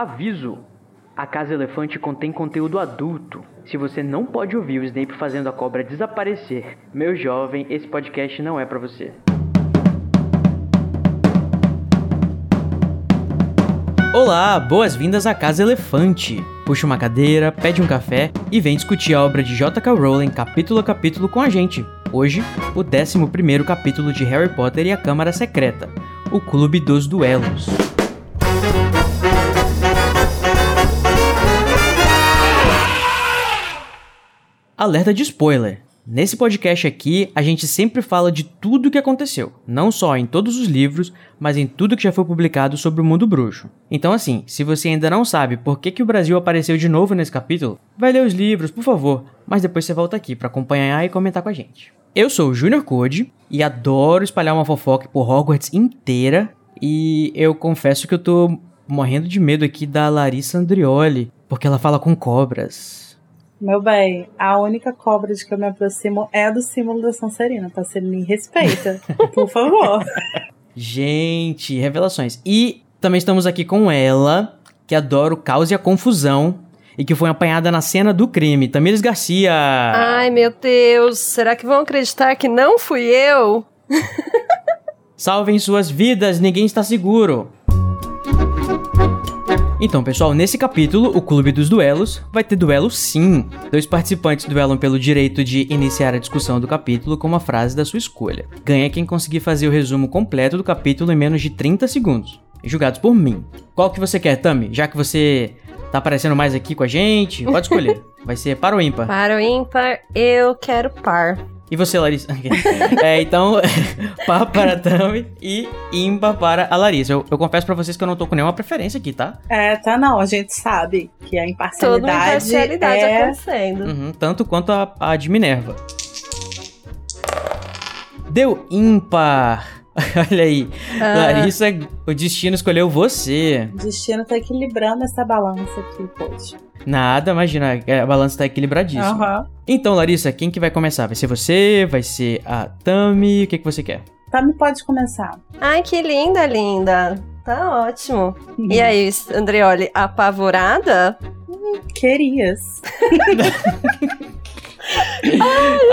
Aviso: a Casa Elefante contém conteúdo adulto. Se você não pode ouvir o Snape fazendo a cobra desaparecer, meu jovem, esse podcast não é para você. Olá, boas-vindas à Casa Elefante. Puxa uma cadeira, pede um café e vem discutir a obra de J.K. Rowling capítulo a capítulo com a gente. Hoje, o 11 capítulo de Harry Potter e a Câmara Secreta, o Clube dos Duelos. Alerta de spoiler. Nesse podcast aqui, a gente sempre fala de tudo o que aconteceu, não só em todos os livros, mas em tudo que já foi publicado sobre o mundo bruxo. Então assim, se você ainda não sabe por que, que o Brasil apareceu de novo nesse capítulo, vai ler os livros, por favor, mas depois você volta aqui para acompanhar e comentar com a gente. Eu sou o Junior Code e adoro espalhar uma fofoca por Hogwarts inteira, e eu confesso que eu tô morrendo de medo aqui da Larissa Andrioli, porque ela fala com cobras. Meu bem, a única cobra de que eu me aproximo é a do símbolo da Sonserina, tá? Você me respeita, por favor. Gente, revelações. E também estamos aqui com ela, que adora o caos e a confusão, e que foi apanhada na cena do crime, Tamires Garcia. Ai, meu Deus, será que vão acreditar que não fui eu? Salvem suas vidas, ninguém está seguro. Então, pessoal, nesse capítulo, o Clube dos Duelos vai ter duelo sim. Dois participantes duelam pelo direito de iniciar a discussão do capítulo com uma frase da sua escolha. Ganha quem conseguir fazer o resumo completo do capítulo em menos de 30 segundos. Julgados por mim. Qual que você quer, Tami? Já que você tá aparecendo mais aqui com a gente, pode escolher. Vai ser par ou ímpar? Para o ímpar, eu quero par. E você, Larissa? é, então, pá para a Tami e imba para a Larissa. Eu, eu confesso para vocês que eu não tô com nenhuma preferência aqui, tá? É, tá não. A gente sabe que a imparcialidade, Toda imparcialidade é... acontecendo. Uhum, tanto quanto a, a de Minerva. Deu ímpar. Olha aí. Ah. Larissa, o destino escolheu você. O destino tá equilibrando essa balança aqui, poxa. Nada, imagina, a balança tá equilibradíssima. Uhum. Então, Larissa, quem que vai começar? Vai ser você? Vai ser a Tami? O que, que você quer? Tami pode começar. Ai, que linda, linda. Tá ótimo. Uhum. E aí, Andreoli, apavorada? Hum, querias.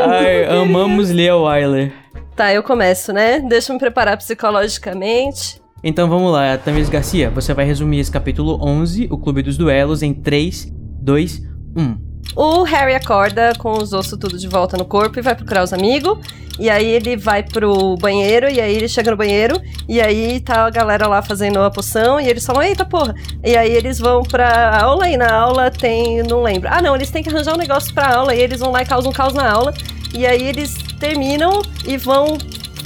Ai, amamos Leo Wyler. Tá, eu começo, né? Deixa eu me preparar psicologicamente. Então vamos lá, Tamiris Garcia, você vai resumir esse capítulo 11, o Clube dos Duelos, em 3, 2, 1. O Harry acorda com os ossos tudo de volta no corpo e vai procurar os amigos. E aí ele vai pro banheiro, e aí ele chega no banheiro, e aí tá a galera lá fazendo a poção, e eles falam, eita porra! E aí eles vão pra aula, e na aula tem. não lembro. Ah, não, eles têm que arranjar um negócio pra aula, e eles vão lá e causam um caos na aula. E aí eles terminam e vão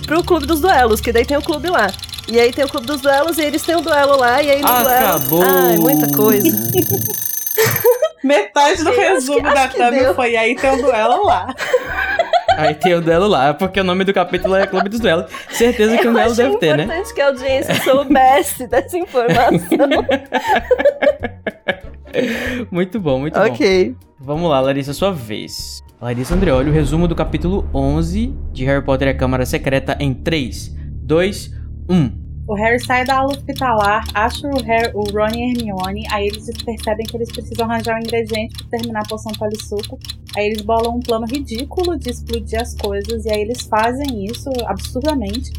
pro clube dos duelos, que daí tem o clube lá. E aí tem o Clube dos Duelos e eles têm um duelo lá, e aí no Acabou. duelo. Ai, muita coisa. Metade do eu resumo que, da thumb foi aí tem um duelo lá. Aí tem o duelo lá, porque o nome do capítulo é Clube dos Duelos. Certeza que um duelo deve ter, né? É importante que a audiência soubesse dessa informação. muito bom, muito okay. bom. Ok. Vamos lá, Larissa, sua vez. Larissa Andreoli, o resumo do capítulo 11 de Harry Potter e a Câmara Secreta em 3, 2, 1. O Harry sai da aula hospitalar, acha o, Harry, o Ron e Hermione, aí eles percebem que eles precisam arranjar um ingrediente para terminar a poção polissuco. Aí eles bolam um plano ridículo de explodir as coisas, e aí eles fazem isso absurdamente.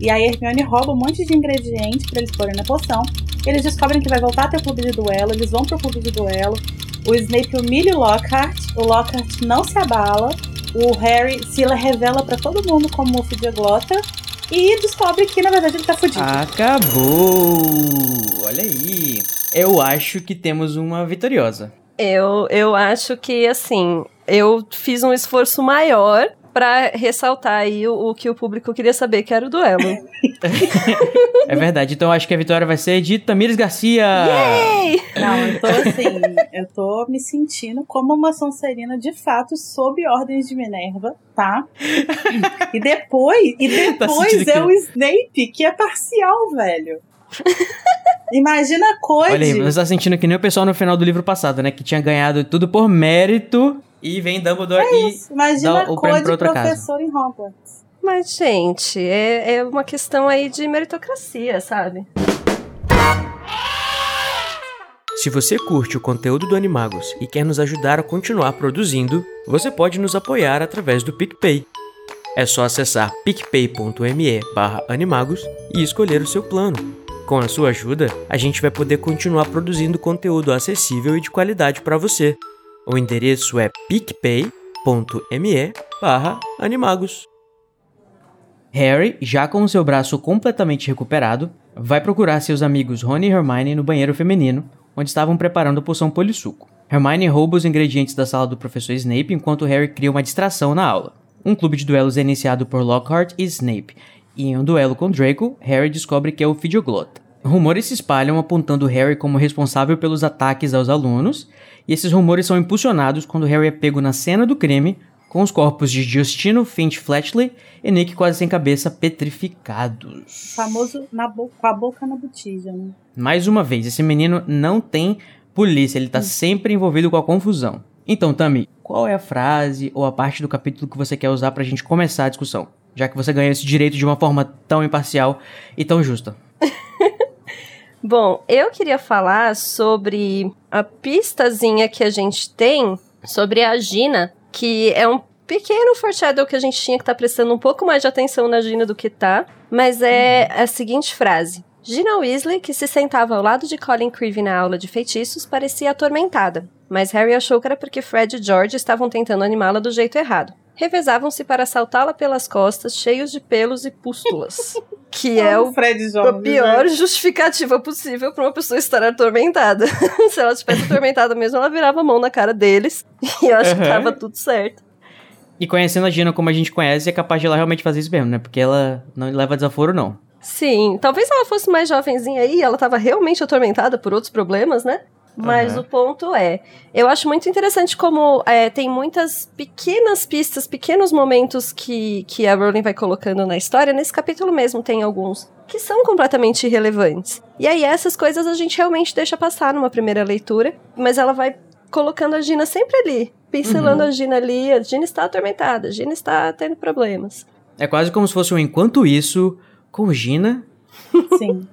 E aí a Hermione rouba um monte de ingrediente para eles porem na poção. Eles descobrem que vai voltar a ter o clube de duelo, eles vão pro clube de duelo. O Snape humilha o Lockhart, o Lockhart não se abala. O Harry se revela para todo mundo como o Fidioglota e descobre que na verdade ele tá fudido. Acabou! Olha aí. Eu acho que temos uma vitoriosa. Eu, eu acho que, assim, eu fiz um esforço maior para ressaltar aí o, o, que o público queria saber, que era o duelo. é verdade. Então acho que a vitória vai ser de Tamires Garcia. Yay! Não, eu tô assim, eu tô me sentindo como uma Sonserina de fato sob ordens de Minerva, tá? E depois, e tá depois tá é o Snape que é parcial, velho. Imagina a coisa. Olha aí, você tá sentindo que nem o pessoal no final do livro passado, né? Que tinha ganhado tudo por mérito e vem Dumbledore é e Imagina dá o prêmio pra outra professor casa. em Hogwarts. Mas, gente, é, é uma questão aí de meritocracia, sabe? Se você curte o conteúdo do Animagos e quer nos ajudar a continuar produzindo, você pode nos apoiar através do PicPay. É só acessar picpay.me animagos e escolher o seu plano. Com a sua ajuda, a gente vai poder continuar produzindo conteúdo acessível e de qualidade para você. O endereço é picpay.me animagos. Harry, já com seu braço completamente recuperado, vai procurar seus amigos Rony e Hermione no banheiro feminino, onde estavam preparando a poção polissuco. Hermione rouba os ingredientes da sala do professor Snape enquanto Harry cria uma distração na aula. Um clube de duelos é iniciado por Lockhart e Snape, e em um duelo com Draco, Harry descobre que é o Fidioglota. Rumores se espalham apontando Harry como responsável pelos ataques aos alunos, e esses rumores são impulsionados quando Harry é pego na cena do crime com os corpos de Justino Finch Fletchley e Nick quase sem cabeça petrificados. Famoso na com a boca na botija, né? Mais uma vez, esse menino não tem polícia, ele tá hum. sempre envolvido com a confusão. Então, Tami, qual é a frase ou a parte do capítulo que você quer usar pra gente começar a discussão? Já que você ganhou esse direito de uma forma tão imparcial e tão justa. Bom, eu queria falar sobre a pistazinha que a gente tem sobre a Gina que é um pequeno foreshadow que a gente tinha que estar tá prestando um pouco mais de atenção na Gina do que tá, mas é a seguinte frase. Gina Weasley, que se sentava ao lado de Colin Creevy na aula de feitiços, parecia atormentada, mas Harry achou que era porque Fred e George estavam tentando animá-la do jeito errado. Revezavam-se para saltá-la pelas costas, cheios de pelos e pústulas. Que é o, a pior né? justificativa possível para uma pessoa estar atormentada. Se ela estivesse atormentada mesmo, ela virava a mão na cara deles. E eu acho uhum. que tava tudo certo. E conhecendo a Gina como a gente conhece, é capaz de ela realmente fazer isso mesmo, né? Porque ela não leva desaforo, não. Sim, talvez ela fosse mais jovenzinha aí, ela tava realmente atormentada por outros problemas, né? Mas uhum. o ponto é, eu acho muito interessante como é, tem muitas pequenas pistas, pequenos momentos que, que a Rowling vai colocando na história. Nesse capítulo mesmo tem alguns que são completamente irrelevantes. E aí essas coisas a gente realmente deixa passar numa primeira leitura, mas ela vai colocando a Gina sempre ali, pincelando uhum. a Gina ali. A Gina está atormentada, a Gina está tendo problemas. É quase como se fosse um enquanto isso com Gina. Sim.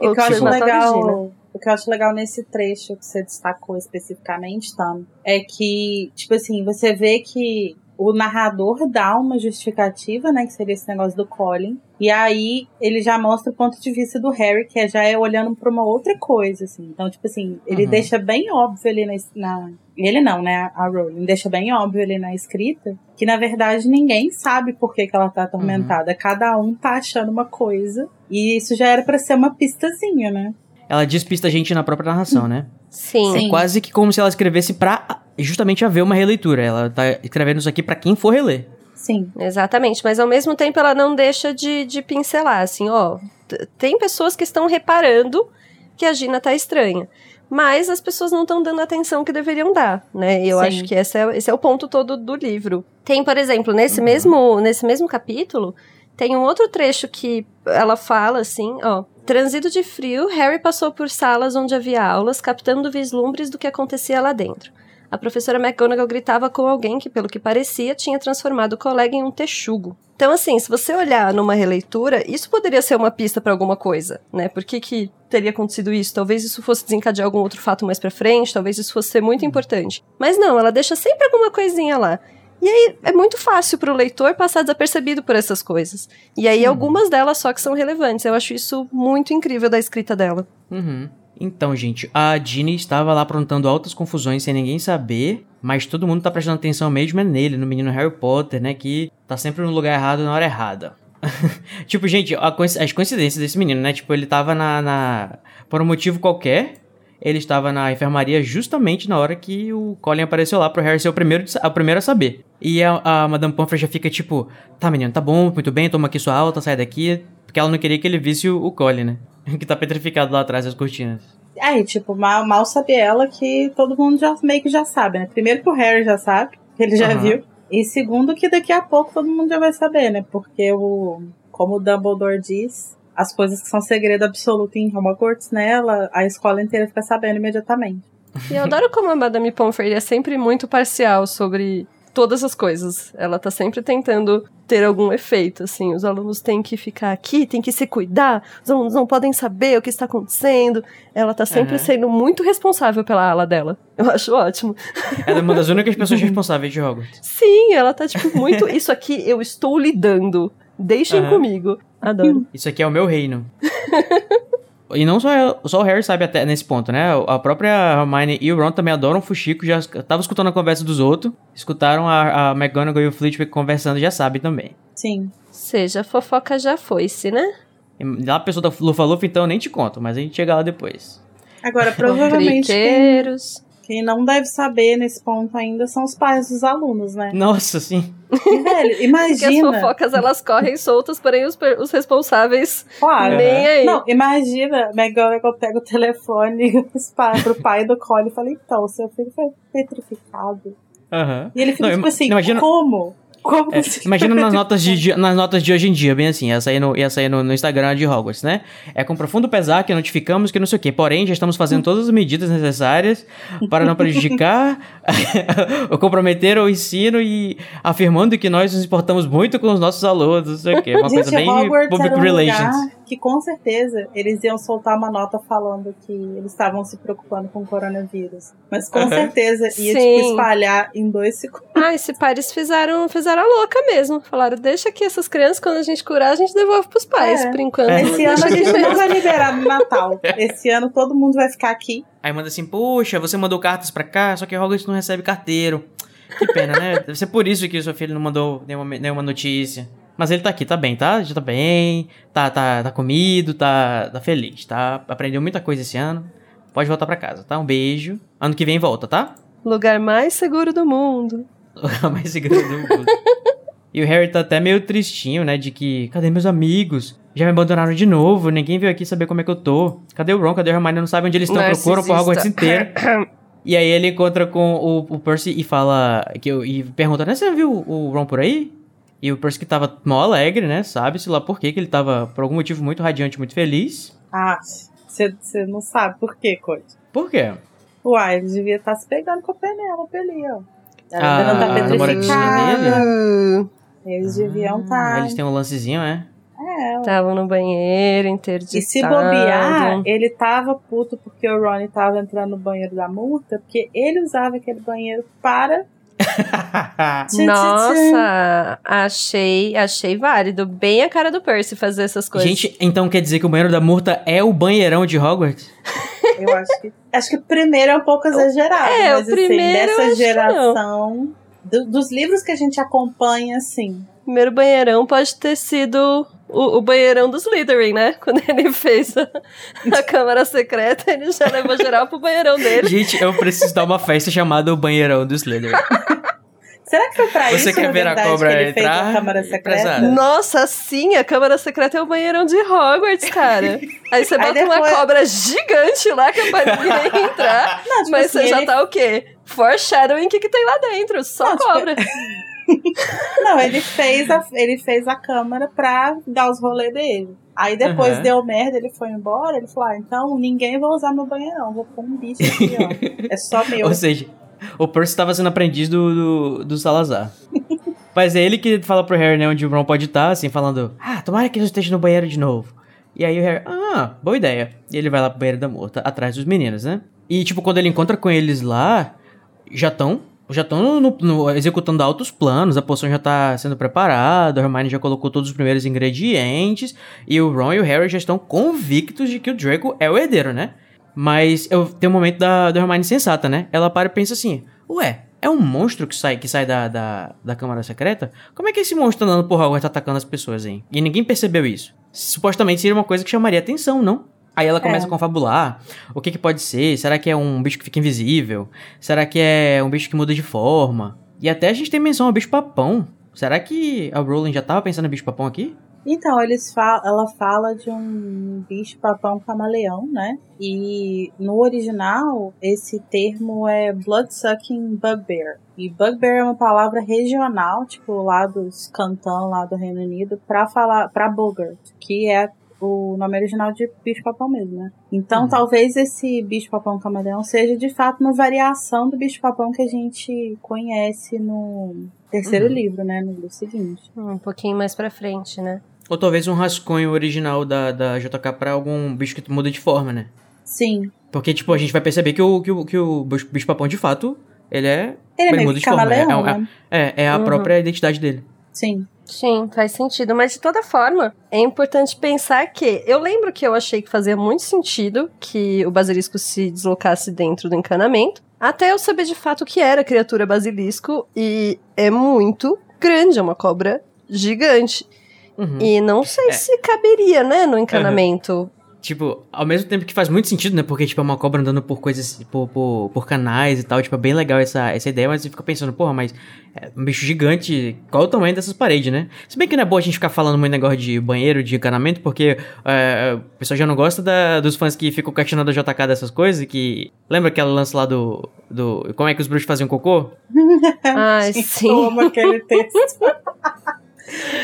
E o que eu acho legal o que eu acho legal nesse trecho que você destacou especificamente, Tam, é que, tipo assim, você vê que o narrador dá uma justificativa, né, que seria esse negócio do Colin, e aí ele já mostra o ponto de vista do Harry, que é já é olhando para uma outra coisa, assim. Então, tipo assim, ele uhum. deixa bem óbvio ali na, na, ele não, né, a Rowling deixa bem óbvio ali na escrita que na verdade ninguém sabe por que, que ela tá atormentada. Uhum. Cada um tá achando uma coisa, e isso já era para ser uma pistazinha, né? Ela despista a gente na própria narração, né? Sim. É quase que como se ela escrevesse pra justamente haver uma releitura. Ela tá escrevendo isso aqui para quem for reler. Sim. Exatamente, mas ao mesmo tempo ela não deixa de, de pincelar, assim, ó. Tem pessoas que estão reparando que a Gina tá estranha. Mas as pessoas não estão dando a atenção que deveriam dar, né? Eu Sim. acho que esse é, esse é o ponto todo do livro. Tem, por exemplo, nesse, uhum. mesmo, nesse mesmo capítulo, tem um outro trecho que ela fala assim, ó. Transido de frio, Harry passou por salas onde havia aulas, captando vislumbres do que acontecia lá dentro. A professora McGonagall gritava com alguém que, pelo que parecia, tinha transformado o colega em um texugo. Então, assim, se você olhar numa releitura, isso poderia ser uma pista para alguma coisa, né? Por que, que teria acontecido isso? Talvez isso fosse desencadear algum outro fato mais pra frente, talvez isso fosse ser muito importante. Mas não, ela deixa sempre alguma coisinha lá. E aí é muito fácil para o leitor passar desapercebido por essas coisas. E aí Sim. algumas delas só que são relevantes. Eu acho isso muito incrível da escrita dela. Uhum. Então, gente, a Ginny estava lá aprontando altas confusões sem ninguém saber, mas todo mundo tá prestando atenção mesmo é nele, no menino Harry Potter, né, que tá sempre no lugar errado na hora errada. tipo, gente, as coincidências desse menino, né, tipo, ele tava na, na... por um motivo qualquer, ele estava na enfermaria justamente na hora que o Colin apareceu lá pro Harry ser o primeiro, o primeiro a saber. E a, a Madame Pomfrey já fica tipo, tá menino, tá bom, muito bem, toma aqui sua alta, sai daqui. Porque ela não queria que ele visse o, o Colin, né? que tá petrificado lá atrás das cortinas. É, tipo, mal, mal sabe ela que todo mundo já meio que já sabe, né? Primeiro que o Harry já sabe, que ele já uhum. viu. E segundo que daqui a pouco todo mundo já vai saber, né? Porque o. Como o Dumbledore diz, as coisas que são segredo absoluto em Hogwarts, né? Ela, a escola inteira fica sabendo imediatamente. E eu adoro como a Madame Pomfrey é sempre muito parcial sobre todas as coisas. Ela tá sempre tentando ter algum efeito, assim. Os alunos têm que ficar aqui, têm que se cuidar, os alunos não podem saber o que está acontecendo. Ela tá sempre Uhum. sendo muito responsável pela ala dela. Eu acho ótimo. Ela é uma das únicas pessoas responsáveis de Hogwarts. Sim, ela tá, tipo, muito. Isso aqui eu estou lidando. Deixem Aham. comigo. Adoro. Isso aqui é o meu reino. E não só, só o Harry sabe até nesse ponto, né? A própria Hermione e o Ron também adoram o Fuxico, já estavam escutando a conversa dos outros, escutaram a, a McGonagall e o Flitwick conversando, já sabem também. Sim. Seja, a fofoca já foi-se, né? E lá a pessoa da Lufa-Lufa, então, eu nem te conto, mas a gente chega lá depois. Agora, provavelmente Triqueiros. Quem não deve saber nesse ponto ainda são os pais dos alunos, né? Nossa, sim. Velho, Porque as imagina. fofocas, elas correm soltas, porém os, os responsáveis Claro. nem aí. Não, imagina, McGonagall pega o telefone e liga pros pais, pro pai do Cole e fala, então, seu filho foi petrificado. Aham. E ele fica Não, tipo assim, imagina- como? Como É, você imagina nas notas, de, nas notas de hoje em dia, bem assim, ia sair, no, ia sair no, no Instagram de Hogwarts, né? É com profundo pesar que notificamos que não sei o quê, porém já estamos fazendo todas as medidas necessárias para não prejudicar ou comprometer o ensino e afirmando que nós nos importamos muito com os nossos alunos, não sei o quê. Uma coisa Gente, bem Hogwarts public um relations. lugar que com certeza eles iam soltar uma nota falando que eles estavam se preocupando com o coronavírus. Mas com Aham. certeza ia tipo, espalhar em dois segundos. Ah, esse pares fizeram, fizeram a louca mesmo. Falaram, deixa aqui essas crianças, quando a gente curar, a gente devolve pros pais. É. Por enquanto, É. Esse ano a gente não vai liberar no Natal. Esse ano todo mundo vai ficar aqui. Aí manda assim, poxa, você mandou cartas pra cá, só que Hogwarts não recebe carteiro. Que pena, né? Deve ser por isso que o seu filho não mandou nenhuma, nenhuma notícia. Mas ele tá aqui, tá bem, tá? Já tá bem, tá, tá, tá comido, tá, tá feliz, tá? Aprendeu muita coisa esse ano. Pode voltar pra casa, tá? Um beijo. Ano que vem volta, tá? Lugar mais seguro do mundo. Mais segredo do mundo. E o Harry tá até meio tristinho, né? De que, cadê meus amigos? Já me abandonaram de novo, ninguém veio aqui saber como é que eu tô. Cadê o Ron? Cadê o Hermione? Não sabe onde eles estão, procuram por Hogwarts inteiro. E aí ele encontra com o, o Percy e fala. Que, e pergunta, né? Você viu o Ron por aí? E o Percy que tava mó alegre, né? Sabe-se lá por quê, que ele tava, por algum motivo, muito radiante, muito feliz. Ah, você não sabe por quê, coisa. Por quê? Uai, ele devia estar se pegando com a Penélope ali, ó. Ela Ah, ainda não tá a namoradinha petrificada. Uh, Eles deviam Ah, estar. Eles têm um lancezinho, é? É, Estavam no banheiro, interditado. E se bobear, ele tava puto porque o Ronnie tava entrando no banheiro da multa, porque ele usava aquele banheiro para. Nossa, achei, achei válido. Bem a cara do Percy fazer essas coisas. Gente, então quer dizer que o banheiro da Murta é o banheirão de Hogwarts? Eu acho que. Acho que o primeiro é um pouco exagerado. É, mas o primeiro eu assim, dessa geração. do- dos livros que a gente acompanha, assim. primeiro banheirão pode ter sido o, o banheirão dos Slytherin, né? Quando ele fez a, a Câmara Secreta, ele já levou geral pro banheirão dele. Gente, eu preciso dar uma festa chamada o banheirão do Slytherin. Será que foi pra Você isso, quer na ver a verdade, cobra que ele fez entrar? a Câmara Secreta? Nossa, sim, a Câmara Secreta é o banheirão de Hogwarts, cara. Aí você Aí bota uma depois- cobra gigante lá que é pra ninguém entrar. Não, tipo mas assim, você já ele- tá o quê? Foreshadowing o que, que tem lá dentro. Só Não, tipo, cobra. Não, ele fez a, ele fez a câmara pra dar os rolês dele. Aí depois Aham. deu merda, ele foi embora. Ele falou: ah, então ninguém vai usar meu banheirão. Vou pôr um bicho aqui, ó. É só meu. Ou seja, o Percy estava sendo aprendiz do, do, do Salazar. Mas é ele que fala pro Harry, né, onde o Ron pode estar, assim, falando, ah, tomara que ele esteja no banheiro de novo. E aí o Harry, ah, boa ideia. E ele vai lá pro banheiro da morta, atrás dos meninos, né? E, tipo, quando ele encontra com eles lá, já estão já estão executando altos planos, a poção já tá sendo preparada, a Hermione já colocou todos os primeiros ingredientes, e o Ron e o Harry já estão convictos de que o Draco é o herdeiro, né? Mas eu tem um momento da, da Hermione sensata, né? Ela para e pensa assim: Ué, é um monstro que sai, que sai da, da, da Câmara Secreta? Como é que esse monstro tá andando por Hogwarts atacando as pessoas, hein? E ninguém percebeu isso. Supostamente seria uma coisa que chamaria atenção, não? Aí ela começa É. a confabular. O que que pode ser? Será que é um bicho que fica invisível? Será que é um bicho que muda de forma? E até a gente tem menção ao bicho-papão. Será que a Rowling já tava pensando em bicho-papão aqui? Então, eles fa ela fala de um bicho papão camaleão, né? E no original, esse termo é blood-sucking bugbear. E bugbear é uma palavra regional, tipo lá dos cantão lá do Reino Unido, pra falar, pra booger, que é o nome original de bicho-papão mesmo, né? Então uhum. talvez esse bicho-papão camaleão seja de fato uma variação do bicho-papão que a gente conhece no terceiro uhum. livro, né? No livro seguinte. Um pouquinho mais pra frente, né? Ou talvez um rascunho original da, da JK pra algum bicho que muda de forma, né? Sim. Porque, tipo, a gente vai perceber que o, que o, que o bicho-papão, de fato, ele é... Ele é meio muda de forma. É, é, né? é, é, a uhum. própria identidade dele. Sim. Sim, faz sentido. Mas de toda forma, é importante pensar que eu lembro que eu achei que fazia muito sentido que o basilisco se deslocasse dentro do encanamento, até eu saber de fato o que era a criatura basilisco e é muito grande, é uma cobra gigante. Uhum. E não sei é. se caberia, né, no encanamento. Uhum. Tipo, ao mesmo tempo que faz muito sentido, né? Porque, tipo, é uma cobra andando por coisas, por, por, por canais e tal. Tipo, é bem legal essa, essa ideia, mas você fica pensando, porra, mas é um bicho gigante, qual o tamanho dessas paredes, né? Se bem que não é bom a gente ficar falando muito negócio de banheiro, de encanamento, porque é, o pessoal já não gosta da, dos fãs que ficam questionando a JK dessas coisas, que... Lembra aquele lance lá do... do como é que os bruxos faziam cocô? Ai, sim. Como aquele texto.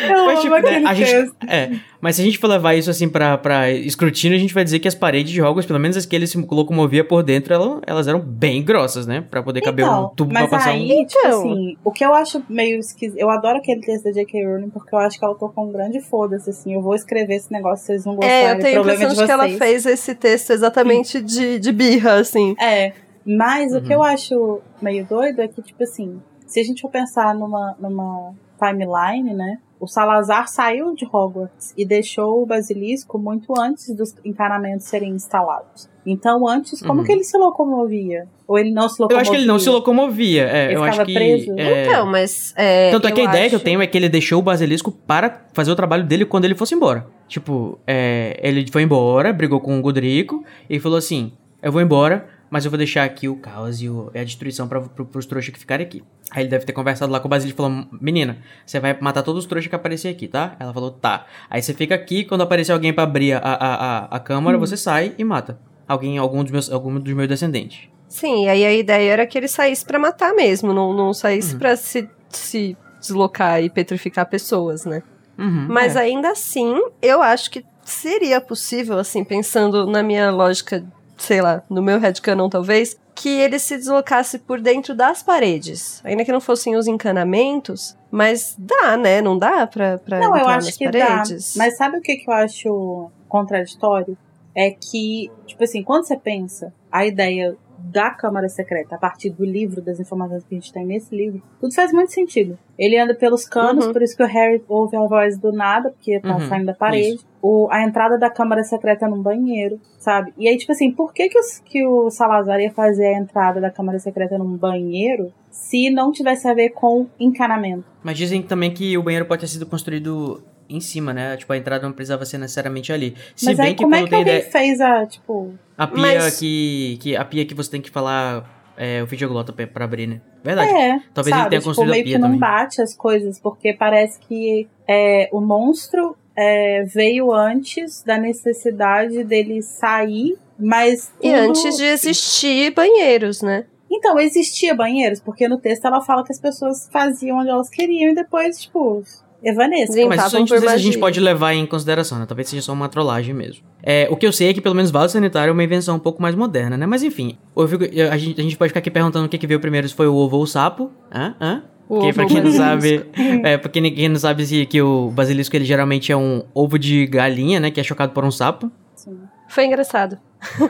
Eu mas, tipo, né, a gente, é, mas se a gente for levar isso assim pra, pra escrutínio, a gente vai dizer que as paredes de Hogwarts, pelo menos as que ele se locomovia por dentro, elas, elas eram bem grossas, né? Pra poder caber então, um tubo pra passar aí, um... tipo então. assim, o que eu acho meio esquisito... Eu adoro aquele texto da J.K. Rowling, porque eu acho que ela tocou um grande foda-se, assim. Eu vou escrever esse negócio, vocês não gostarem, É, eu tenho a impressão de, de que ela fez esse texto exatamente de, de birra, assim. É, mas uhum. o que eu acho meio doido é que, tipo assim, se a gente for pensar numa, numa timeline, né? O Salazar saiu de Hogwarts e deixou o basilisco muito antes dos encanamentos serem instalados. Então, antes, como uhum. que ele se locomovia? Ou ele não se locomovia? Eu acho que ele não se locomovia. É, ele eu acho que, preso? É... Então, mas. É, Tanto é que a ideia acho... que eu tenho é que ele deixou o basilisco para fazer o trabalho dele quando ele fosse embora. Tipo, é, ele foi embora, brigou com o Godrico e falou assim: Eu vou embora, mas eu vou deixar aqui o caos e, o, e a destruição para pro, pros trouxas que ficarem aqui. Aí ele deve ter conversado lá com o Basílio e falou: Menina, você vai matar todos os trouxas que aparecer aqui, tá? Ela falou: Tá. Aí você fica aqui, quando aparecer alguém para abrir a, a, a, a câmara, hum. você sai e mata. Alguém, algum dos meus, algum dos meus descendentes. Sim, aí a ideia era que ele saísse para matar mesmo, não, não saísse uhum. pra se, se deslocar e petrificar pessoas, né? Uhum, Mas é. ainda assim, eu acho que seria possível, assim, pensando na minha lógica sei lá, no meu headcanon talvez, que ele se deslocasse por dentro das paredes. Ainda que não fossem os encanamentos, mas dá, né? Não dá pra, pra não, eu acho que paredes? Dá. Mas sabe o que, que eu acho contraditório? É que, tipo assim, quando você pensa a ideia da Câmara Secreta a partir do livro, das informações que a gente tem nesse livro, tudo faz muito sentido. Ele anda pelos canos, uhum. por isso que o Harry ouve a voz do nada, porque tá uhum. saindo da parede. O, a entrada da Câmara Secreta é num banheiro, sabe? E aí, tipo assim, por que, que, os, que o Salazar ia fazer a entrada da Câmara Secreta num banheiro se não tivesse a ver com encanamento? Mas dizem também que o banheiro pode ter sido construído em cima, né? Tipo, a entrada não precisava ser necessariamente ali. Se Mas bem aí, como é que alguém ideia... fez a, tipo... A pia Mas... que, que... A pia que você tem que falar é, o videoglota pra abrir, né? Verdade. É, Talvez sabe? ele tenha tipo, construído meio a pia que não também. bate as coisas, porque parece que é, o monstro é, veio antes da necessidade dele sair, mas... E tudo... antes de existir banheiros, né? Então, existia banheiros, porque no texto ela fala que as pessoas faziam onde elas queriam e depois, tipo, evanescem. Sim. Mas isso a gente, a gente pode levar em consideração, né? Talvez seja só uma trollagem mesmo. É, o que eu sei é que pelo menos vaso sanitário é uma invenção um pouco mais moderna, né? Mas enfim, eu fico- eu- a, gente, a gente pode ficar aqui perguntando o que, que veio primeiro, se foi o ovo ou o sapo. Hã? Hã? O Porque ovo pra quem não sabe, é, pra quem quem não sabe se, que o basilisco ele geralmente é um ovo de galinha, né? Que é chocado por um sapo. Sim. Foi engraçado.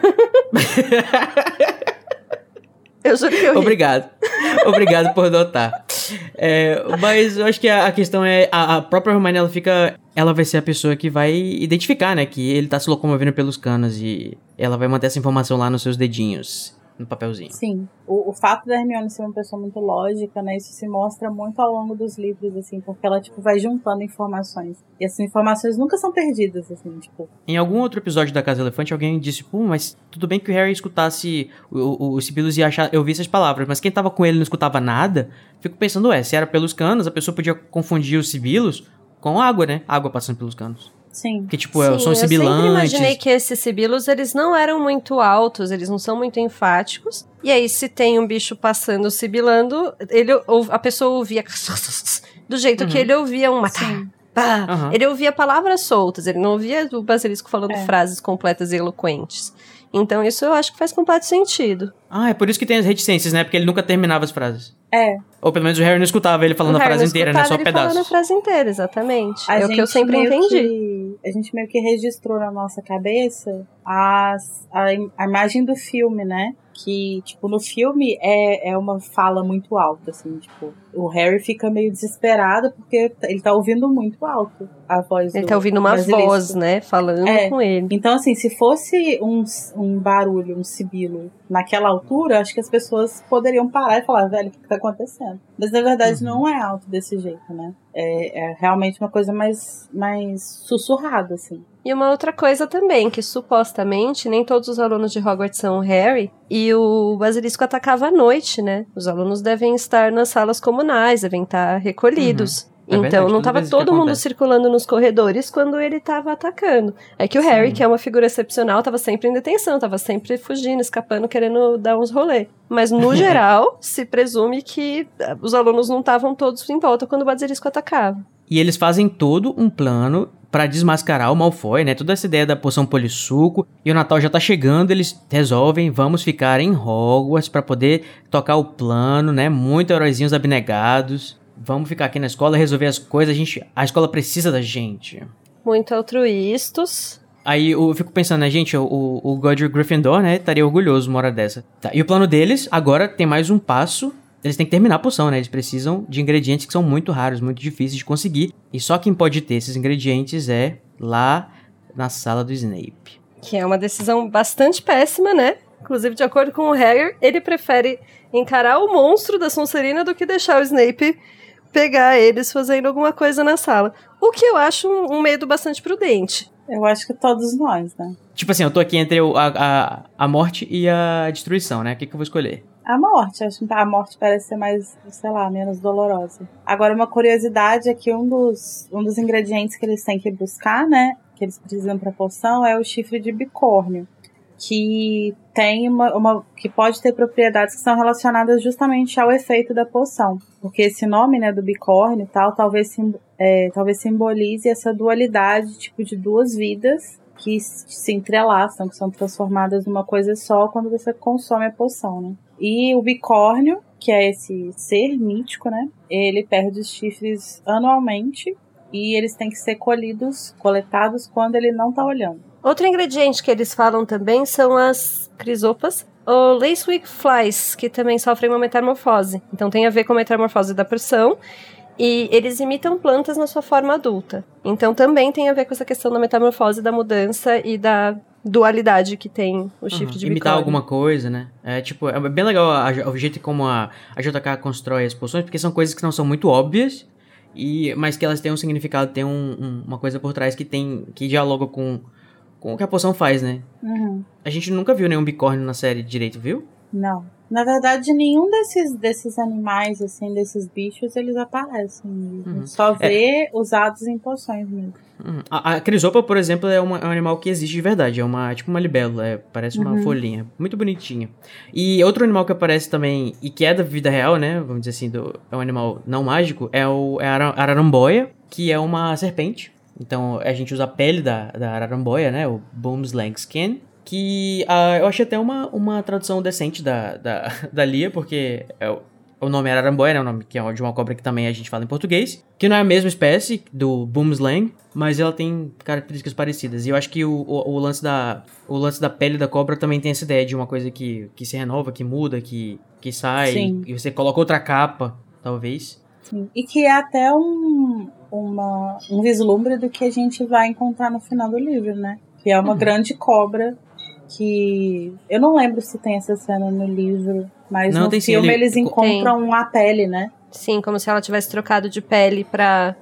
eu juro que eu ri. Obrigado. Obrigado por notar. É, mas eu acho que a, a questão é. A, a própria Hermione, ela fica. Ela vai ser a pessoa que vai identificar, né? Que ele tá se locomovendo pelos canos e ela vai manter essa informação lá nos seus dedinhos, no papelzinho. Sim. O, o fato da Hermione ser uma pessoa muito lógica, né? Isso se mostra muito ao longo dos livros, assim, porque ela, tipo, vai juntando informações. E essas informações nunca são perdidas, assim, tipo. Em algum outro episódio da Casa Elefante, alguém disse, pô, mas tudo bem que o Harry escutasse o- o- os sibilos e achar, eu vi essas palavras, mas quem tava com ele não escutava nada. Fico pensando, ué, se era pelos canos, a pessoa podia confundir os sibilos com água, né? Água passando pelos canos. Sim. Porque, tipo, é, Sim, são eu sempre sibilantes. imaginei que esses sibilos, eles não eram muito altos, eles não são muito enfáticos. E aí, se tem um bicho passando sibilando, ele, ou- a pessoa ouvia do jeito que Uhum. ele ouvia um matar. Sim. Aham. Ele ouvia palavras soltas, ele não ouvia o basilisco falando É. frases completas e eloquentes. Então isso eu acho que faz completo sentido. Ah, é por isso que tem as reticências, né? Porque ele nunca terminava as frases. É, Ou pelo menos o Harry não escutava ele falando O a frase não inteira, né? Só escutava ele falando a frase inteira, exatamente. a é o que eu sempre entendi. que- a gente meio que registrou na nossa cabeça as, a, a imagem do filme, né? Que, tipo, no filme é, é uma fala muito alta, assim, tipo, o Harry fica meio desesperado porque ele tá ouvindo muito alto a voz Ele do tá ouvindo uma voz, né? Falando É. com ele. Então, assim, se fosse um, um barulho, um sibilo naquela altura, acho que as pessoas poderiam parar e falar, velho, o que, que tá acontecendo? Mas na verdade Uhum. não é alto desse jeito, né? É, é realmente uma coisa mais, mais sussurrada, assim. E uma outra coisa também, que supostamente nem todos os alunos de Hogwarts são o Harry, e o basilisco atacava à noite, né? Os alunos devem estar nas salas comunais, devem estar recolhidos. É então verdade, não estava todo mundo circulando nos corredores quando ele estava atacando. É que o Harry, que é uma figura excepcional, estava sempre em detenção, estava sempre fugindo, escapando, querendo dar uns rolê. Mas no geral, se presume que eh, os alunos não estavam todos em volta quando o basilisco atacava. E eles fazem todo um plano pra desmascarar o Malfoy, né? Toda essa ideia da poção polissuco. E o Natal já tá chegando, eles resolvem, vamos ficar em Hogwarts pra poder tocar o plano, né? Muito heróizinhos abnegados. Vamos ficar aqui na escola, resolver as coisas. A, gente, a escola precisa da gente. Muito altruístos. Aí eu fico pensando, né, gente, o, o Godric Gryffindor, né, estaria orgulhoso uma hora dessa. Tá, e o plano deles, agora, tem mais um passo. Eles têm que terminar a poção, né? Eles precisam de ingredientes que são muito raros, muito difíceis de conseguir. E só quem pode ter esses ingredientes é lá na sala do Snape. Que é uma decisão bastante péssima, né? Inclusive, de acordo com o Harry, ele prefere encarar o monstro da Sonserina do que deixar o Snape pegar eles fazendo alguma coisa na sala. O que eu acho um, um medo bastante prudente. Eu acho que todos nós, né? Tipo assim, eu tô aqui entre o- a, a, a morte e a destruição, né? O que, que eu vou escolher? A morte, acho que a morte parece ser mais, sei lá, menos dolorosa. Agora, uma curiosidade é que um dos, um dos ingredientes que eles têm que buscar, né? Que eles precisam pra poção é o chifre de bicórnio. Que tem uma, uma. que pode ter propriedades que são relacionadas justamente ao efeito da poção. Porque esse nome, né, do bicórnio e tal, talvez, sim- é, talvez simbolize essa dualidade, tipo, de duas vidas que se entrelaçam, que são transformadas numa coisa só quando você consome a poção, né? E o bicórnio, que é esse ser mítico, né? Ele perde os chifres anualmente e eles têm que ser colhidos, coletados quando ele não tá olhando. Outro ingrediente que eles falam também são as crisopas ou Lacewick Flies, que também sofrem uma metamorfose. Então tem a ver com a metamorfose da porção. E eles imitam plantas na sua forma adulta. Então também tem a ver com essa questão da metamorfose, da mudança e da dualidade que tem o chifre Uhum, de Imitar bicórnio. alguma coisa, né? É tipo, é bem legal a- a- o jeito como a, a JK constrói as poções, porque são coisas que não são muito óbvias, e, mas que elas têm um significado, tem um- um- uma coisa por trás que tem. que dialoga com, com o que a poção faz, né? Uhum. A gente nunca viu nenhum bicórnio na série direito, viu? Não. Na verdade, nenhum desses, desses animais, assim, desses bichos, eles aparecem. mesmo. Uhum. Só vê usados em poções mesmo. Hum, A, a crisopa, por exemplo, é, uma- é um animal que existe de verdade. É uma tipo uma libélula, é, parece uma Uhum. folhinha. Muito bonitinha. E outro animal que aparece também, e que é da vida real, né? Vamos dizer assim, do- é um animal não mágico, é, o, é a ara- araramboia, que é uma serpente. Então a gente usa a pele da, da araramboia, né? O Boomslang Skin. Que ah, eu achei até uma, uma tradução decente da, da, da Lia, porque é o, o nome é araramboia, né? O nome que é de uma cobra que também a gente fala em português. Que não é a mesma espécie do Boomslang, mas ela tem características parecidas. E eu acho que o, o, o lance da, o lance da pele da cobra também tem essa ideia de uma coisa que, que se renova, que muda, que, que sai. Sim. E você coloca outra capa, talvez. Sim. E que é até um, uma, um vislumbre do que a gente vai encontrar no final do livro, né? Que é uma Uhum. grande cobra que. Eu não lembro se tem essa cena no livro, mas Não, no tem sim, filme ele- eles encontram a pele, né? Sim, como se ela tivesse trocado de pele pra.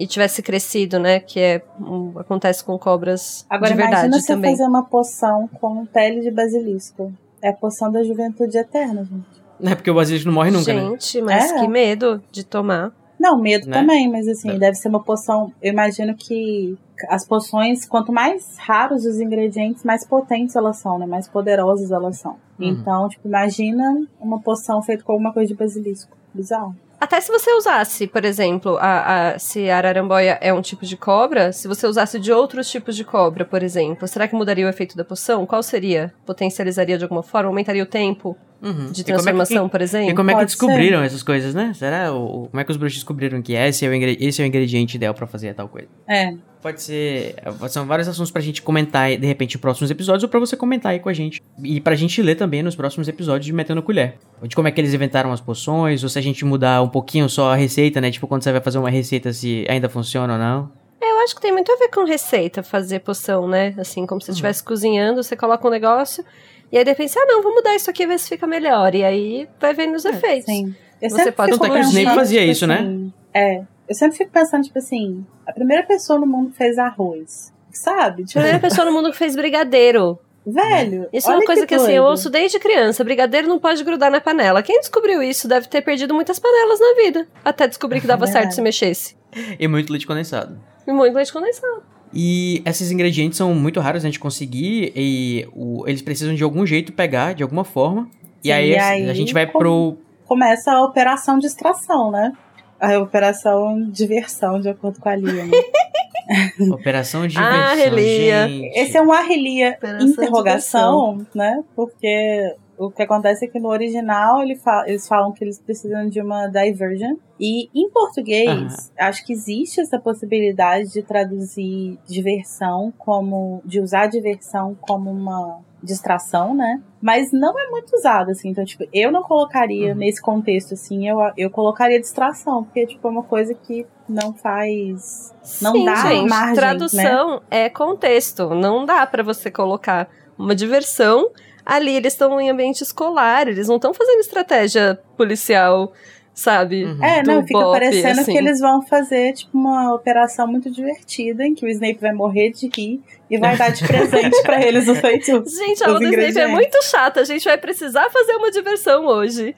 e tivesse crescido, né? Que é um- acontece com cobras Agora de verdade imagina você também. fazer uma poção com pele de basilisco. É a poção da juventude eterna, gente. É porque o basilisco não morre nunca, né? Gente, mas É. que medo de tomar. Não, medo Né? também, mas assim, É. deve ser uma poção. Eu imagino que as poções, quanto mais raros os ingredientes, mais potentes elas são, né? Mais poderosas elas são. Uhum. Então, tipo, imagina uma poção feita com alguma coisa de basilisco. Bizarro. Até se você usasse, por exemplo, a, a, se a araramboia é um tipo de cobra, se você usasse de outros tipos de cobra, por exemplo, será que mudaria o efeito da poção? Qual seria? Potencializaria de alguma forma? Aumentaria o tempo Uhum. de E como é que- transformação, por E exemplo? como é que Pode descobriram essas coisas, né? Será? O, como é que os bruxos descobriram que esse é, o ingre- esse é o ingrediente ideal pra fazer tal coisa? É. Pode ser. São vários assuntos pra gente comentar, de repente, em próximos episódios, ou pra você comentar aí com a gente. E pra gente ler também nos próximos episódios de Metendo Colher. De como é que eles inventaram as poções, ou se a gente mudar um pouquinho só a receita, né? Tipo, quando você vai fazer uma receita, se ainda funciona ou não. Eu acho que tem muito a ver com receita fazer poção, né? Assim, como se você estivesse cozinhando, você coloca um negócio, e aí de repente, ah, não, vou mudar isso aqui, ver se fica melhor. E aí vai vendo os efeitos. Sim. Eu Você pode Tanto é que o Snape fazia tipo isso, né? assim, É. Eu sempre fico pensando, tipo assim, a primeira pessoa no mundo que fez arroz. Sabe? Tipo, Primeira pessoa no mundo que fez brigadeiro. velho. Isso é uma coisa que, assim, eu ouço desde criança. Brigadeiro não pode grudar na panela. Quem descobriu isso deve ter perdido muitas panelas na vida. Até descobrir que dava Verdade. certo se mexesse. E muito leite condensado. E muito leite condensado. E esses ingredientes são muito raros a gente conseguir e o- eles precisam de algum jeito pegar, de alguma forma. E aí, e a- aí, a gente vai como- pro. Começa a operação distração, né? A operação diversão, de acordo com a Lia. né? Operação Ah, diversão, Relia. gente. Esse é um arrelia Operação interrogação, né? Porque o que acontece é que no original ele fa- eles falam que eles precisam de uma diversion. E em português, acho que existe essa possibilidade de traduzir diversão como. de usar diversão como uma distração, né? Mas não é muito usado, assim. Então, tipo, eu não colocaria Uhum. nesse contexto, assim, eu, eu colocaria distração, porque, tipo, é uma coisa que não faz. Não Sim, dá gente. margem, né? Tradução é contexto. Não dá pra você colocar uma diversão. Ali eles estão em ambiente escolar, eles não estão fazendo estratégia policial, sabe? Uhum. É, não, do fica Bop, parecendo assim. que eles vão fazer, tipo, uma operação muito divertida, em que o Snape vai morrer de rir e vai dar de presente pra eles o feito. Gente, a aula do Snape é muito chata. A gente vai precisar fazer uma diversão hoje.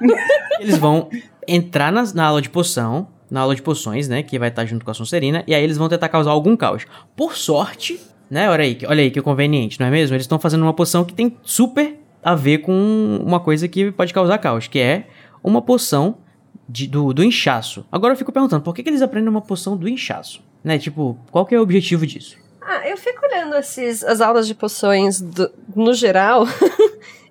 Eles vão entrar nas- na, aula de poção, na aula de poções, né? Que vai estar junto com a Sonserina, e aí eles vão tentar causar algum caos. Por sorte, né? Olha aí, que- olha aí que conveniente, não é mesmo? Eles estão fazendo uma poção que tem super a ver com uma coisa que pode causar caos, que é uma poção de- do, do inchaço. Agora eu fico perguntando, por que, que eles aprendem uma poção do inchaço? Né? Tipo, qual que é o objetivo disso? Ah, eu fico olhando esses, as aulas de poções do- no geral.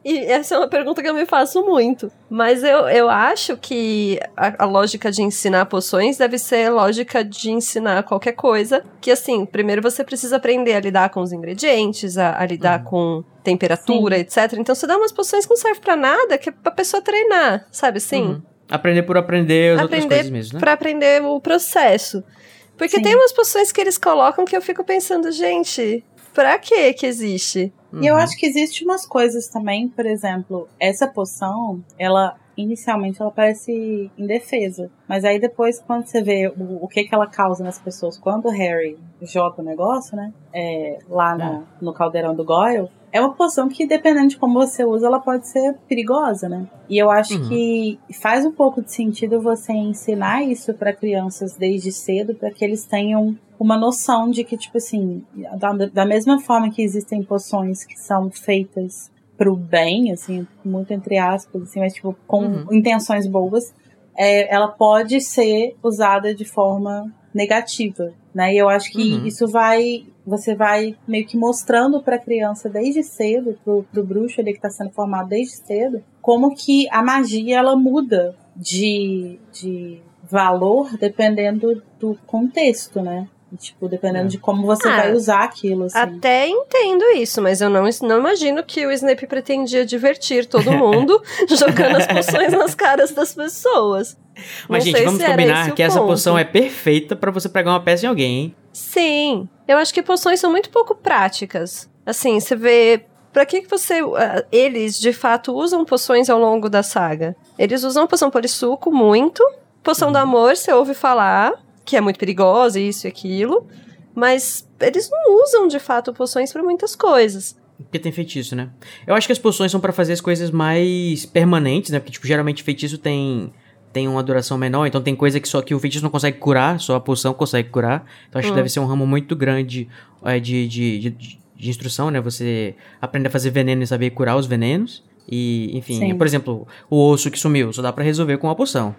e essa é uma pergunta que eu me faço muito. Mas eu, eu acho que a, a lógica de ensinar poções deve ser lógica de ensinar qualquer coisa. Que assim, primeiro você precisa aprender a lidar com os ingredientes, a, a lidar com temperatura, etc. Então você dá umas poções que não servem pra nada, que é pra pessoa treinar, sabe assim? Uhum. Aprender por aprender as outras Aprender coisas mesmo, né? Pra aprender o processo. Porque Sim. tem umas poções que eles colocam que eu fico pensando, gente, pra que que existe? E eu Uhum. acho que existe umas coisas também, por exemplo, essa poção, ela inicialmente ela parece indefesa, mas aí depois quando você vê o, o que que ela causa nas pessoas, quando o Harry joga o negócio, né, é, lá na- no caldeirão do Goyle, é uma poção que dependendo de como você usa, ela pode ser perigosa, né? E eu acho Uhum. que faz um pouco de sentido você ensinar isso para crianças desde cedo, para que eles tenham uma noção de que, tipo assim, da, da mesma forma que existem poções que são feitas pro bem, assim, muito entre aspas, assim, mas tipo, com Uhum. intenções boas, é, ela pode ser usada de forma negativa, né? E eu acho que Uhum. isso vai, você vai meio que mostrando pra criança desde cedo, pro, pro bruxo ele que tá sendo formado desde cedo, como que a magia ela muda de, de valor dependendo do contexto, né? Tipo, dependendo É. de como você Ah, vai usar aquilo, assim. Até entendo isso, mas eu não, não imagino que o Snape pretendia divertir todo mundo jogando as poções nas caras das pessoas. Mas, Não gente, vamos combinar que essa ponto. poção é perfeita pra você pegar uma peça em alguém, hein? Sim, eu acho que poções são muito pouco práticas. Assim, você vê. Pra que que você. ah, eles, de fato, usam poções ao longo da saga? Eles usam poção polissuco muito. Poção Uhum. do amor, você ouve falar, que é muito perigosa, isso e aquilo. Mas eles não usam, de fato, poções pra muitas coisas. Porque tem feitiço, né? Eu acho que as poções são pra fazer as coisas mais permanentes, né? Porque, tipo, geralmente feitiço tem, tem uma duração menor, então tem coisa que só que o feitiço não consegue curar, só a poção consegue curar. Então acho Hum. que deve ser um ramo muito grande é, de, de, de, de instrução, né? Você aprender a fazer veneno e saber curar os venenos. E, enfim, Sim. por exemplo, o osso que sumiu, só dá pra resolver com uma poção.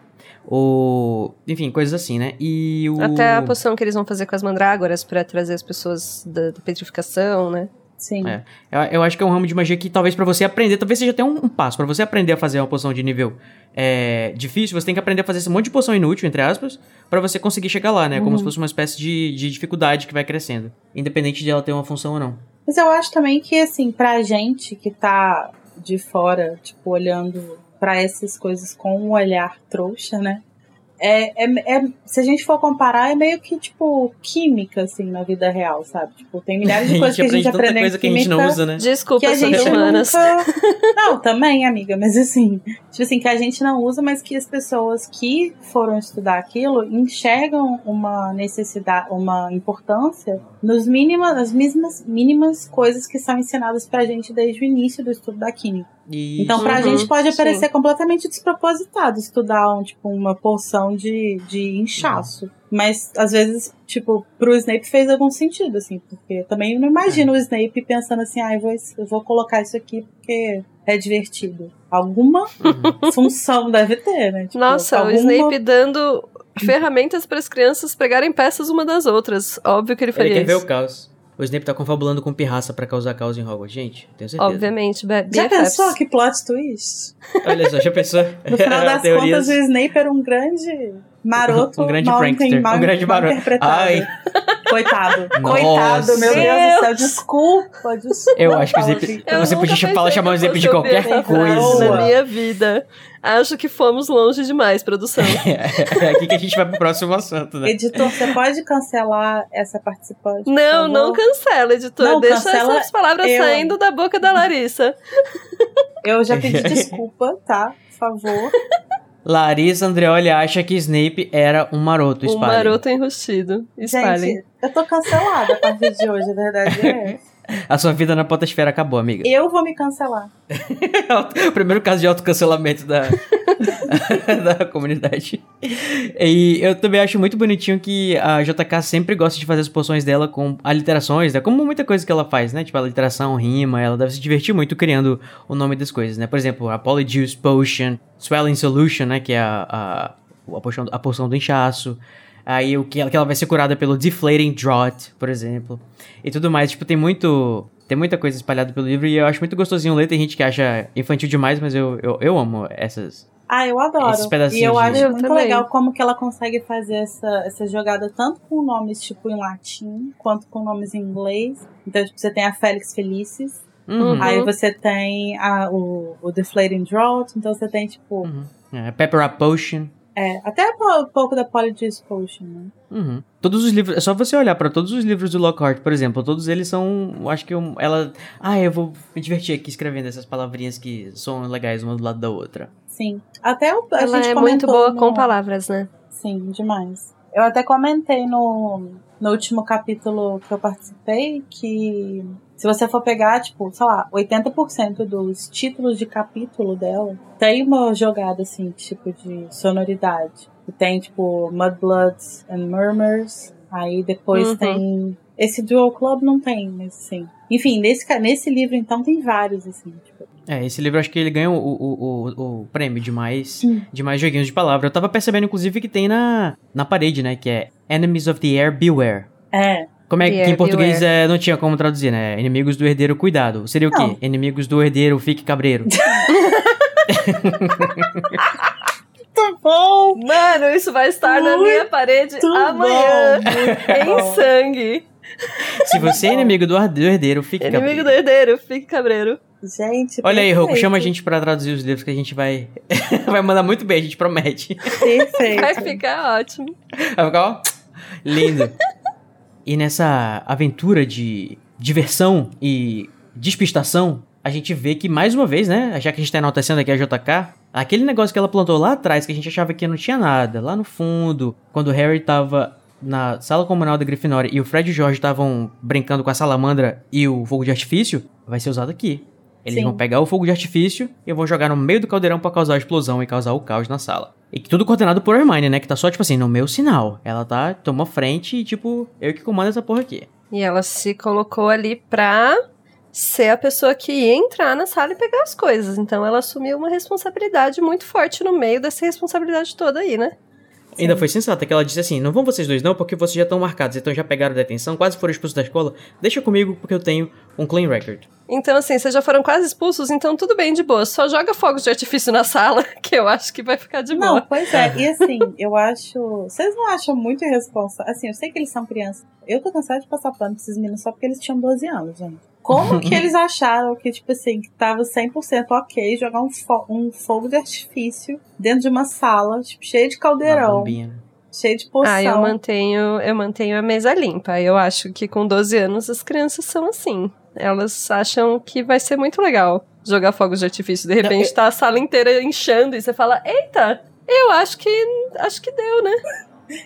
O. Enfim, coisas assim, né? E o. Até a poção que eles vão fazer com as mandrágoras pra trazer as pessoas da, da petrificação, né? Sim. É. Eu, eu acho que é um ramo de magia que talvez pra você aprender, talvez seja até um, um passo. Pra você aprender a fazer uma poção de nível é, difícil, você tem que aprender a fazer esse monte de poção inútil, entre aspas, pra você conseguir chegar lá, né? Como se fosse uma espécie de, de dificuldade que vai crescendo. Independente de ela ter uma função ou não. Mas eu acho também que, assim, pra gente que tá de fora, tipo, olhando pra essas coisas com um olhar trouxa, né? É, é, é- se a gente for comparar, é meio que, tipo, química, assim, na vida real, sabe? Tipo, tem milhares de coisas que a gente tanta aprende em coisa que a gente não química usa, né? Desculpa, que gente humanas. nunca... Não, também, amiga, mas assim, tipo assim, que a gente não usa, mas que as pessoas que foram estudar aquilo enxergam uma necessidade, uma importância nos mínimas, nas mesmas mínimas coisas que são ensinadas pra gente desde o início do estudo da química. E Então, pra Uhum, gente pode sim. parecer completamente despropositado estudar um, tipo, uma porção de, de inchaço. Mas, às vezes, tipo, pro Snape fez algum sentido, assim, porque também eu não imagino o Snape pensando assim, ah, eu vou, eu vou colocar isso aqui porque é divertido. Alguma função deve ter, né? Tipo, Nossa, alguma... o Snape dando ferramentas para as crianças pregarem peças uma das outras. Óbvio que ele faria Ele quer ver isso. o caos. O Snape tá confabulando com pirraça pra causar caos em Hogwarts. Gente, tenho certeza. Obviamente, be- Já BFFs. pensou que plot twist? Olha só, já pensou? No final das contas, o Snape era um grande maroto. Um grande mal, prankster. mal, Um grande maroto. interpretado. Ai. Coitado. Nossa. Coitado, meu Deus do céu. Desculpa, desculpa. Eu acho que o Eu Você podia falar- chamar o Snape de qualquer coisa. Na minha vida. Acho que fomos longe demais, produção. É aqui que a gente vai pro próximo assunto, né? Editor, você pode cancelar essa participante? por Não, favor? não cancela, editor. Não, Deixa cancela essas palavras eu. saindo da boca da Larissa. Eu já pedi desculpa, tá? Por favor. Larissa Andreoli acha que Snape era um maroto. Um Espalhem. maroto enrustido. Espalhem. Gente, eu tô cancelada a partir de hoje, a verdade é essa. A sua vida na potosfera acabou, amiga. Eu vou me cancelar. o primeiro caso de autocancelamento da, da comunidade. E eu também acho muito bonitinho que a JK sempre gosta de fazer as poções dela com aliterações, né? Como muita coisa que ela faz, né? Tipo, aliteração, rima, ela deve se divertir muito criando o nome das coisas, né? Por exemplo, a Polyjuice Potion, Swelling Solution, né? Que é a, a, a, poção, a poção do inchaço. Aí o que ela, que ela vai ser curada pelo Deflating Draught, por exemplo. E tudo mais. Tipo, tem muito. Tem muita coisa espalhada pelo livro e eu acho muito gostosinho ler. Tem gente que acha infantil demais, mas eu, eu, eu amo essas. Ah, eu adoro. Esses pedacinhos E eu acho Eu muito também. legal como que ela consegue fazer essa, essa jogada tanto com nomes, tipo, em latim, quanto com nomes em inglês. Então, tipo, você tem a Félix Felicis, Uhum. aí você tem a, o, o Deflating Drought, então você tem, tipo, Uhum. É, Pepper Up Potion. É, até um pouco da Polyjuice Potion, né? Uhum. Todos os livros, é só você olhar pra todos os livros do Lockhart, por exemplo, todos eles são, eu acho que um- ela, ah, eu vou me divertir aqui escrevendo essas palavrinhas que são legais uma do lado da outra. Sim. Até o, a Ela gente é muito boa no- com palavras, né? Sim, demais. Eu até comentei no, no último capítulo que eu participei que se você for pegar, tipo, sei lá, 80% dos títulos de capítulo dela tem uma jogada assim, tipo de sonoridade. E tem, tipo, Mudbloods and Murmurs. Aí depois Uhum. tem. Esse Dual Club não tem, mas sim. Enfim, nesse, nesse livro, então, tem vários, assim, tipo. É, esse livro acho que ele ganhou o, o, o, o prêmio de mais, de mais joguinhos de palavra. Eu tava percebendo, inclusive, que tem na, na parede, né, que é Enemies of the Air Beware. É. Como é que Beware, em português é, não tinha como traduzir, né? Inimigos do herdeiro, cuidado. Seria o Não. quê? Inimigos do herdeiro, fique cabreiro. Muito bom! Mano, isso vai estar na minha parede Muito amanhã. bom, muito Em sangue. Se você é inimigo do, herdeiro, fique Inimigo do cabreiro. herdeiro, fique cabreiro. Gente, Olha aí, Roku, perfeito. chama a gente pra traduzir os livros que a gente vai... vai mandar muito bem, a gente promete. Perfeito. Vai ficar ótimo. Vai ficar, ó, lindo. E nessa aventura de diversão e despistação, a gente vê que, mais uma vez, né? Já que a gente tá enaltecendo aqui a JK, aquele negócio que ela plantou lá atrás, que a gente achava que não tinha nada, lá no fundo, quando o Harry tava na sala comunal da Grifinória e o Fred e o George estavam brincando com a salamandra e o fogo de artifício, vai ser usado aqui. Eles Sim. vão pegar o fogo de artifício e vão jogar no meio do caldeirão pra causar a explosão e causar o caos na sala. E tudo coordenado por Hermione, né? Que tá só, tipo assim, no meu sinal. Ela tá, tomou frente e, tipo, eu que comando essa porra aqui. E ela se colocou ali pra ser a pessoa que ia entrar na sala e pegar as coisas. Então ela assumiu uma responsabilidade muito forte no meio dessa responsabilidade toda aí, né? Ainda foi sensata que ela disse assim: não vão vocês dois não, porque vocês já estão marcados, então já pegaram detenção, quase foram expulsos da escola. Deixa comigo, porque eu tenho um clean record. Então, assim, vocês já foram quase expulsos, então tudo bem de boa. Só joga fogos de artifício na sala, que eu acho que vai ficar de boa. Não, pois é. E assim, eu acho. Vocês não acham muito irresponsável? Assim, eu sei que eles são crianças. Eu tô cansada de passar pano pra esses meninos só porque eles tinham 12 anos, gente. Como que eles acharam que, tipo assim, que tava 100% ok jogar um, fo um fogo de artifício dentro de uma sala, tipo, cheia de caldeirão? cheio de poção. Ah, eu mantenho, eu mantenho a mesa limpa. Eu acho que com 12 anos as crianças são assim. Elas acham que vai ser muito legal jogar fogos de artifício. De repente tá a sala inteira inchando e você fala: "Eita, eu acho que acho que deu, né?"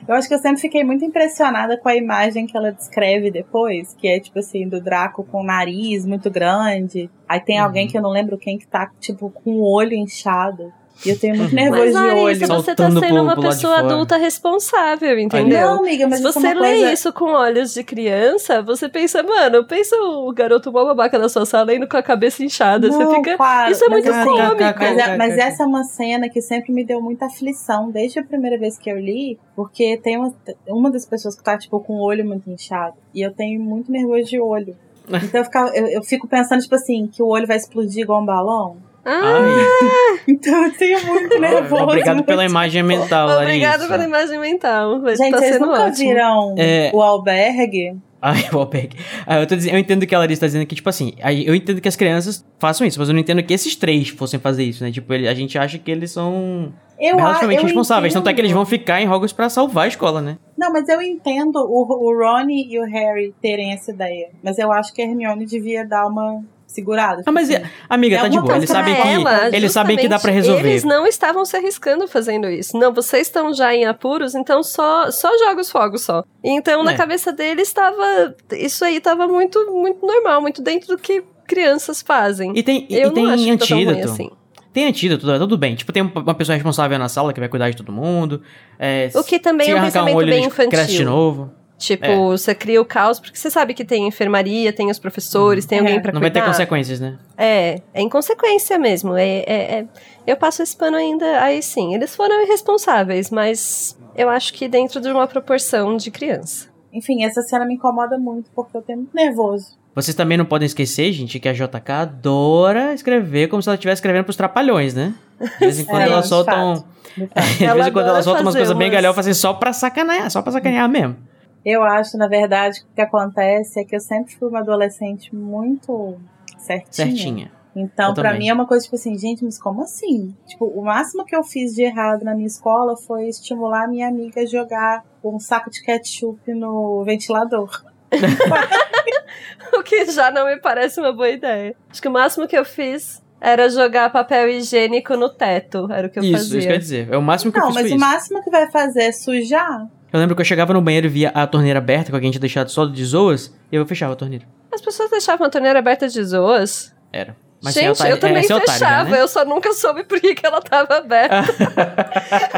Eu acho que eu sempre fiquei muito impressionada com a imagem que ela descreve depois, que é tipo assim, do Draco com o nariz muito grande. Aí tem alguém que eu não lembro quem que tá, tipo, com o olho inchado. E eu tenho muito nervoso Mas, de Larissa, olho. você tá sendo pro- uma pro de pessoa adulta responsável, entendeu? Não, amiga, mas Se é você uma lê coisa... isso com olhos de criança, você pensa, mano, pensa o garoto mó babaca da sua sala indo com a cabeça inchada. Não, você fica. claro, Isso é mas muito assim, cômico. Mas, é- mas essa é uma cena que sempre me deu muita aflição, desde a primeira vez que eu li, porque tem uma, uma das pessoas que tá, tipo, com o olho muito inchado. E eu tenho muito nervoso de olho. Então eu, ficava- eu, eu fico pensando, tipo assim, que o olho vai explodir igual um balão. Ah, Então eu tenho muito nervoso. obrigado pela imagem mental, obrigada Larissa. pela imagem mental. Gente, tá vocês nunca ótimo. viram É. o albergue? Ai, o Alpec. Ah, eu, tô dizendo, eu entendo que a Larissa tá dizendo que, tipo assim, eu entendo que as crianças façam isso, mas eu não entendo que esses três fossem fazer isso, né? Tipo, ele- a gente acha que eles são Eu, relativamente eu responsáveis. Tanto é que eles entendo. vão ficar em Hogwarts pra salvar a escola, né? Não, mas eu entendo o, o Ronnie e o Harry terem essa ideia. Mas eu acho que a Hermione devia dar uma segurada. Ah, mas, tipo amiga, É tá de boa. Eles sabem que, ela, eles sabem que dá pra justamente, resolver. Eles não estavam se arriscando fazendo isso. Não, vocês estão já em apuros, então só, só joga os fogos só. Então, na É. cabeça deles estava. Isso aí tava muito, muito normal, muito dentro do que crianças fazem. E tem, e Eu tem não acho tá antídoto. assim. Tem antídoto, tá tudo bem. Tipo, tem uma pessoa responsável na sala que vai cuidar de todo mundo. É, O que também é um pensamento um olho, bem cresce de infantil. novo. Tipo, É. você cria o caos, porque você sabe que tem enfermaria, tem os professores, tem É. alguém pra Não vai ter cuidar. consequências, né? É, é inconsequência mesmo. É, é- é- eu passo esse pano ainda, aí sim. Eles foram irresponsáveis, mas eu acho que dentro de uma proporção de criança. Enfim, essa cena me incomoda muito porque eu tenho muito nervoso. Vocês também não podem esquecer, gente, que a JK adora escrever como se ela estivesse escrevendo pros trapalhões, né? De vez em quando É, ela de solta um. De vez em quando ela solta umas coisas bem umas- galhofas assim, só pra sacanear, só pra sacanear mesmo. Eu acho, na verdade, que o que acontece é que eu sempre fui uma adolescente muito certinha. Certinha. Então, Eu pra também. mim é uma coisa tipo assim, gente, mas como assim? Tipo, o máximo que eu fiz de errado na minha escola foi estimular a minha amiga a jogar um saco de ketchup no ventilador. O que já não me parece uma boa ideia. Acho que o máximo que eu fiz era jogar papel higiênico no teto. Era o que eu isso, fazia. isso quer dizer. É o máximo que eu Não, fiz mas foi o isso. máximo que vai fazer é sujar. Eu lembro que eu chegava no banheiro e via a torneira aberta, com alguém tinha deixado só de zoas, e eu fechava a torneira. As pessoas deixavam a torneira aberta de zoas. Era. Mas Gente, otário- eu também é, otário já, fechava. né? Eu só nunca soube por que, que ela tava aberta.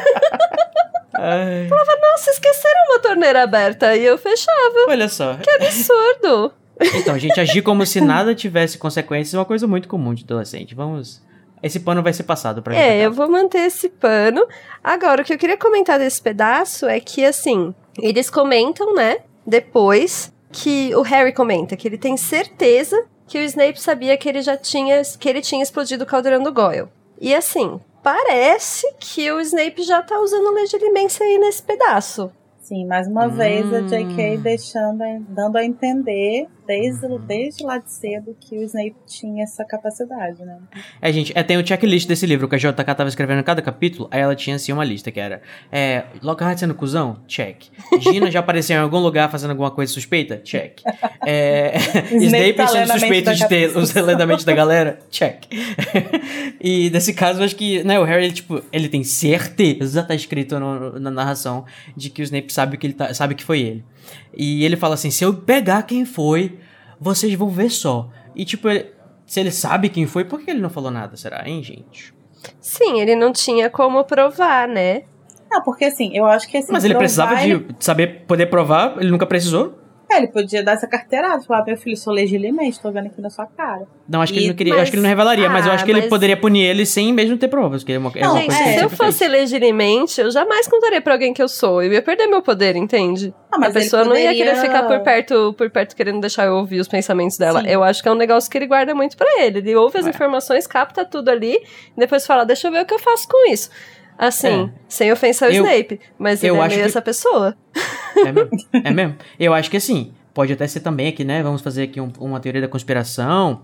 Ai, Nossa, esqueceram uma torneira aberta. E eu fechava. olha só. Que absurdo. Então, gente, agir como se nada tivesse consequências é uma coisa muito comum de adolescente. Vamos. Esse pano vai ser passado pra É, gente. eu vou manter esse pano. Agora, o que eu queria comentar desse pedaço é que, assim, eles comentam, né, depois, que o Harry comenta que ele tem certeza que o Snape sabia que ele já tinha, que ele tinha explodido o caldeirão do Goyle. E, assim, parece que o Snape já tá usando legilimência aí nesse pedaço. Sim, mais uma Hum. vez a J.K. deixando, dando a entender desde, desde lá de cedo que o Snape tinha essa capacidade, né? É, gente, é, tem o checklist desse livro que a JK tava escrevendo em cada capítulo, aí ela tinha assim uma lista que era é, Lockhart sendo cuzão? Check. Gina já apareceu em algum lugar fazendo alguma coisa suspeita? Check. É, Snape tá sendo suspeito de ter os elementos da galera? Check. e nesse caso, acho que, né, o Harry, ele, tipo, ele tem certeza, tá escrito no- na narração, de que o Snape sabe que ele tá, sabe que foi ele. E ele fala assim: se eu pegar quem foi, vocês vão ver só. E tipo, ele- se ele sabe quem foi, por que ele não falou nada, será, hein, gente? Sim, ele não tinha como provar, né? Não, porque assim, eu acho que assim. Mas ele provar, precisava ele- de saber poder provar, ele nunca precisou. É, ele podia dar essa carteirada, falar, meu filho, sou legilimamente, tô vendo aqui na sua cara. Não, acho que E- ele não queria, mas- acho que ele não revelaria, mas eu Ah, acho que ele mas- poderia punir ele sem mesmo ter provas. Que é uma, é Não, uma coisa é, que ele Se eu fosse fez. legilimamente, eu jamais contaria pra alguém que eu sou. Eu ia perder meu poder, entende? Ah, mas a pessoa ele não ia poderia- querer ficar por perto, por perto querendo deixar eu ouvir os pensamentos dela. Sim. Eu acho que é um negócio que ele guarda muito pra ele. Ele ouve as É. informações, capta tudo ali, e depois fala, deixa eu ver o que eu faço com isso. Assim, sem ofensa ao Eu- Snape. Mas eu ele é acho meio que- essa pessoa. É mesmo? É mesmo? Eu acho que assim, pode até ser também aqui, né? Vamos fazer aqui um- uma teoria da conspiração.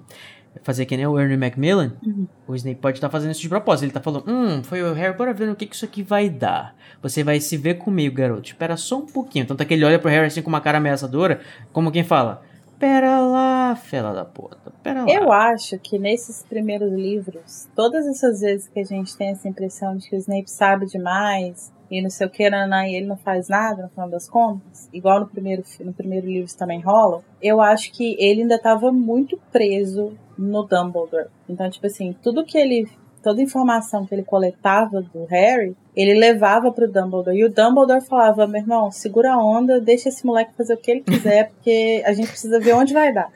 Fazer que nem o Ernie Macmillan. Uhum. O Snape pode estar fazendo isso de propósito. Ele tá falando, hum, foi o Harry, bora ver no que, que isso aqui vai dar. Você vai se ver comigo, garoto. Espera só um pouquinho. Tanto é que ele olha pro Harry assim com uma cara ameaçadora, como quem fala, pera lá, fela da puta, pera lá. Eu acho que nesses primeiros livros, todas essas vezes que a gente tem essa impressão de que o Snape sabe demais e não sei o que, nanã, e ele não faz nada no final das contas, igual no primeiro, no primeiro livro isso também rola, eu acho que ele ainda estava muito preso no Dumbledore. Então, tipo assim, tudo que ele. Toda informação que ele coletava do Harry, ele levava pro Dumbledore. E o Dumbledore falava: meu irmão, segura a onda, deixa esse moleque fazer o que ele quiser, porque a gente precisa ver onde vai dar.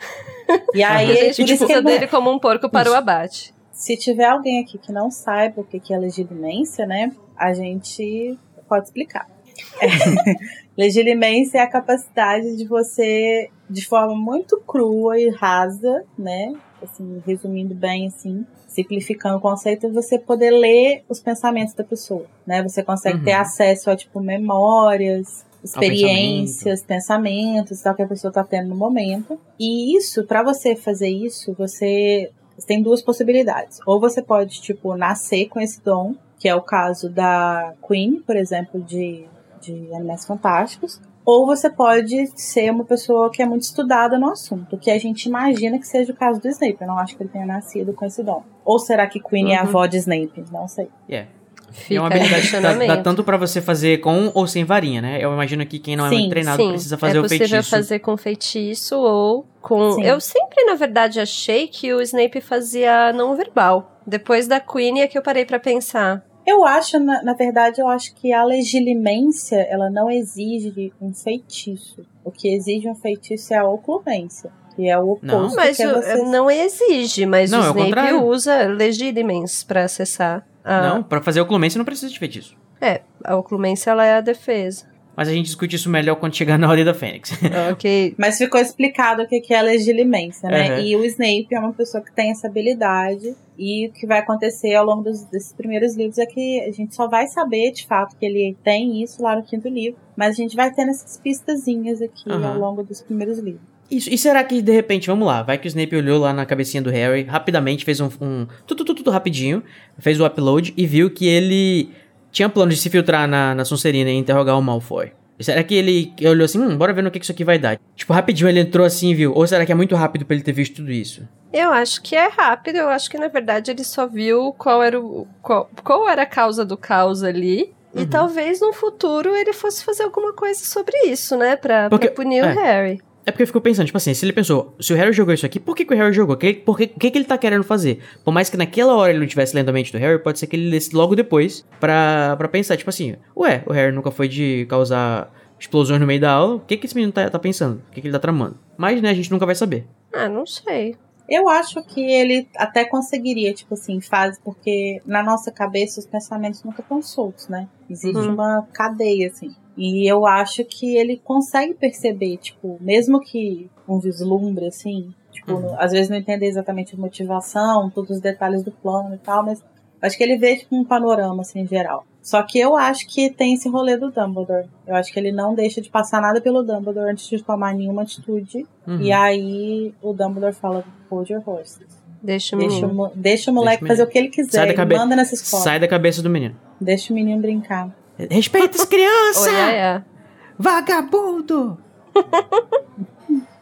E aí, a gente precisa ele dele como um porco para o abate. se tiver alguém aqui que não saiba o que que é legilimência, né, a gente pode explicar. É. Legilimência é a capacidade de você, de forma muito crua e rasa, né, assim, resumindo bem assim, simplificando o conceito, você poder ler os pensamentos da pessoa, né? Você consegue Uhum. ter acesso a tipo memórias, experiências, pensamentos, tal que a pessoa tá tendo no momento. E isso, para você fazer isso, você você tem duas possibilidades. Ou você pode, tipo, nascer com esse dom, que é o caso da Queen, por exemplo, de, de Animais Fantásticos. Ou você pode ser uma pessoa que é muito estudada no assunto, que a gente imagina que seja o caso do Snape. Eu não acho que ele tenha nascido com esse dom. Ou será que Queen é a Uhum. avó de Snape? Não sei. É. Fica é uma habilidade que dá, dá tanto pra você fazer com ou sem varinha, né? Eu imagino que quem não é muito Sim, treinado Sim, precisa fazer é o possível feitiço. fazer com feitiço ou com. Sim. Eu sempre, na verdade, achei que o Snape fazia não verbal. Depois da Queen é que eu parei pra pensar. Eu acho, na, na verdade, eu acho que a legilimência, ela não exige um feitiço. O que exige um feitiço é a oclumência. Que é o Não. oposto Mas que é o- você... não exige, mas Não, é o o Snape contrário. usa legilimens pra acessar. A, Não, pra fazer oclumência não precisa de feitiço. É, a oclumência ela é a defesa. Mas a gente discute isso melhor quando chegar na Ordem da Fênix. ok. Mas ficou explicado o que é legilimência, né? Uhum. E o Snape é uma pessoa que tem essa habilidade. E o que vai acontecer ao longo dos- desses primeiros livros é que a gente só vai saber, de fato, que ele tem isso lá no quinto livro. Mas a gente vai tendo essas pistazinhas aqui Uhum. ao longo dos primeiros livros. Isso, e será que de repente, vamos lá, vai que o Snape olhou lá na cabecinha do Harry, rapidamente fez um, um tudo, tudo, tudo rapidinho, fez o upload e viu que ele tinha plano de se filtrar na, na Sonserina e interrogar o Malfoy. Será que ele olhou assim, hum, bora ver no que que isso aqui vai dar? Tipo, rapidinho ele entrou assim e viu, ou será que é muito rápido pra ele ter visto tudo isso? Eu acho que é rápido, eu acho que na verdade ele só viu qual era o qual, qual era a causa do caos ali. E Uhum. talvez no futuro ele fosse fazer alguma coisa sobre isso, né? Pra, Porque- pra punir é. o Harry. É porque eu fico pensando, tipo assim, se ele pensou, se o Harry jogou isso aqui, por que, que o Harry jogou? Que, por que, o que, que ele tá querendo fazer? Por mais que naquela hora ele não tivesse lendo a mente do Harry, pode ser que ele lesse logo depois pra, pra pensar, tipo assim, ué, o Harry nunca foi de causar explosões no meio da aula, o que, que esse menino tá, tá pensando? O que, que ele tá tramando? Mas, né, a gente nunca vai saber. Ah, não sei. Eu acho que ele até conseguiria, tipo assim, fase, porque na nossa cabeça os pensamentos nunca estão soltos, né? Existe Uhum. uma cadeia, assim. E eu acho que ele consegue perceber, tipo, mesmo que um vislumbre, assim, tipo, Uhum. às vezes não entender exatamente a motivação, todos os detalhes do plano e tal, mas acho que ele vê, tipo, um panorama, assim, em geral. Só que eu acho que tem esse rolê do Dumbledore. Eu acho que ele não deixa de passar nada pelo Dumbledore antes de tomar nenhuma atitude. Uhum. E aí o Dumbledore fala, hold your horses. Deixa o Deixa o, deixa o moleque Deixa o fazer o que ele quiser. Sai da cabe- Manda nessa escola. Sai da cabeça do menino. Deixa o menino brincar. Respeita as crianças! É. Vagabundo!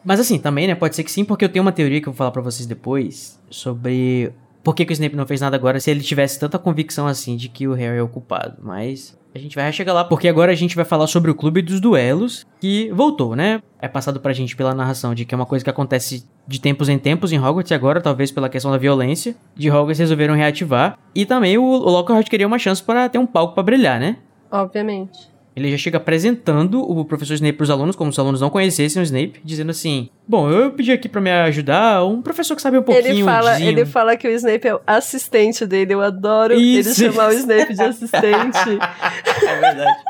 Mas assim, também, né? Pode ser que sim, porque eu tenho uma teoria que eu vou falar pra vocês depois sobre por que, que o Snape não fez nada agora se ele tivesse tanta convicção assim de que o Harry é o culpado. Mas a gente vai chegar lá, porque agora a gente vai falar sobre o Clube dos Duelos, que voltou, né? É passado pra gente pela narração de que é uma coisa que acontece de tempos em tempos em Hogwarts e agora, talvez pela questão da violência, de Hogwarts resolveram reativar. E também o, o Lockhart queria uma chance para ter um palco pra brilhar, né? Obviamente. ele já chega apresentando o professor Snape para os alunos, como se os alunos não conhecessem o Snape, dizendo assim: Bom, eu pedi aqui para me ajudar um professor que sabe um pouquinho ele fala, ele fala que o Snape é o assistente dele. Eu adoro Isso. ele chamar o Snape de assistente. é verdade.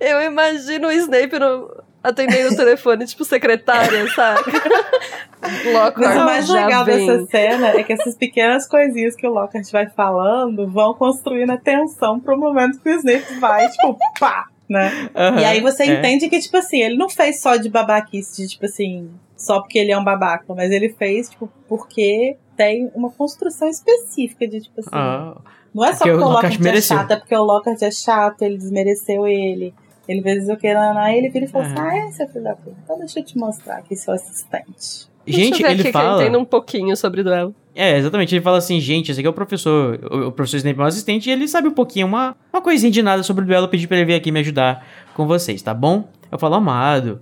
Eu imagino o Snape no, atendendo o telefone, tipo secretária, sabe? Lockhart Mas o mais legal vem. dessa cena é que essas pequenas coisinhas que o Lockhart vai falando vão construindo a tensão pro momento que o Snape vai, tipo, pá, né? Uhum, e aí você é. entende que, tipo assim, ele não fez só de babaquice, de, tipo assim, só porque ele é um babaca, mas ele fez, tipo, porque tem uma construção específica de, tipo assim. Ah, não é só porque, porque o Lockhart, Lockhart é chato, é porque o Lockhart é chato, ele desmereceu ele. Ele fez o que lá, ele vira e falou assim: Ah, é, seu filho da puta, então deixa eu te mostrar aqui seu assistente. Gente, Deixa eu ver ele aqui fala. Que eu entendo um pouquinho sobre o duelo. É, exatamente. Ele fala assim, gente, esse aqui é o professor. O, professor Snape é um assistente e ele sabe um pouquinho, uma, uma coisinha de nada sobre o duelo. Eu pedi pra ele vir aqui me ajudar com vocês, tá bom? Eu falo, amado.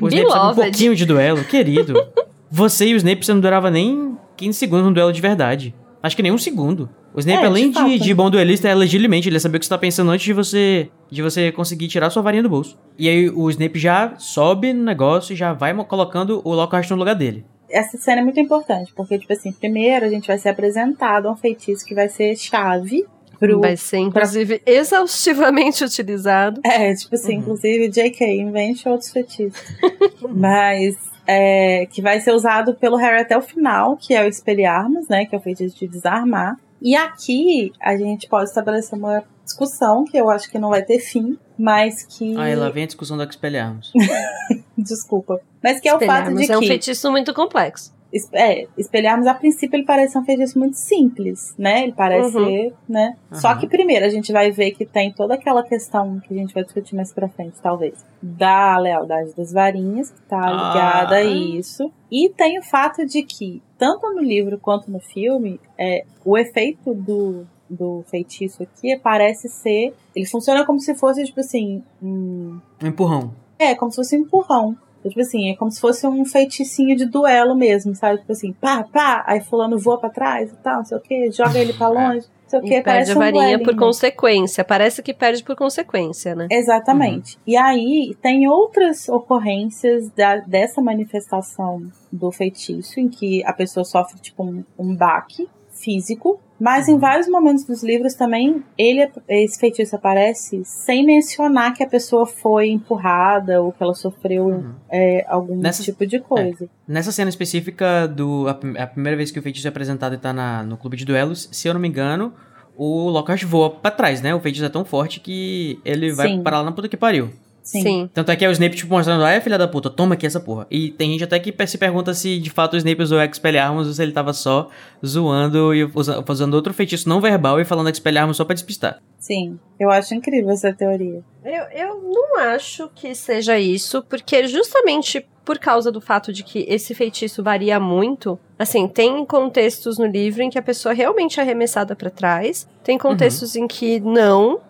O Snape sabe um pouquinho de duelo, querido. você e o Snape você não durava nem 15 segundos no duelo de verdade. Acho que nem um segundo. O Snape, é, além de, de, de, bom duelista, é legitimamente. Ele sabia o que você tá pensando antes de você de você conseguir tirar sua varinha do bolso. E aí o Snape já sobe no negócio e já vai colocando o Lockhart no lugar dele. Essa cena é muito importante, porque, tipo assim, primeiro a gente vai ser apresentado a um feitiço que vai ser chave Pro, vai ser, inclusive, pra... exaustivamente utilizado. É, tipo assim, uhum. inclusive, JK, invente outros feitiços. Mas é, que vai ser usado pelo Harry até o final, que é o Expelliarmus, né? Que é o feitiço de desarmar. E aqui a gente pode estabelecer uma discussão que eu acho que não vai ter fim, mas que. Ah, lá vem a discussão da Expelliarmus. Desculpa. Mas que é o fato de que. é um feitiço muito complexo. É, espelharmos a princípio ele parece um feitiço muito simples, né? Ele parece uhum. né? Uhum. Só que primeiro a gente vai ver que tem toda aquela questão que a gente vai discutir mais pra frente, talvez, da lealdade das varinhas, que tá ligada ah. a isso. E tem o fato de que, tanto no livro quanto no filme, é, o efeito do, do feitiço aqui parece ser. Ele funciona como se fosse, tipo assim. Um, um empurrão. É, como se fosse um empurrão. Tipo assim, é como se fosse um feiticinho de duelo mesmo, sabe? Tipo assim, pá, pá, aí fulano voa pra trás e tal, não sei o que, joga ele pra longe. Não sei o que, perde a varinha um por consequência. Parece que perde por consequência, né? Exatamente. Uhum. E aí tem outras ocorrências da, dessa manifestação do feitiço, em que a pessoa sofre, tipo, um, um baque físico, mas em vários momentos dos livros também ele esse feitiço aparece sem mencionar que a pessoa foi empurrada ou que ela sofreu uhum. é, algum Nessa, tipo de coisa. É. Nessa cena específica do a, a, primeira vez que o feitiço é apresentado e tá na, no clube de duelos, se eu não me engano, o Lockhart voa para trás, né? O feitiço é tão forte que ele vai Sim. parar lá na puta que pariu. Sim. Sim. Tanto é que é o Snape, tipo, mostrando, ah, é filha da puta, toma aqui essa porra. E tem gente até que se pergunta se de fato o Snape usou Expelliarmus ou se ele tava só zoando e usando outro feitiço não verbal e falando Expelliarmus só pra despistar. Sim, eu acho incrível essa teoria. Eu, eu não acho que seja isso, porque justamente por causa do fato de que esse feitiço varia muito, assim, tem contextos no livro em que a pessoa realmente é arremessada para trás, tem contextos uhum. em que não.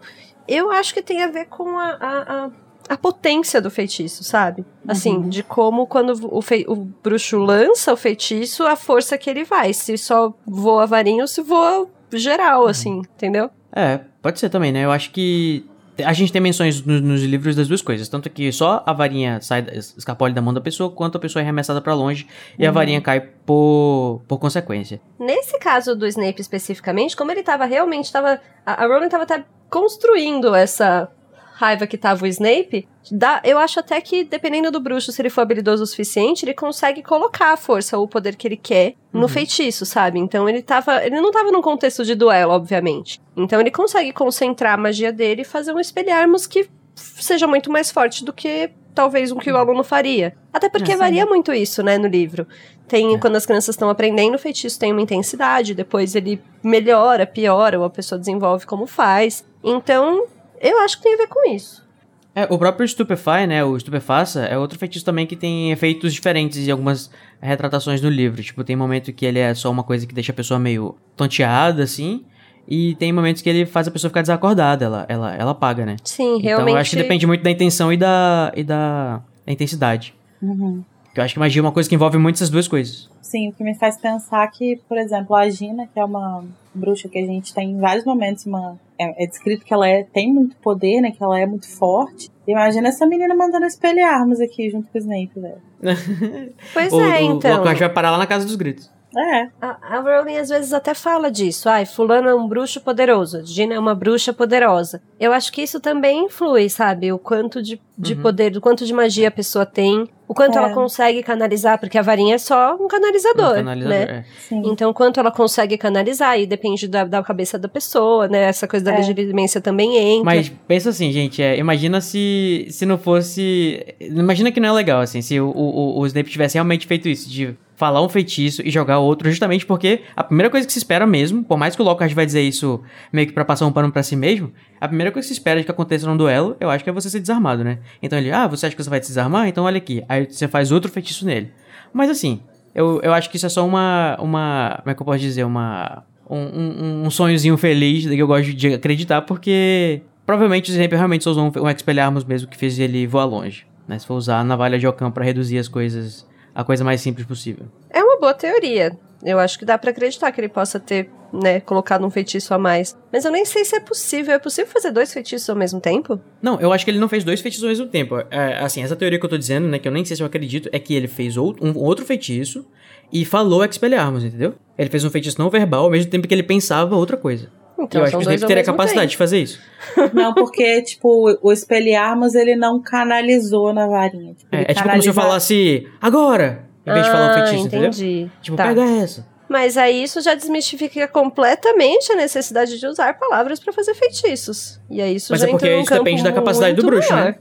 Eu acho que tem a ver com a, a, a a potência do feitiço, sabe? Assim, uhum. de como quando o, o, bruxo lança o feitiço, a força que ele vai. Se só voa varinho, se voa geral, uhum. assim, entendeu? É, pode ser também, né? Eu acho que a gente tem menções nos, nos livros das duas coisas. Tanto que só a varinha sai, escapole da mão da pessoa, quanto a pessoa é arremessada para longe e uhum. a varinha cai por, por consequência. Nesse caso do Snape especificamente, como ele tava realmente, tava, a, a Rowling tava até construindo essa raiva que tava o Snape, dá, eu acho até que, dependendo do bruxo, se ele for habilidoso o suficiente, ele consegue colocar a força ou o poder que ele quer no uhum. feitiço, sabe? Então ele tava. Ele não tava num contexto de duelo, obviamente. Então ele consegue concentrar a magia dele e fazer um espelharmos que seja muito mais forte do que talvez um que o aluno faria. Até porque varia muito isso, né, no livro. Tem, é. quando as crianças estão aprendendo, o feitiço tem uma intensidade, depois ele melhora, piora, ou a pessoa desenvolve como faz. Então, eu acho que tem a ver com isso. É, o próprio Stupefy, né, o Stupefaça, é outro feitiço também que tem efeitos diferentes em algumas retratações no livro. Tipo, tem momento que ele é só uma coisa que deixa a pessoa meio tonteada, assim, e tem momentos que ele faz a pessoa ficar desacordada, ela, ela, ela apaga, né? Sim, realmente. Então eu acho que depende muito da intenção e da, e da, da intensidade. Uhum. Que eu acho que magia é uma coisa que envolve muito essas duas coisas. Sim, o que me faz pensar que, por exemplo, a Gina, que é uma bruxa que a gente tem em vários momentos uma é, é, descrito que ela é, tem muito poder, né? Que ela é muito forte. Imagina essa menina mandando espelhar armas aqui junto com o Snape, velho. Pois o, é, o então. Lockhart vai parar lá na casa dos gritos. É. A, a Rowling às vezes até fala disso. Ai, fulano é um bruxo poderoso. Gina é uma bruxa poderosa. Eu acho que isso também influi, sabe? O quanto de, de Uhum. poder, o quanto de magia a pessoa tem. O quanto É. ela consegue canalizar, porque a varinha é só um canalizador, Um canalizador, né? é. Então, quanto ela consegue canalizar, e depende da, da cabeça da pessoa, né? Essa coisa da É. legilimência também entra. Mas pensa assim, gente, é, imagina se, se não fosse. Imagina que não é legal, assim, se o, o, o Snape tivesse realmente feito isso, de falar um feitiço e jogar outro, justamente porque a primeira coisa que se espera mesmo, por mais que o Lockhart vai dizer isso meio que pra passar um pano pra si mesmo, a primeira coisa que se espera de que aconteça num duelo, eu acho que é você ser desarmado, né? Então ele, ah, você acha que você vai se desarmar? Então olha aqui. Aí você faz outro feitiço nele. Mas assim, eu, eu acho que isso é só uma. uma como é que eu posso dizer? Uma. Um, um, um sonhozinho feliz que eu gosto de acreditar, porque provavelmente o Snape realmente só usou um, um Expelliarmus mesmo que fez ele voar longe. Né? Se for usar a navalha de Ockham pra reduzir as coisas, a coisa mais simples possível. É uma boa teoria. Eu acho que dá pra acreditar que ele possa ter, né, colocado um feitiço a mais. Mas eu nem sei se é possível. É possível fazer dois feitiços ao mesmo tempo? Não, eu acho que ele não fez dois feitiços ao mesmo tempo. É, assim, essa teoria que eu tô dizendo, né, que eu nem sei se eu acredito, é que ele fez ou- um outro feitiço e falou Expelliarmus, entendeu? Ele fez um feitiço não verbal ao mesmo tempo que ele pensava outra coisa. Então, eu acho que Snape ao teria a capacidade tempo. de fazer isso. Não, porque, tipo, o Expelliarmus, ele não canalizou na varinha. Tipo, É, é tipo como se eu falasse agora, em vez de falar um Ah, feitiço, entendeu? entendi. Tipo, Tá. pega essa. Mas aí isso já desmistifica completamente a necessidade de usar palavras pra fazer feitiços. E aí isso Mas já é porque isso depende da capacidade do bruxo, maior. né?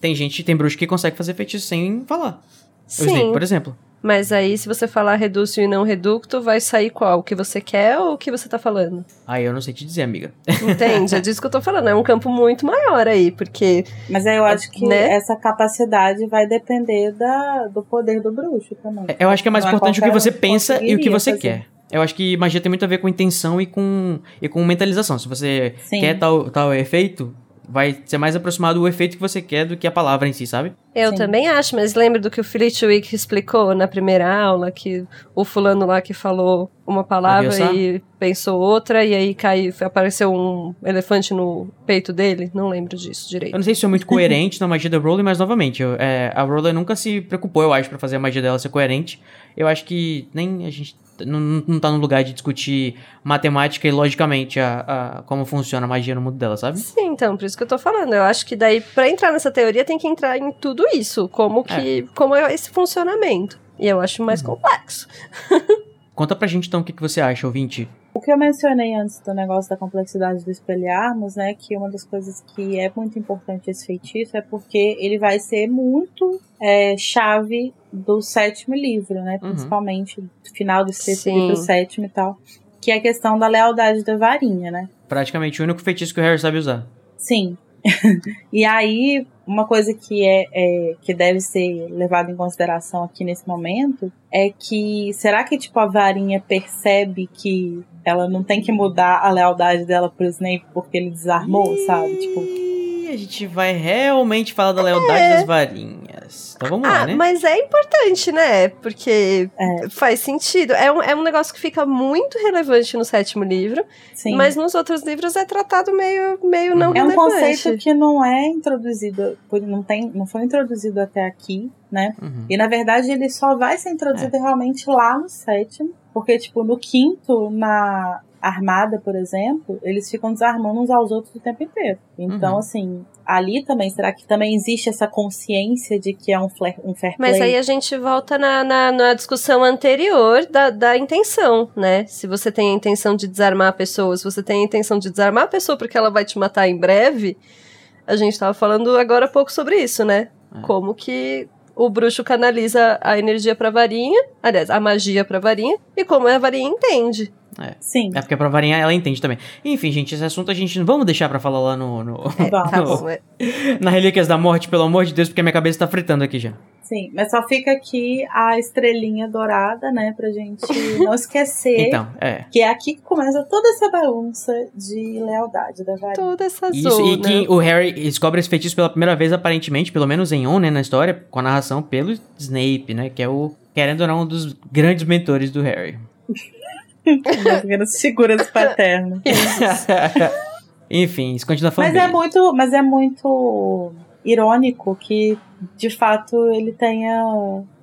Tem gente, tem bruxo que consegue fazer feitiço sem falar. O Sim, Snape, por exemplo. mas aí se você falar redúcio e não reducto, vai sair qual? O que você quer ou o que você tá falando? Aí eu não sei te dizer, amiga. Entende? é disso que eu tô falando. É um campo muito maior aí, porque Mas aí eu acho que Né? essa capacidade vai depender da, do poder do bruxo também. Eu acho que é mais Não é importante o que você pensa e o que você fazer. quer. Eu acho que magia tem muito a ver com intenção e com, e com mentalização. Se você Sim. quer tal, tal efeito, vai ser mais aproximado do efeito que você quer do que a palavra em si, sabe? Eu Sim. também acho, mas lembra do que o Flitwick explicou na primeira aula, que o fulano lá que falou uma palavra e pensou outra, e aí caiu, apareceu um elefante no peito dele? Não lembro disso Eu direito. não sei se é muito coerente na magia da Rowling, mas novamente, eu- é, a Rowling nunca se preocupou, eu acho, pra fazer a magia dela ser coerente. Eu acho que nem a gente não, não tá no lugar de discutir matemática e logicamente a, a- como funciona a magia no mundo dela, sabe? Sim, então, por isso que eu tô falando. Eu acho que daí, pra entrar nessa teoria, tem que entrar em tudo isso, como que, como é esse funcionamento. E eu acho mais complexo. Conta pra gente então o que, que você acha, ouvinte. O que eu mencionei antes do negócio da complexidade do espelharmos, né? Que uma das coisas que é muito importante esse feitiço é porque ele vai ser muito é, chave do sétimo livro, né? Uhum. Principalmente do final do sexto Sim. livro, sétimo e tal. Que é a questão da lealdade da varinha, né? Praticamente o único feitiço que o Harry sabe usar. Sim. e aí, uma coisa que é, é que deve ser levada em consideração aqui nesse momento é que será que tipo a varinha percebe que ela não tem que mudar a lealdade dela pro Snape porque ele desarmou, sabe? Tipo, Ih, a gente vai realmente falar da lealdade das varinhas. Então vamos lá, ah, né? mas é importante, né? Porque É. faz sentido. É um, é um negócio que fica muito relevante no sétimo livro, sim. mas nos outros livros é tratado meio, meio não é um relevante. conceito que não é introduzido, não tem, não foi introduzido até aqui, né? Uhum. E na verdade ele só vai ser introduzido realmente lá no sétimo. Porque, tipo, no quinto, na armada, por exemplo, eles ficam desarmando uns aos outros o tempo inteiro. Então, Uhum. assim, ali também, será que também existe essa consciência de que é um, flair, um fair play? Mas aí a gente volta na, na, na discussão anterior da, da intenção, né? Se você tem a intenção de desarmar a pessoa, se você tem a intenção de desarmar a pessoa porque ela vai te matar em breve, a gente tava falando agora há pouco sobre isso, né? É. Como que o bruxo canaliza a energia pra varinha, aliás, a magia pra varinha, e como a varinha entende. Sim. É porque a varinha ela entende também. Enfim, gente, esse assunto a gente não vamos deixar pra falar lá no, no- Vamos. Tá bom, é. na Relíquias da Morte, pelo amor de Deus, porque a minha cabeça tá fritando aqui já. Sim, mas só fica aqui a estrelinha dourada, né, pra gente não esquecer Então, é. que é aqui que começa toda essa bagunça de lealdade da varinha. Toda essa Isso, zona. e que o Harry descobre esse feitiço pela primeira vez, aparentemente, pelo menos em On, né, na história, com a narração pelo Snape, né, que é o, querendo ou não, um dos grandes mentores do Harry. Figuras paternas. Enfim, isso continua falando Mas é bem. muito, mas é muito irônico que, de fato, ele tenha,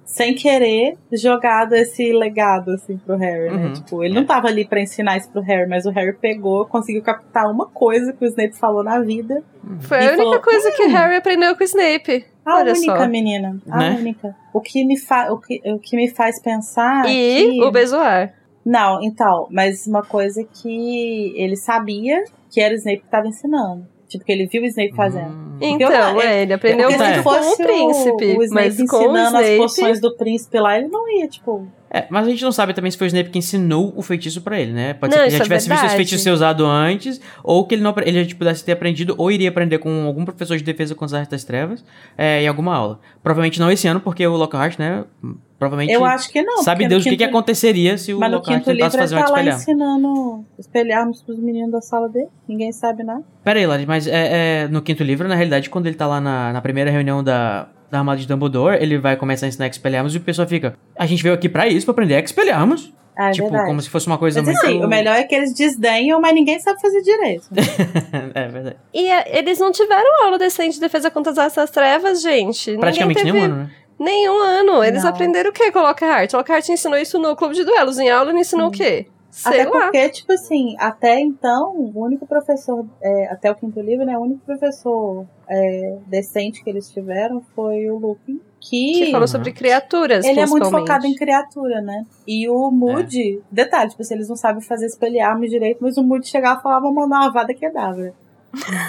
sem querer, jogado esse legado, assim, pro Harry, né? Uhum. Tipo, ele não tava ali pra ensinar isso pro Harry, mas o Harry pegou, conseguiu captar uma coisa que o Snape falou na vida. Foi a única falou, coisa que Harry aprendeu com o Snape. A Olha única, só. menina. A Né? única. O que, me fa o, que, o que me faz pensar. E que... o Bezoar. Não, então, mas uma coisa que ele sabia que era o Snape que tava ensinando. Tipo, que ele viu o Snape fazendo. Hum. Então, eu- é, ele aprendeu Porque é. muito se com o príncipe. o, o Snape mas com o ensinando as Snape. poções do príncipe lá, ele não ia, tipo. É, mas a gente não sabe também se foi o Snape que ensinou o feitiço pra ele, né? Pode Não, ser que ele já é tivesse visto esse feitiço ser usado antes, ou que ele não ele já pudesse ter aprendido, ou iria aprender com algum professor de defesa contra as artes das trevas é, em alguma aula. Provavelmente não esse ano, porque o Lockhart, né? Provavelmente eu acho que não. sabe Deus o que, que aconteceria se o Mas Lockhart tentasse fazer um tá espelhar. ensinando espelharmos pros meninos da sala dele. Ninguém sabe nada. Pera aí, Lari, mas é, é, no quinto livro, na realidade, quando ele tá lá na, na primeira reunião da, da Armada de Dumbledore, ele vai começar a ensinar Expelliarmus e o pessoal fica, a gente veio aqui pra isso, pra aprender Expelliarmus. Ah, é tipo, verdade. como se fosse uma coisa Mas muito... assim, o melhor é que eles desdenham, mas ninguém sabe fazer direito. é verdade. E é, eles não tiveram aula decente de defesa contra as artes das trevas, gente. Praticamente Ninguém nenhum ano, né? Nenhum ano. Eles Não. aprenderam o quê com o Lockhart? O Lockhart ensinou isso no clube de duelos. Em aula ele ensinou o quê? Sei até lá. porque, tipo assim, até então, o único professor, é, até o quinto livro, né, o único professor é, decente que eles tiveram foi o Lupin, que, Que falou sobre criaturas, ele é muito focado em criatura, né? E o Moody, detalhe, tipo assim, eles não sabem fazer espelharmo direito, mas o Moody chegava e falava, vamos mandar uma vada quedável.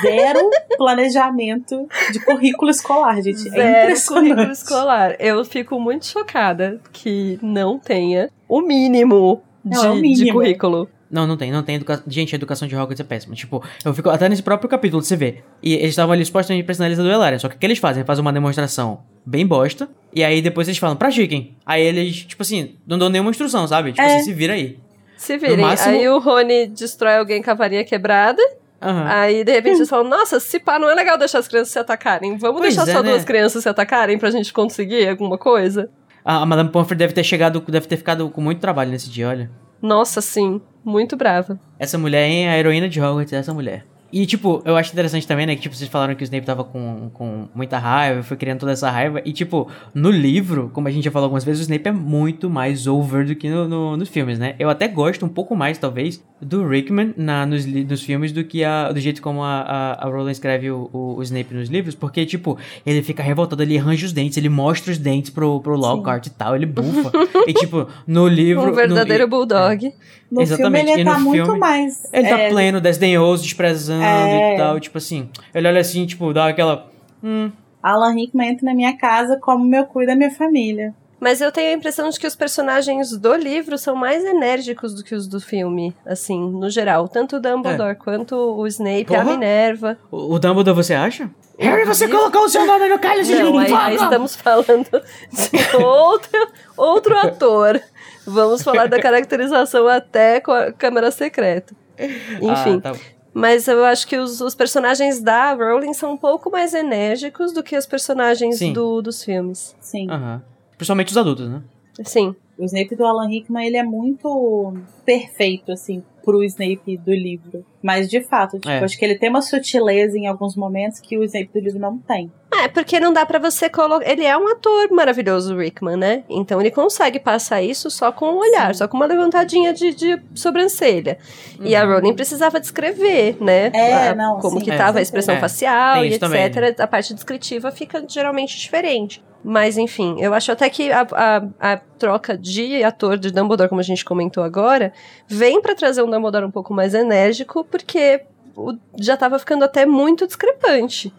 Zero planejamento de currículo escolar, gente. é Zero impressionante. currículo escolar. Eu fico muito chocada que não tenha o mínimo de, Não, é de currículo. Não, não tem, não tem educação. Gente, a educação de Hogwarts é péssima. Tipo, eu fico até nesse próprio capítulo, você vê. E eles estavam ali supostamente pra sinalizar do Elarian. Só que o que eles fazem? Fazem uma demonstração bem bosta. E aí depois eles falam, pratiquem. Aí eles, tipo assim, não dão nenhuma instrução, sabe? Tipo É. assim, se vira aí. Se virem. Máximo- Aí o Rony destrói alguém com a varinha quebrada. Aham. Aí, de repente, eles falam, nossa, se pá, não é legal deixar as crianças se atacarem. Vamos Pois deixar é, só né? duas crianças se atacarem pra gente conseguir alguma coisa? A, a Madame Pomfrey deve ter chegado, deve ter ficado com muito trabalho nesse dia, olha. Nossa, sim. Muito brava. Essa mulher é a heroína de Hogwarts, é essa mulher. E, tipo, eu acho interessante também, né, que, tipo, vocês falaram que o Snape tava com, com muita raiva, foi criando toda essa raiva, e, tipo, no livro, como a gente já falou algumas vezes, o Snape é muito mais over do que no, no- nos filmes, né? Eu até gosto um pouco mais, talvez, do Rickman na, nos, nos filmes do que a, do jeito como a, a, a Rowling escreve o, o, o Snape nos livros, porque, tipo, ele fica revoltado, ele arranja os dentes, ele mostra os dentes pro, pro Lockhart e tal, ele bufa. e, tipo, no livro... Um no- verdadeiro e- bulldog. No Exatamente, filme ele e tá muito filme, mais. Ele tá é, pleno, desdenhoso, desprezando É. e tal. Tipo assim, ele olha assim, tipo, dá aquela. Hum, Alan Rickman entra na minha casa como meu cu da minha família. Mas eu tenho a impressão de que os personagens do livro são mais enérgicos do que os do filme, assim, no geral. Tanto o Dumbledore quanto o Snape, a É. Porra. Minerva. o, o Dumbledore você acha? Harry, você colocou o seu nome no cálice de Não, aí, aí estamos falando de outro, outro ator. Vamos falar da caracterização até com a câmera secreta. Enfim, Ah, tá. mas eu acho que os, os personagens da Rowling são um pouco mais enérgicos do que os personagens do, dos filmes. Sim. Aham. Principalmente os adultos, né? Sim. O Snape do Alan Rickman, ele é muito perfeito, assim, pro Snape do livro. Mas, de fato, tipo, É. acho que ele tem uma sutileza em alguns momentos que o Snape do livro não tem. É, porque não dá pra você colocar. Ele é um ator maravilhoso, o Rickman, né? Então ele consegue passar isso só com um olhar, só com uma levantadinha de, de sobrancelha. E a Rowling precisava descrever, né? É, A- não, Como sim, que com tava a expressão É, facial tem e etc. também, né? A parte descritiva fica geralmente diferente. Mas, enfim, eu acho até que a, a, a troca de ator de Dumbledore, como a gente comentou agora, vem pra trazer um Dumbledore um pouco mais enérgico, porque o- já tava ficando até muito discrepante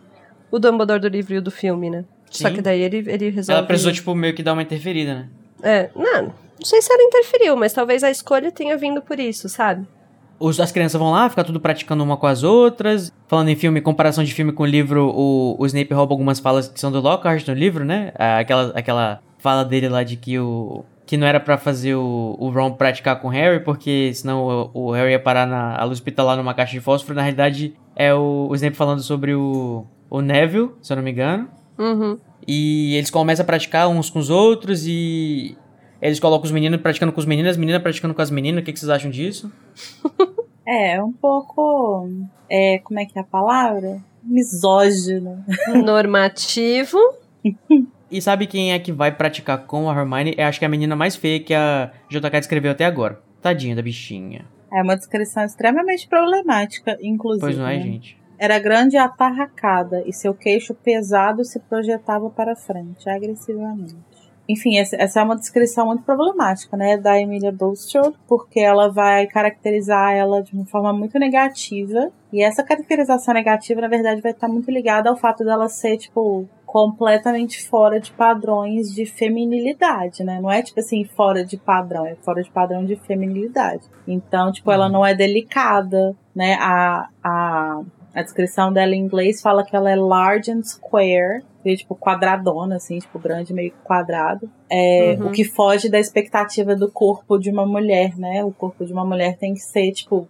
o Dumbledore do livro e o do filme, né? Só Sim. que daí ele, ele resolve. Ela precisou, tipo, meio que dar uma interferida, né? É, não, não sei se ela interferiu, mas talvez a escolha tenha vindo por isso, sabe? os, as crianças vão lá, ficar tudo praticando uma com as outras. Falando em filme, comparação de filme com livro, o, o Snape rouba algumas falas que são do Lockhart no livro, né? Aquela, aquela fala dele lá de que o. Que não era para fazer o, o Ron praticar com o Harry, porque senão o, o Harry ia parar na a luz hospitalar numa caixa de fósforo. Na realidade, é o, o Snape falando sobre o, o Neville, se eu não me engano. Uhum. E eles começam a praticar uns com os outros e eles colocam os meninos praticando com os meninos, as meninas praticando com as meninas. O que, que vocês acham disso? É, um pouco. É, como é que é a palavra? Misógino. Normativo. e sabe quem é que vai praticar com a Hermione? Eu acho que é a menina mais feia que a JK descreveu até agora. Tadinha da bichinha. É uma descrição extremamente problemática, inclusive. Pois não é, né? gente? Era grande e atarracada, e seu queixo pesado se projetava para frente, agressivamente. Enfim, essa é uma descrição muito problemática, né, da Emilia Bulstrode, porque ela vai caracterizar ela de uma forma muito negativa. E essa caracterização negativa, na verdade, vai estar muito ligada ao fato dela ser, tipo, completamente fora de padrões de feminilidade, né? Não é tipo assim, fora de padrão, é fora de padrão de feminilidade. Então, tipo, ela não é delicada, né? A, a, a descrição dela em inglês fala que ela é large and square, é, tipo quadradona, assim, tipo grande, meio quadrado. É, Uhum. O que foge da expectativa do corpo de uma mulher, né? O corpo de uma mulher tem que ser, tipo,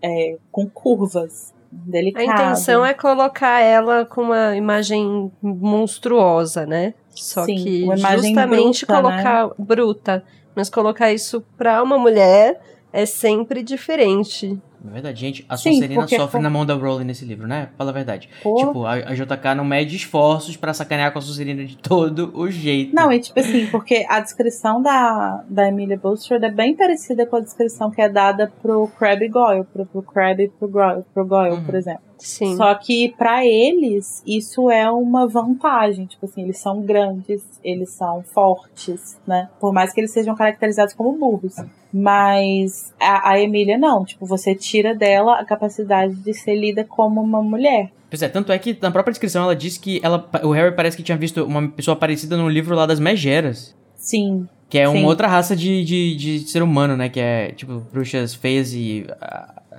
é, com curvas. A Delicado. intenção é colocar ela com uma imagem monstruosa, né? Só Sim, que justamente bruta, né? colocar bruta, mas colocar isso pra uma mulher é sempre diferente. Na verdade, gente, a Sim, Sonserina sofre na mão da Rowling nesse livro, né? Fala a verdade. Pô. Tipo, a, a JK não mede esforços pra sacanear com a Sonserina de todo o jeito. Não, e tipo assim, porque a descrição da, da Emilia Bulstrode é bem parecida com a descrição que é dada pro Crabbe Goyle, pro, pro Crabbe e pro Goyle, pro Goyle Uhum. por exemplo. Sim. Só que pra eles isso é uma vantagem, tipo assim, eles são grandes, eles são fortes, né? Por mais que eles sejam caracterizados como burros. Mas a, a Emília não, tipo, você tira dela a capacidade de ser lida como uma mulher. Pois é, tanto é que na própria descrição ela disse que ela, o Harry parece que tinha visto uma pessoa parecida no livro lá das Megeras. Sim, Que é Sim. uma outra raça de, de, de ser humano, né? Que é, tipo, bruxas feias e.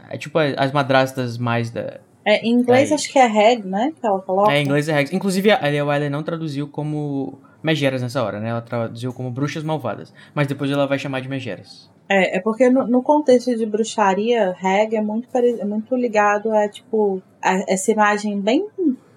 É tipo as madrastas mais da. É, em inglês Aí. acho que é Hag, né? Que ela coloca. É, em inglês é Rex. Inclusive, a Alia Wiley não traduziu como Megeras nessa hora, né? Ela traduziu como bruxas malvadas. Mas depois ela vai chamar de Megeras. É, é porque no, no contexto de bruxaria, Hag é muito, pare- é muito ligado a, tipo, a- essa imagem bem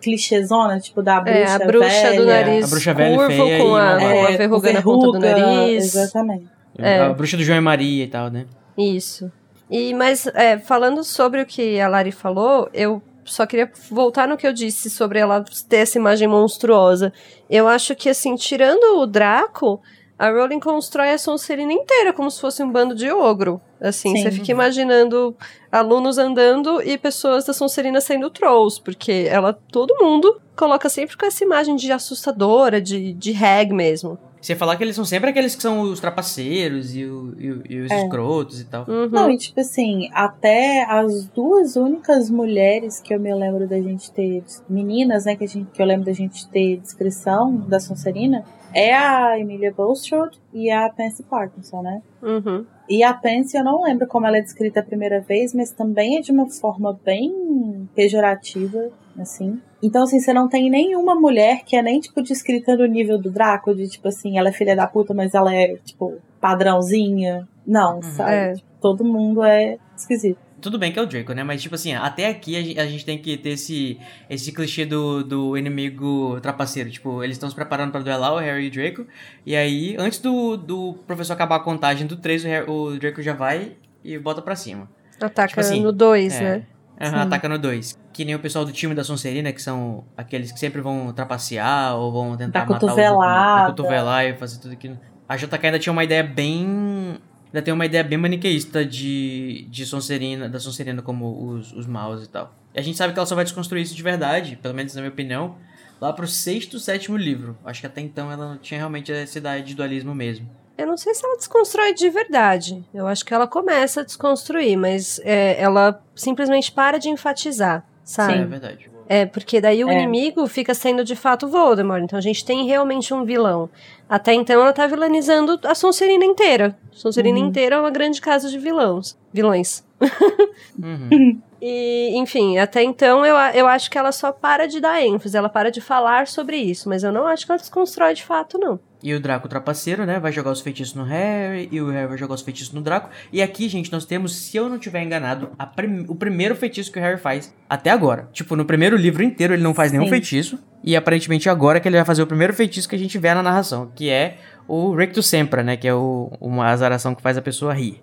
clichêzona, tipo, da bruxa É, a bruxa velha. do nariz A bruxa velha e curvo feia com e a, malvada. com a É, verruga com na ponta do verruga, nariz. Exatamente. É. A bruxa do João e Maria e tal, né? Isso. E, mas, é, falando sobre o que a Lari falou, eu só queria voltar no que eu disse sobre ela ter essa imagem monstruosa. Eu acho que, assim, tirando o Draco, a Rowling constrói a Sonserina inteira como se fosse um bando de ogro. Assim, Sim. você fica imaginando alunos andando e pessoas da Sonserina sendo trolls, porque ela, todo mundo, coloca sempre com essa imagem de assustadora, de, de hag mesmo. Você falar que eles são sempre aqueles que são os trapaceiros e, o- e e os É. escrotos e tal. Uhum. Não, e tipo assim, até as duas únicas mulheres que eu me lembro da gente ter, meninas, né, que, a gente, que eu lembro da gente ter descrição da Sonserina, é a Emilia Bulstrode e a Pansy Parkinson, né? Uhum. E a Pansy, eu não lembro como ela é descrita a primeira vez, mas também é de uma forma bem pejorativa, assim. Então, assim, você não tem nenhuma mulher que é nem, tipo, descrita no nível do Draco, de, tipo assim, ela é filha da puta, mas ela é, tipo, padrãozinha. Não, sabe? É. Tipo, todo mundo é esquisito. Tudo bem que é o Draco, né? Mas, tipo assim, até aqui a gente, a gente tem que ter esse, esse clichê do, do inimigo trapaceiro. Tipo, eles estão se preparando pra duelar o Harry e o Draco. E aí, antes do, do professor acabar a contagem do 3, o, Harry- o Draco já vai e bota pra cima. Ataca Tipo assim, no 2, é. né? Sim. ataca no 2. Que nem o pessoal do time da Sonserina, que são aqueles que sempre vão trapacear ou vão tentar Dar matar cotovelada. dar cotovelar e fazer tudo aquilo. A JK ainda tinha uma ideia bem. Ainda tem uma ideia bem maniqueísta de, de Sonserina, da Sonserina como os, os maus e tal. E a gente sabe que ela só vai desconstruir isso de verdade, pelo menos na minha opinião, lá pro sexto, sétimo livro. Acho que até então ela não tinha realmente essa ideia de dualismo mesmo. Eu não sei se ela desconstrói de verdade. Eu acho que ela começa a desconstruir, mas é, ela simplesmente para de enfatizar, É sabe? verdade. É, porque daí o É. inimigo fica sendo de fato Voldemort. Então a gente tem realmente um vilão. Até então ela tá vilanizando a Sonserina inteira. Sonserina Uhum. inteira é uma grande casa de vilões. Vilões. Uhum. E, enfim, até então eu, eu acho que ela só para de dar ênfase, ela para de falar sobre isso, mas eu não acho que ela desconstrói de fato, não. E o Draco trapaceiro, né? Vai jogar os feitiços no Harry. E o Harry vai jogar os feitiços no Draco. E aqui, gente, nós temos, se eu não tiver enganado, a prim- o primeiro feitiço que o Harry faz até agora. Tipo, no primeiro livro inteiro ele não faz nenhum Sim. feitiço. E aparentemente agora que ele vai fazer o primeiro feitiço que a gente vê na narração. Que é o Recto Sempra, né? Que é o, uma azaração que faz a pessoa rir.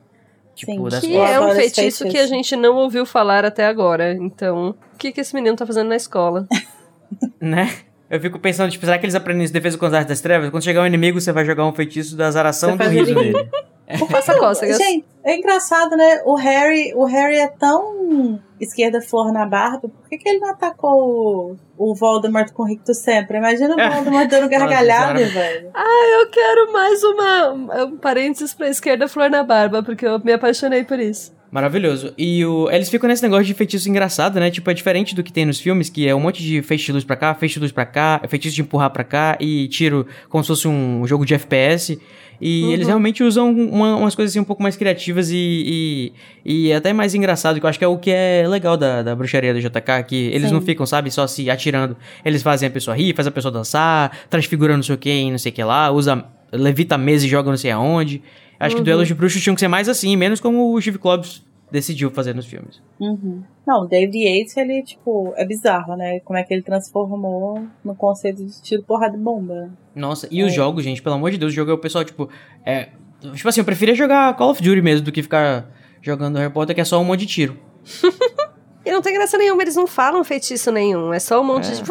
Tipo, das Que é um feitiço que a gente não ouviu falar até agora. Então, o que, que esse menino tá fazendo na escola? né? Eu fico pensando, tipo, será que eles aprendem isso defesa contra as artes das trevas? Quando chegar um inimigo, você vai jogar um feitiço da azaração Você do riso ele dele. Passa cócegas. Gente, é engraçado, né? O Harry, o Harry é tão esquerda flor na barba. Por que, que ele não atacou o, o Voldemort com o Rictus sempre? Imagina o Voldemort dando gargalhada, velho. Eu quero mais uma um parênteses pra esquerda flor na barba, porque eu me apaixonei por isso. Maravilhoso. E o, eles ficam nesse negócio de feitiço engraçado, né? Tipo, é diferente do que tem nos filmes, que é um monte de feixe de luz pra cá, feixe de luz pra cá, feitiço de empurrar pra cá e tiro como se fosse um jogo de FPS. E Uhum. eles realmente usam uma- umas coisas assim um pouco mais criativas e, e, e até mais engraçado, que eu acho que é o que é legal da, da bruxaria do JK, que eles Sim. não ficam, sabe, só se atirando. Eles fazem a pessoa rir, fazem a pessoa dançar, transfigura não sei o que não sei o que lá, usa, levita a mesa e joga não sei aonde. Acho que Uhum. duelos de bruxos tinham que ser mais assim, menos como o Steve Klobbs decidiu fazer nos filmes. Uhum. Não, o David Yates, ele, tipo, é bizarro, né? Como é que ele transformou no conceito de tiro, porrada e bomba. Nossa, e os jogos, gente, pelo amor de Deus, o jogo é o pessoal, tipo, é. Tipo assim, eu preferia jogar Call of Duty mesmo do que ficar jogando Harry Potter, que é só um monte de tiro. E não tem graça nenhuma, eles não falam feitiço nenhum. É só um monte É. de.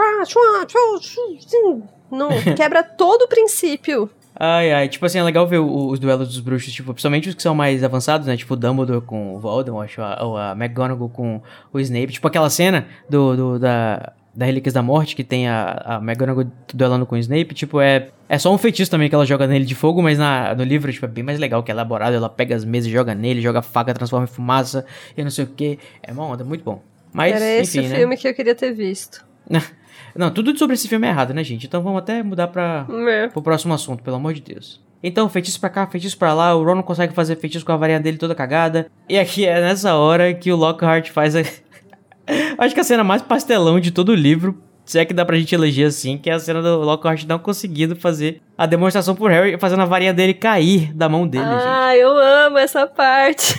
Não, quebra todo o princípio. Ai, ai, tipo assim, é legal ver o- os duelos dos bruxos, tipo, principalmente os que são mais avançados, né? Tipo, o Dumbledore com o Voldemort, ou a, ou a McGonagall com o Snape. Tipo, aquela cena do, do- da, da Relíquias da Morte, que tem a, a McGonagall duelando com o Snape, tipo, é, é só um feitiço também que ela joga nele de fogo, mas na, no livro, tipo, é bem mais legal, que é elaborado, ela pega as mesas e joga nele, joga faca, transforma em fumaça, e não sei o que. É uma onda, muito bom. Mas, Era esse enfim, o né? filme que eu queria ter visto. Não, tudo sobre esse filme é errado, né, gente? Então vamos até mudar pra, É. pro próximo assunto, pelo amor de Deus. Então, feitiço pra cá, feitiço pra lá, o Ron não consegue fazer feitiço com a varinha dele toda cagada. E aqui é nessa hora que o Lockhart faz a... Acho que a cena mais pastelão de todo o livro, se é que dá pra gente eleger assim, que é a cena do Lockhart não conseguindo fazer a demonstração pro Harry, fazendo a varinha dele cair da mão dele, gente. Ah, eu amo essa parte.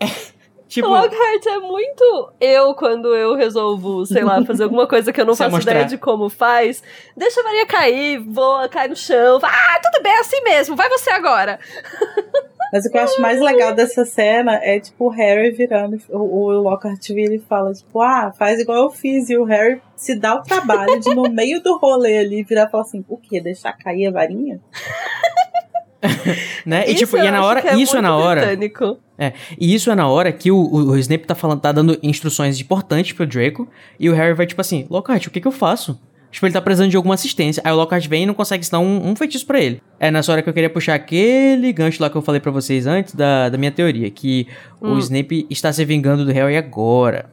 Tipo, O Lockhart é muito eu quando eu resolvo, sei lá, fazer alguma coisa que eu não faço mostrar. ideia de como faz. Deixa a Maria cair, voa, cai no chão. fala, Ah, tudo bem, é assim mesmo, vai você agora. Mas o que eu acho mais legal dessa cena é, tipo, o Harry virando, o, o Lockhart vira e fala, tipo, ah, faz igual eu fiz. E o Harry se dá o trabalho de, no meio do rolê ali, virar e falar assim, o quê? Deixar cair a varinha? né? E Isso tipo, e é na hora, é isso é na hora. britânico. É, e isso é na hora que o, o, o Snape tá falando, tá dando instruções importantes pro Draco, e o Harry vai tipo assim, Lockhart, o que que eu faço? Tipo, ele tá precisando de alguma assistência. Aí o Lockhart vem e não consegue ensinar um, um feitiço pra ele. É nessa hora que eu queria puxar aquele gancho lá que eu falei pra vocês antes da, da minha teoria, que o Hum. Snape está se vingando do Harry agora.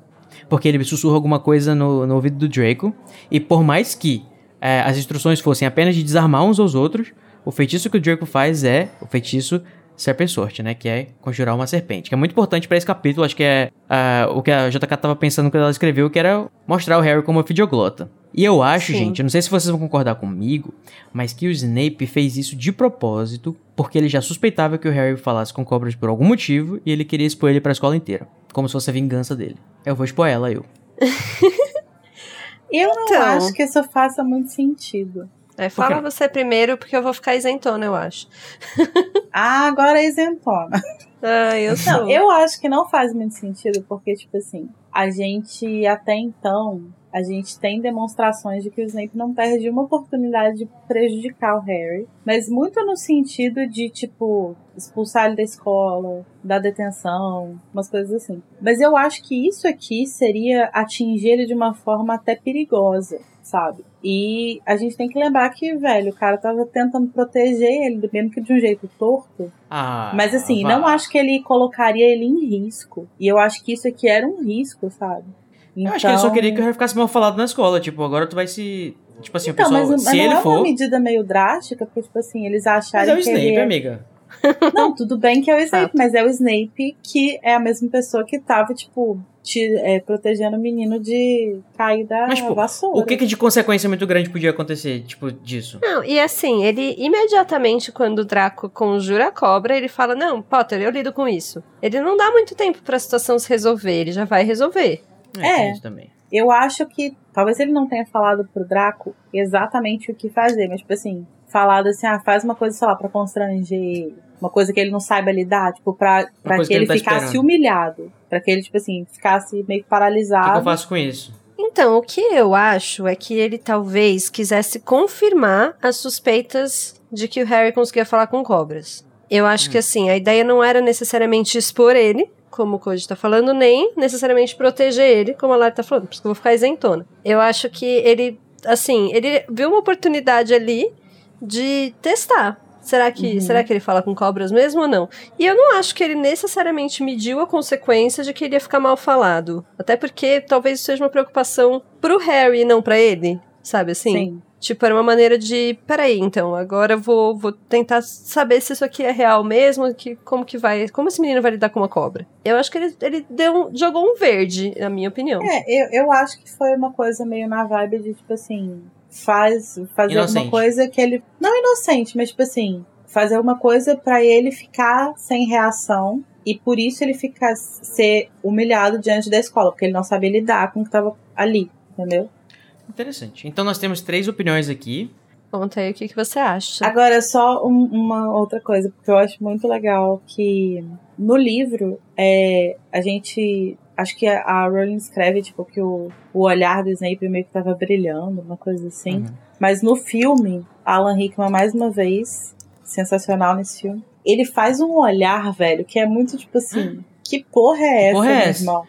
Porque ele sussurra alguma coisa no, no ouvido do Draco, e por mais que é, as instruções fossem apenas de desarmar uns aos outros, o feitiço que o Draco faz é o feitiço Serpent Sword, né? Que é conjurar uma serpente. Que é muito importante pra esse capítulo. Acho que é ah, o que a JK tava pensando quando ela escreveu, que era mostrar o Harry como uma fidioglota. E eu acho, Sim. gente, eu não sei se vocês vão concordar comigo, mas que o Snape fez isso de propósito, porque ele já suspeitava que o Harry falasse com cobras por algum motivo e ele queria expor ele pra escola inteira. Como se fosse a vingança dele. Eu vou expor ela, eu. Eu não Então. acho que isso faça muito sentido. É, fala você primeiro, porque eu vou ficar isentona, eu acho. Ah, agora é isentona. Ah, eu sou. Não, eu acho que não faz muito sentido, porque, tipo assim, a gente até então, a gente tem demonstrações de que o Snape não perde uma oportunidade de prejudicar o Harry, mas muito no sentido de, tipo, expulsar ele da escola, dar detenção, umas coisas assim. Mas eu acho que isso aqui seria atingir ele de uma forma até perigosa, sabe? E a gente tem que lembrar que, velho, o cara tava tentando proteger ele, mesmo que de um jeito torto. Ah, Mas assim, vá. não acho que ele colocaria ele em risco. E eu acho que isso aqui era um risco, sabe? Então... Eu acho que ele só queria que Harry ficasse mal falado na escola. Tipo, agora tu vai se. Tipo assim, então, o pessoal. mas, se mas ele não é for. uma medida meio drástica, porque, tipo assim, eles Mas acharem é o que Snape, ele é... amiga. Não, tudo bem que é o Snape, Fato. mas é o Snape que é a mesma pessoa que tava, tipo, te, é, protegendo o menino de cair da Mas, tipo, vassoura. O que, que de consequência muito grande podia acontecer, tipo, disso? Não, e assim, ele imediatamente, quando o Draco conjura a cobra, ele fala: Não, Potter, eu lido com isso. Ele não dá muito tempo pra situação se resolver, ele já vai resolver. É. isso também. Eu acho que talvez ele não tenha falado pro Draco exatamente o que fazer, mas, tipo assim, falado assim, ah, faz uma coisa, sei lá, pra constranger ele. Uma coisa que ele não saiba lidar, tipo, pra, pra que que ele ele tá ficasse esperando. humilhado. Pra que ele, tipo assim, ficasse meio que O que, que paralisado. eu faço com isso? Então, o que eu acho é que ele talvez quisesse confirmar as suspeitas de que o Harry conseguia falar com cobras. Eu acho que assim, a ideia não era necessariamente expor ele, como o Code tá falando, nem necessariamente proteger ele, como a Lara tá falando, por isso que eu vou ficar isentona. Eu acho que ele, assim, ele viu uma oportunidade ali de testar. Será que, Uhum. será que ele fala com cobras mesmo ou não? E eu não acho que ele necessariamente mediu a consequência de que ele ia ficar mal falado. Até porque talvez isso seja uma preocupação pro Harry e não pra ele. Sabe assim? Sim. Tipo, era uma maneira de. Peraí, então, agora eu vou, vou tentar saber se isso aqui é real mesmo, que, como que vai. Como esse menino vai lidar com uma cobra. Eu acho que ele, ele deu um- jogou um verde, na minha opinião. É, eu, eu acho que foi uma coisa meio na vibe de, tipo assim, faz, fazer Inocente. alguma coisa que ele. Não inocente, mas, tipo assim, fazer uma coisa pra ele ficar sem reação. E por isso ele fica ser humilhado diante da escola, porque ele não sabia lidar com o que tava ali, entendeu? Interessante. Então nós temos três opiniões aqui. Conta aí o que, que você acha. Agora, só um- uma outra coisa, porque eu acho muito legal que no livro, é, a gente. Acho que a Rowling escreve, tipo, que o, o olhar do Snape meio que tava brilhando, uma coisa assim. Uhum. Mas no filme, Alan Rickman, mais uma vez, sensacional nesse filme, ele faz um olhar, velho, que é muito tipo assim. Que porra é essa, porra é meu irmão?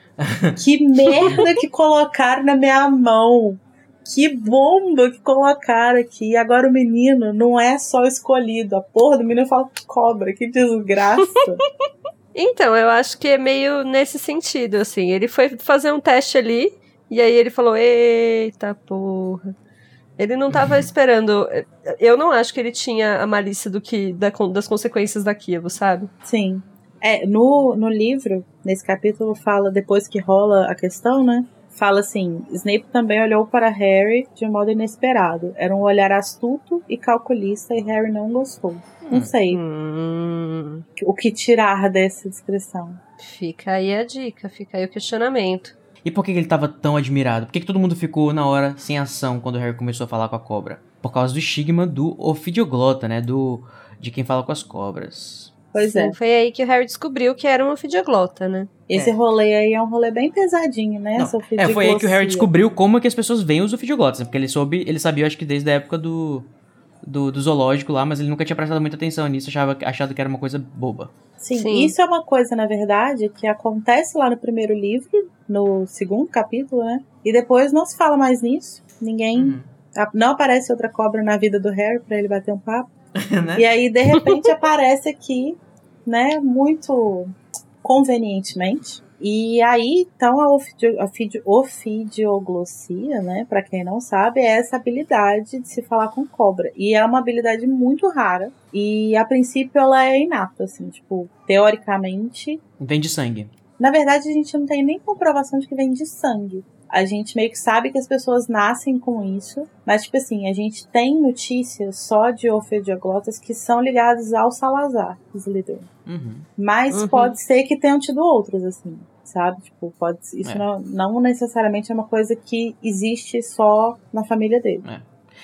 Que merda que colocaram na minha mão. Que bomba que colocaram aqui. E agora o menino não é só escolhido. A porra do menino fala cobra. Que desgraça. Então, eu acho que é meio nesse sentido, assim. Ele foi fazer um teste ali, e aí ele falou: Eita porra. Ele não tava esperando. Eu não acho que ele tinha a malícia do que da- das consequências daquilo, sabe? Sim. É, no, no livro, nesse capítulo, fala, depois que rola a questão, né? Fala assim: Snape também olhou para Harry de um modo inesperado. Era um olhar astuto e calculista e Harry não gostou. Não Hum. sei Hum, o que tirar dessa descrição. fica aí a dica, fica aí o questionamento. E por que ele tava tão admirado? Por que, que todo mundo ficou na hora sem ação quando o Harry começou a falar com a cobra? Por causa do estigma do ofidioglota, né? Do de quem fala com as cobras. Pois é. Sim, Foi aí que o Harry descobriu que era uma fidioglota, né? Esse É. rolê aí é um rolê bem pesadinho, né? Não, É, foi aí que o Harry descobriu como é que as pessoas veem os ofidioglottas, né? Porque ele soube, ele sabia, acho que desde a época do, do, do zoológico lá, mas ele nunca tinha prestado muita atenção nisso, achava, achado que era uma coisa boba. Sim, Sim. isso é uma coisa, na verdade, que acontece lá no primeiro livro, no segundo capítulo, né? E depois não se fala mais nisso. Ninguém. Uhum. a- Não aparece outra cobra na vida do Harry pra ele bater um papo. né? E aí, de repente, aparece aqui, né? Muito convenientemente. E aí, então, a, ofidio, a fidi- ofidioglossia, né? Pra quem não sabe, é essa habilidade de se falar com cobra. E é uma habilidade muito rara. E, a princípio, ela é inata, assim. Tipo, teoricamente... Vem de sangue. Na verdade, a gente não tem nem comprovação de que vem de sangue. A gente meio que sabe que as pessoas nascem com isso, mas, tipo assim, a gente tem notícias só de ofidioglottas que são ligadas ao Salazar, Slytherin. Uhum. Mas Uhum. pode ser que tenham tido outros, assim, sabe? Tipo, pode isso É. não, não necessariamente é uma coisa que existe só na família dele.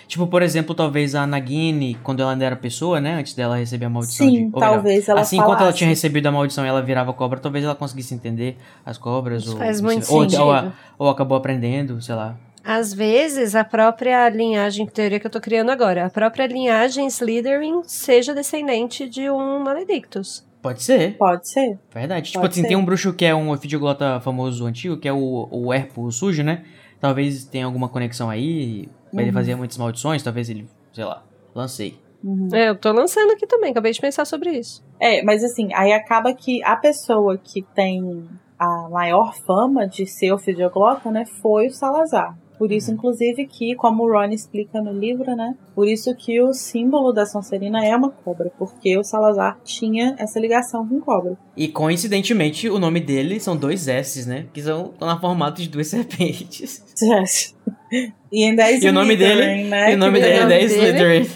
Tipo, por exemplo, talvez a Nagini, quando ela ainda era pessoa, né? Antes dela receber a maldição de... Sim, ou melhor, talvez ela Assim, enquanto ela tinha recebido a maldição e ela virava cobra, talvez ela conseguisse entender as cobras. Isso ou, faz muito ou, sentido. ou, a- ou acabou aprendendo, sei lá. Às vezes, a própria linhagem, teoria que eu tô criando agora, a própria linhagem Slytherin seja descendente de um Maledictus. Pode ser, Pode ser. verdade. Tipo Pode assim, ser. tem um bruxo que é um ofidioglota famoso antigo, que é o, o Erpo sujo, né? Talvez tenha alguma conexão aí. Ele Uhum. fazia muitas maldições, talvez ele, sei lá, lancei. Uhum. É, eu tô lançando aqui também, acabei de pensar sobre isso. É, mas assim, aí acaba que a pessoa que tem a maior fama de ser ofidioglota, né, foi o Salazar. Por isso, Uhum. inclusive, que, como o Ron explica no livro, né? Por isso que o símbolo da Sonserina é uma cobra, porque o Salazar tinha essa ligação com cobra. E coincidentemente, o nome dele são dois S's, né? Que são estão na formato de duas serpentes. e ainda é E o nome dele- né? e o nome Que dele é? Slytherin.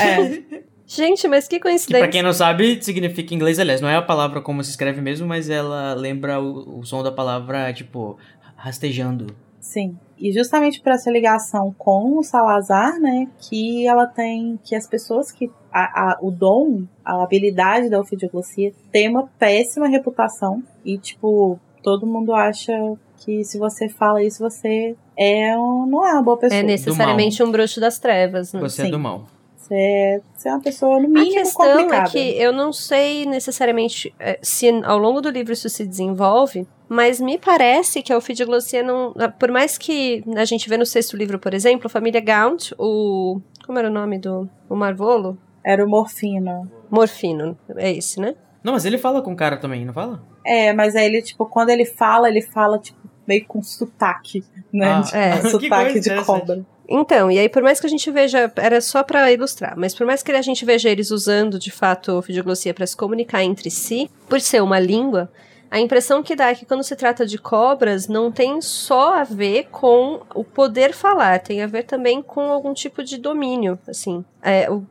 É, Gente, mas que Que pra coincidência. quem não sabe, significa em inglês, aliás, não é a palavra como se escreve mesmo, mas ela lembra o, o som da palavra, tipo, rastejando. Sim. E justamente por essa ligação com o Salazar, né, que ela tem, que as pessoas que a, a- o dom, a habilidade da ofidioglossia tem uma péssima reputação e tipo todo mundo acha que se você fala isso você é um, não é uma boa pessoa. É necessariamente um bruxo das trevas, né? Você é Sim. do mal. Você é, você é uma pessoa no A mínimo questão complicada. é que eu não sei necessariamente é, se ao longo do livro isso se desenvolve, mas me parece que a ofidioglossia não. Por mais que a gente vê no sexto livro, por exemplo, a família Gaunt, o. Como era o nome do. O Marvolo? Era o morfina. Morfino, é esse, né? Não, mas ele fala com o cara também, não fala? É, mas aí ele tipo quando ele fala ele fala tipo meio com sotaque, né? Ah, Tipo, é. Que sotaque de interessante. cobra. Então, e aí por mais que a gente veja, era só pra ilustrar, mas por mais que a gente veja eles usando de fato a ofidioglossia pra se comunicar entre si, por ser uma língua, a impressão que dá é que quando se trata de cobras, não tem só a ver com o poder falar, tem a ver também com algum tipo de domínio, assim. É, o,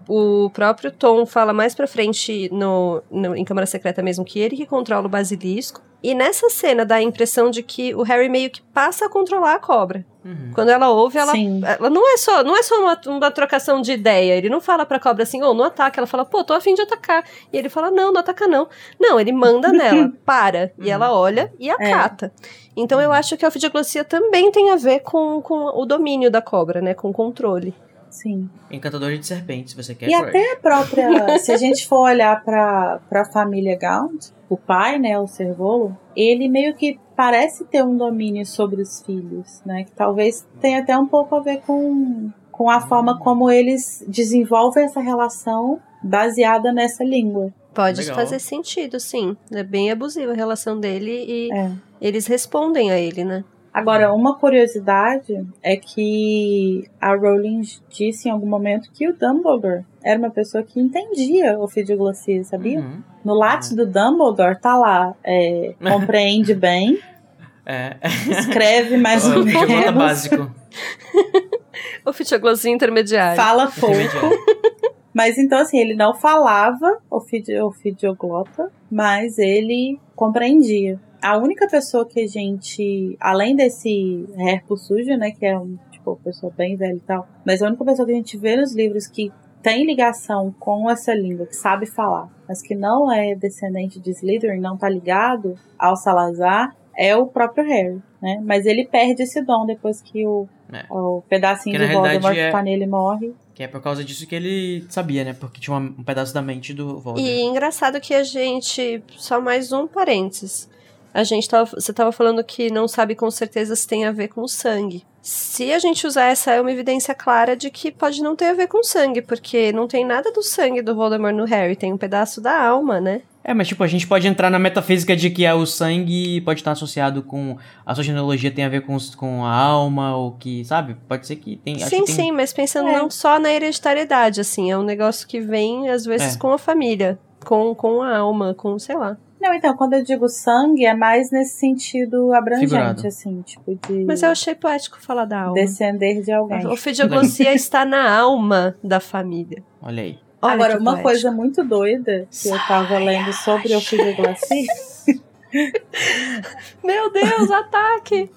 o próprio Tom fala mais pra frente no, no- em Câmara Secreta mesmo que ele que controla o basilisco. E nessa cena dá a impressão de que o Harry meio que passa a controlar a cobra. Uhum. Quando ela ouve, ela, ela não é só, não é só uma, uma trocação de ideia. Ele não fala pra cobra assim, ou não ataca. Ela fala, pô, tô afim de atacar. E ele fala, não, não ataca não. Não, ele manda nela, para. E ela olha e acata. Então eu acho que a ofidioglossia também tem a ver com, com o domínio da cobra, né? Com o controle. Sim. Encantador de serpentes, se você quer. E até a própria, se a gente for olhar pra, pra família Gaunt, o pai, né, o Servolo, ele meio que parece ter um domínio sobre os filhos, né? Que talvez tenha até um pouco a ver com, com a forma como eles desenvolvem essa relação baseada nessa língua. Pode Legal. fazer sentido, sim. É bem abusiva a relação dele e É. eles respondem a ele, né? Agora, uma curiosidade é que a Rowling disse em algum momento que o Dumbledore era uma pessoa que entendia o fidiglossia, sabia? Uhum. No lápis do Dumbledore tá lá, é, compreende bem, É. escreve mais ou o videoglota menos, básico. Ofidioglossia intermediária. fala pouco. Intermediário. Mas então, assim, ele não falava ofidi- ofidioglota, mas ele compreendia. A única pessoa que a gente, além desse Herpo Sujo, né, que é um, tipo, uma pessoa bem velha e tal, mas a única pessoa que a gente vê nos livros que tem ligação com essa língua, que sabe falar, mas que não é descendente de Slytherin, não tá ligado ao Salazar, é o próprio Harry, né? Mas ele perde esse dom depois que o, É. o pedacinho Que de Voldemort que é- tá nele morre. Que é por causa disso que ele sabia, né? Porque tinha um pedaço da mente do Voldemort. E engraçado que a gente. Só mais um parênteses. A gente tava. Você tava falando que não sabe com certeza se tem a ver com o sangue. Se a gente usar essa, é uma evidência clara de que pode não ter a ver com sangue, porque não tem nada do sangue do Voldemort no Harry, tem um pedaço da alma, né? É, mas tipo, a gente pode entrar na metafísica de que é o sangue pode estar associado com. A sua genealogia tem a ver com, com a alma, ou que, sabe? Pode ser que tem. acho sim, que tem- sim, mas pensando É. não só na hereditariedade, assim, é um negócio que vem, às vezes, É. com a família, com, com a alma, com, sei lá. Não, então, quando eu digo sangue, é mais nesse sentido abrangente, Figurado. assim, tipo, de Mas eu achei poético falar da alma. descender de alguém. A ofidioglossia está na alma da família. Olha aí. Olha Agora, uma poético. coisa muito doida que eu tava lendo sobre o Glacier Meu Deus, ataque!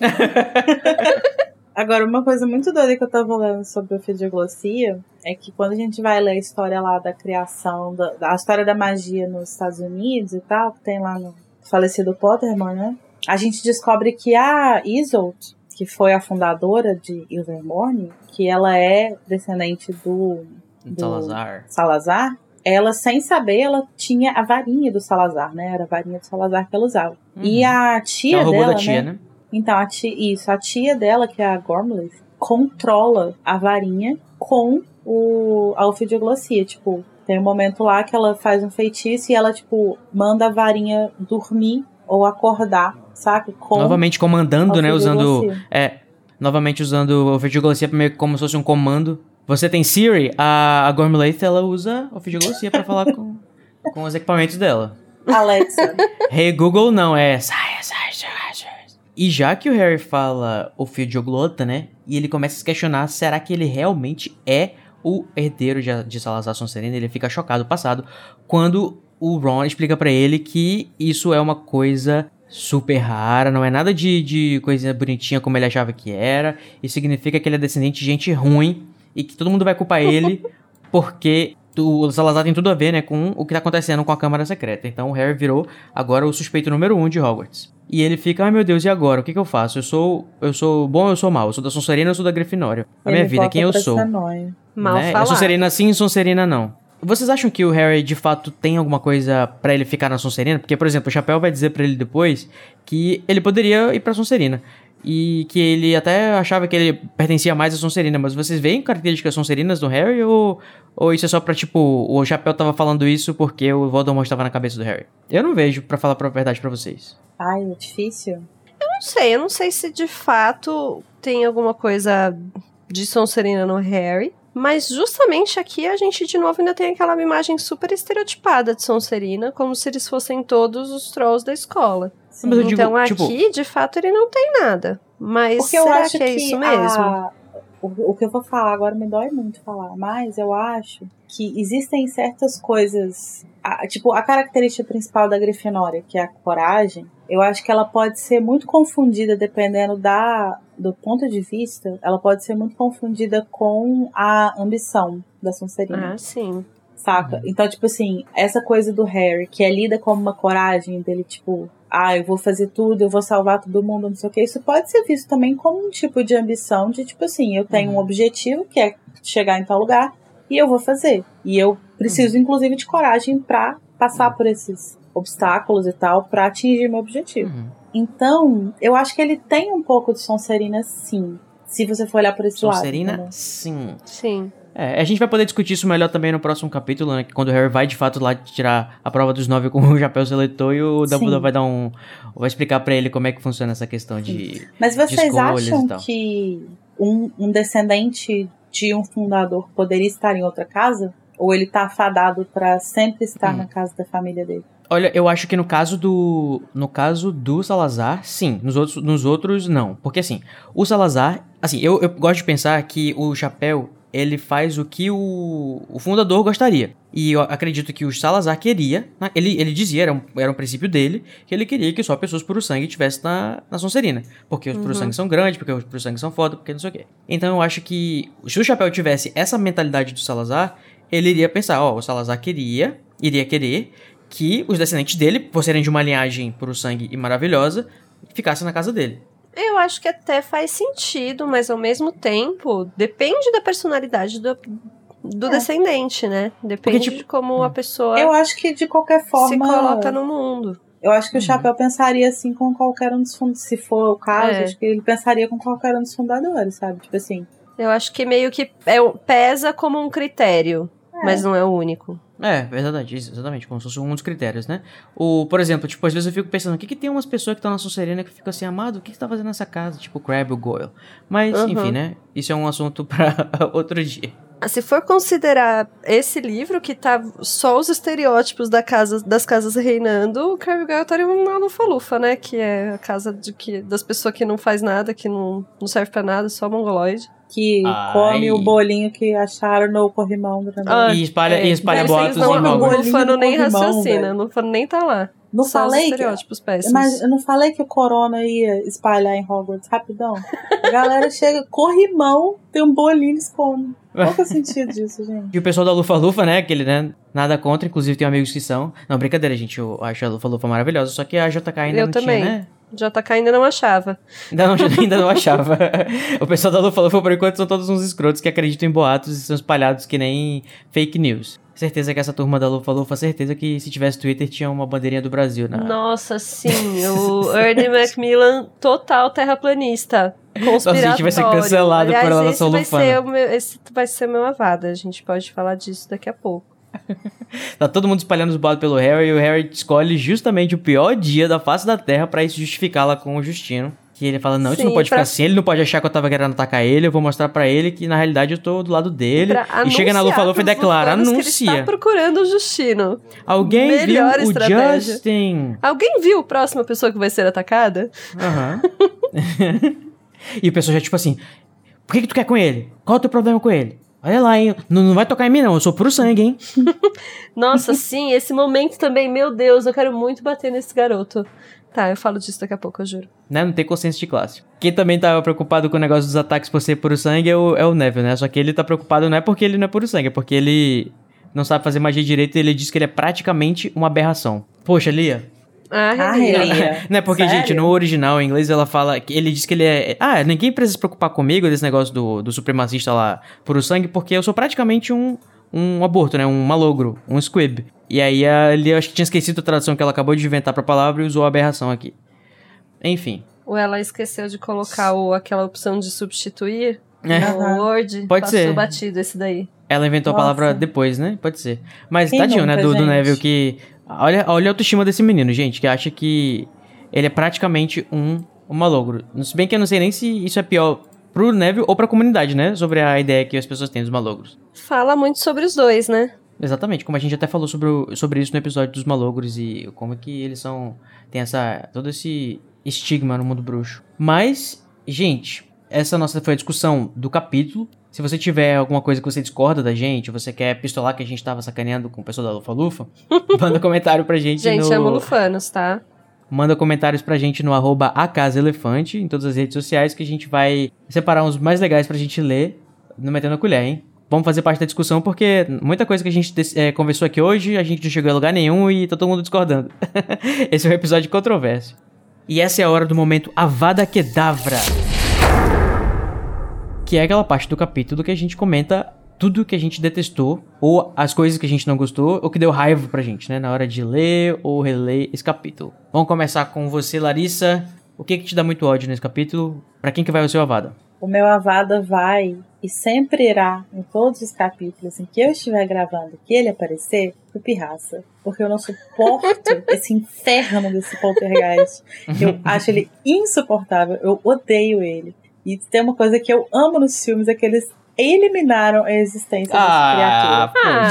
Agora, uma coisa muito doida que eu tava lendo sobre a fidiglossia é que quando a gente vai ler a história lá da criação, da, a história da magia nos Estados Unidos e tal, que tem lá no falecido Pottermore, né? A gente descobre que a Isolde, que foi a fundadora de Ilvermorny, que ela é descendente do Do- Salazar. Salazar, ela, sem saber, ela tinha a varinha do Salazar, né? Era a varinha do Salazar que ela usava. E a Que tia é o robô dela, da tia, né? né? Então, a tia, isso, a tia dela, que é a Gormleth, controla a varinha com o, a ofidioglossia. Tipo, tem um momento lá que ela faz um feitiço e ela, tipo, manda a varinha dormir ou acordar, saca? Com Novamente comandando, né? Usando. É. Novamente usando ofidioglossia meio como se fosse um comando. Você tem Siri, a, a Gormlaith, ela usa ofidioglossia pra falar com, com os equipamentos dela. Alexa. Hey Google não, é Science, Science, Science. E já que o Harry fala ofidioglota, né? E ele começa a se questionar, será que ele realmente é o herdeiro de, de Salazar Sonserina? Ele fica chocado passado quando o Ron explica pra ele que isso é uma coisa super rara, não é nada de, de coisa bonitinha como ele achava que era. Isso significa que ele é descendente de gente ruim e que todo mundo vai culpar ele porque o Salazar tem tudo a ver, né, com o que tá acontecendo com a Câmara Secreta. Então o Harry virou agora o suspeito número um de Hogwarts. E ele fica, ai meu Deus, e agora? O que que eu faço? Eu sou, eu sou bom ou eu sou mal? Eu sou da Sonserina ou eu sou da Grifinória? A minha Ele vida, quem eu sou? noia. Mal né? É falar. Sonserina sim, Sonserina não. Vocês acham que o Harry de fato tem alguma coisa pra ele ficar na Sonserina? Porque, por exemplo, o Chapéu vai dizer pra ele depois que ele poderia ir pra Sonserina. E que ele até achava que ele pertencia mais à Sonserina. Mas vocês veem características Sonserinas do Harry? Ou, ou isso é só pra, tipo, o Chapéu tava falando isso porque o Voldemort estava na cabeça do Harry? Eu não vejo, pra falar a verdade pra vocês. Ai, é difícil. Não sei, eu não sei se de fato tem alguma coisa de Sonserina no Harry. Mas justamente aqui a gente de novo ainda tem aquela imagem super estereotipada de Sonserina, como se eles fossem todos os trolls da escola. Sim. Mas eu digo, então tipo- aqui, de fato, ele não tem nada. Mas Porque eu será acho que é isso mesmo? a- o, o que eu vou falar agora me dói muito falar, mas eu acho que existem certas coisas. a- tipo, a característica principal da Grifinória, que é a coragem, eu acho que ela pode ser muito confundida dependendo da, do ponto de vista, ela pode ser muito confundida com a ambição da Sonserina Ah, sim. saca? Então, tipo assim, essa coisa do Harry, que é lida como uma coragem dele, tipo, ah, eu vou fazer tudo, eu vou salvar todo mundo, não sei o que, isso pode ser visto também como um tipo de ambição de, tipo assim, eu tenho um objetivo, que é chegar em tal lugar, e eu vou fazer. E eu preciso, inclusive, de coragem pra passar por esses obstáculos e tal, pra atingir meu objetivo. Uhum. Então, eu acho que ele tem um pouco de Sonserina, sim. Se você for olhar por esse lado. Sonserina, entendeu? sim. Sim. É, a gente vai poder discutir isso melhor também no próximo capítulo, né? que Quando o Harry vai de fato lá tirar a prova dos nove com o chapéu seletor e o Dumbledore vai dar um. vai explicar pra ele como é que funciona essa questão de. Mas vocês escolhas e acham que um, um descendente de um fundador poderia estar em outra casa? Ou ele tá fadado pra sempre estar Hum. na casa da família dele? Olha, eu acho que no caso do. No caso do Salazar, sim. Nos outros, nos outros, não. Porque assim, o Salazar. Assim, eu, eu gosto de pensar que o chapéu. Ele faz o que o, o fundador gostaria. E eu acredito que o Salazar queria. né, Ele, ele dizia, era um, era um princípio dele, que ele queria que só pessoas puro sangue estivessem na, na Sonserina. Porque os puro sangue são grandes, porque os puro sangue são foda, porque não sei o quê. Então eu acho que se o chapéu tivesse essa mentalidade do Salazar, ele iria pensar: ó, o Salazar queria, iria querer que os descendentes dele, por serem de uma linhagem puro sangue e maravilhosa, ficassem na casa dele. Eu acho que até faz sentido, mas ao mesmo tempo depende da personalidade do, do É. descendente, né? Depende tipo, de como a pessoa Eu acho que de qualquer se forma. coloca no mundo. Eu acho que Uhum. o Chapéu pensaria assim com qualquer um dos fundos. Se for o caso, É. acho que ele pensaria com qualquer um dos fundadores, sabe? Tipo assim. Eu acho que meio que é, pesa como um critério, mas não é o único. É, verdade, exatamente, como se fosse um dos critérios, né? O, por exemplo, tipo, às vezes eu fico pensando, o que que tem umas pessoas que estão na Sonserina que ficam assim, amado, o que que você tá fazendo nessa casa? Tipo, Crab e o Goyle. Mas, Uhum. enfim, né? Isso é um assunto pra outro dia. Se for considerar esse livro que tá só os estereótipos da casa, das casas reinando, o Carvigal estaria uma lufa-lufa, né? Que é a casa de que, das pessoas que não faz nada, que não, não serve pra nada, só mongoloide. Que Ai. come o bolinho que acharam no corrimão durante Ah, e espalha, é, e espalha boatos em Hogwarts. o. Lufano nem raciocina, o Lufano nem tá lá. Não Só falei que, péssimos. Mas eu não falei que o corona ia espalhar em Hogwarts rapidão? A galera chega, corrimão, tem um bolinho eles comem. Qual que é o sentido disso, gente? E o pessoal da Lufa Lufa, né? Aquele, né? Nada contra, inclusive tem amigos que são. Não, brincadeira, gente. Eu acho a Lufa Lufa maravilhosa, só que a JK ainda Eu não também. tinha, né? JK ainda não achava. Ainda não, ainda não achava. o pessoal da Lufa Lufa, por enquanto, são todos uns escrotos que acreditam em boatos e são espalhados que nem fake news. Certeza que essa turma da Lufa Lufa, certeza que se tivesse Twitter tinha uma bandeirinha do Brasil na. Nossa, sim. O Ernie Macmillan, total terraplanista. Conspiratório. a gente vai ser cancelado por Aliás, ela esse ser vai lufana. ser o meu, Esse vai ser o meu avada. A gente pode falar disso daqui a pouco. tá todo mundo espalhando os boatos pelo Harry e o Harry escolhe justamente o pior dia da face da Terra pra isso justificar lá com o Justino. Que ele fala, não, isso Sim, não pode pra- ficar assim, ele não pode achar que eu tava querendo atacar ele, eu vou mostrar pra ele que na realidade eu tô do lado dele. E chega na Lufa-Lufa e declara, que ele anuncia. está procurando o Justino. Alguém Melhor viu estratégia. o Justin? Alguém viu a próxima pessoa que vai ser atacada? Aham. e o pessoal já tipo assim, por que, que tu quer com ele? Qual é o teu problema com ele? Olha lá, hein? Não, não vai tocar em mim não, eu sou puro sangue, hein? Nossa, sim, esse momento também, meu Deus, eu quero muito bater nesse garoto. Tá, eu falo disso daqui a pouco, eu juro. né? Não tem consciência de classe. Quem também tava preocupado com o negócio dos ataques por ser puro sangue é o, é o Neville, né? Só que ele tá preocupado não é porque ele não é puro sangue, é porque ele não sabe fazer magia direito e ele diz que ele é praticamente uma aberração. Poxa, Lia. Ah, Ah, Relia. Relia. Não é porque, Sério? gente, no original em inglês ela fala que ele diz que ele é. Ah, ninguém precisa se preocupar comigo desse negócio do, do supremacista lá puro sangue, porque eu sou praticamente um, um aborto, né? Um malogro, um squib. E aí a Lia acho que tinha esquecido a tradução que ela acabou de inventar pra palavra e usou aberração aqui. Enfim. Ou ela esqueceu de colocar o, aquela opção de substituir É. no. Word. Pode passou ser. batido esse daí. Ela inventou a Nossa. palavra depois, né? Pode ser. Mas Quem tadinho, né? nunca, Do, do gente? Neville que. Olha, olha a autoestima desse menino, gente, que acha que ele é praticamente um, um malogro. Se bem que eu não sei nem se isso é pior pro Neville ou pra comunidade, né? Sobre a ideia que as pessoas têm dos malogros. Fala muito sobre os dois, né? Exatamente, como a gente até falou sobre, o- sobre isso no episódio dos malogros e como é que eles são. tem essa. todo esse estigma no mundo bruxo. Mas, gente, essa nossa foi a discussão do capítulo. Se você tiver alguma coisa que você discorda da gente, você quer pistolar que a gente tava sacaneando com o pessoal da Lufa Lufa, manda comentário pra gente, Gente, no. amo Lufanos, tá? Manda comentários pra gente no arroba acasaelefante em todas as redes sociais que a gente vai separar uns mais legais pra gente ler no Metendo a Colher, hein? Vamos fazer parte da discussão porque muita coisa que a gente eh, conversou aqui hoje, a gente não chegou a lugar nenhum e tá todo mundo discordando. Esse é um episódio controverso. E essa é a hora do momento Avada Kedavra. Que é aquela parte do capítulo que a gente comenta tudo que a gente detestou, ou as coisas que a gente não gostou, ou que deu raiva pra gente, né? Na hora de ler ou reler esse capítulo. Vamos começar com você, Larissa. O que que te dá muito ódio nesse capítulo? Pra quem que vai o seu Avada? O meu Avada vai e sempre irá, em todos os capítulos em que eu estiver gravando, que ele aparecer, o Pirraça. Porque eu não suporto esse inferno desse poltergeist. Eu acho ele insuportável, eu odeio ele. E tem uma coisa que eu amo nos filmes, é que eles eliminaram a existência Ah, dessa criatura. Ah,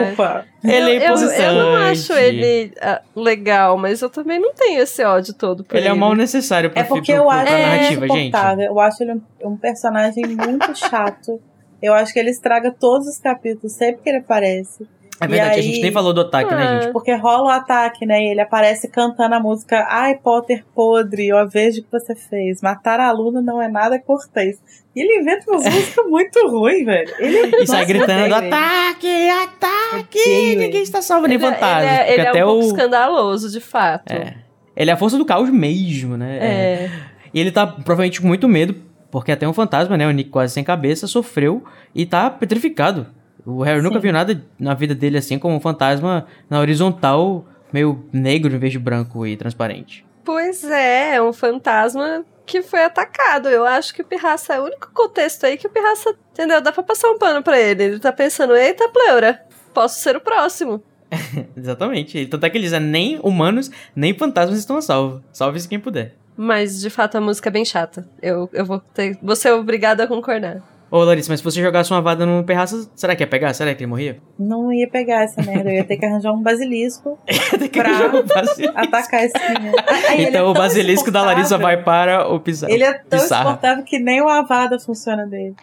Desculpa. Ele é eu, eu, eu não acho ele ah, legal, mas eu também não tenho esse ódio todo por Ele ele. é o mal necessário pra, É porque pro- eu pro- acho pra narrativa, gente. insuportável. Eu acho ele um, um personagem muito chato. Eu acho que ele estraga todos os capítulos sempre que ele aparece. É verdade, E a gente aí- nem falou do ataque, né, Ah. gente? Porque rola o ataque, né? E ele aparece cantando a música Ai, Potter podre, eu vejo o que você fez. Matar a aluna não é nada cortês. E ele inventa umas músicas muito ruins, velho. Ele E sai gritando, eu odeio ele. ataque, ataque, ele. ninguém está salvo, nem Ele, é- fantasma. ele é, porque ele é até um pouco o... escandaloso, de fato. É. Ele é a força do caos mesmo, né? É. E ele tá provavelmente com muito medo, porque até um fantasma, né? O Nick quase sem cabeça, sofreu e tá petrificado. O Harry nunca Sim. viu nada na vida dele assim como um fantasma na horizontal, meio negro em vez de branco e transparente. Pois é, é um fantasma que foi atacado. Eu acho que o Pirraça é o único contexto aí que o Pirraça, entendeu? Dá pra passar um pano pra ele. Ele tá pensando, eita, pleura, posso ser o próximo. Exatamente. Tanto é que ele diz, né, nem humanos, nem fantasmas estão a salvo. Salve-se quem puder. Mas, de fato, a música é bem chata. Eu, eu vou ter. Vou ser obrigada a concordar. Ô, Larissa, mas se você jogasse uma vada no Perraça, será que ia pegar? Será que ele morria? não ia pegar essa merda. Eu ia ter que arranjar um basilisco Pra- o basilisco. atacar esse menino. Aí ele é Então o tão basilisco da Larissa vai para o Pizarro. Ele é tão insuportável que nem o Avada funciona dele.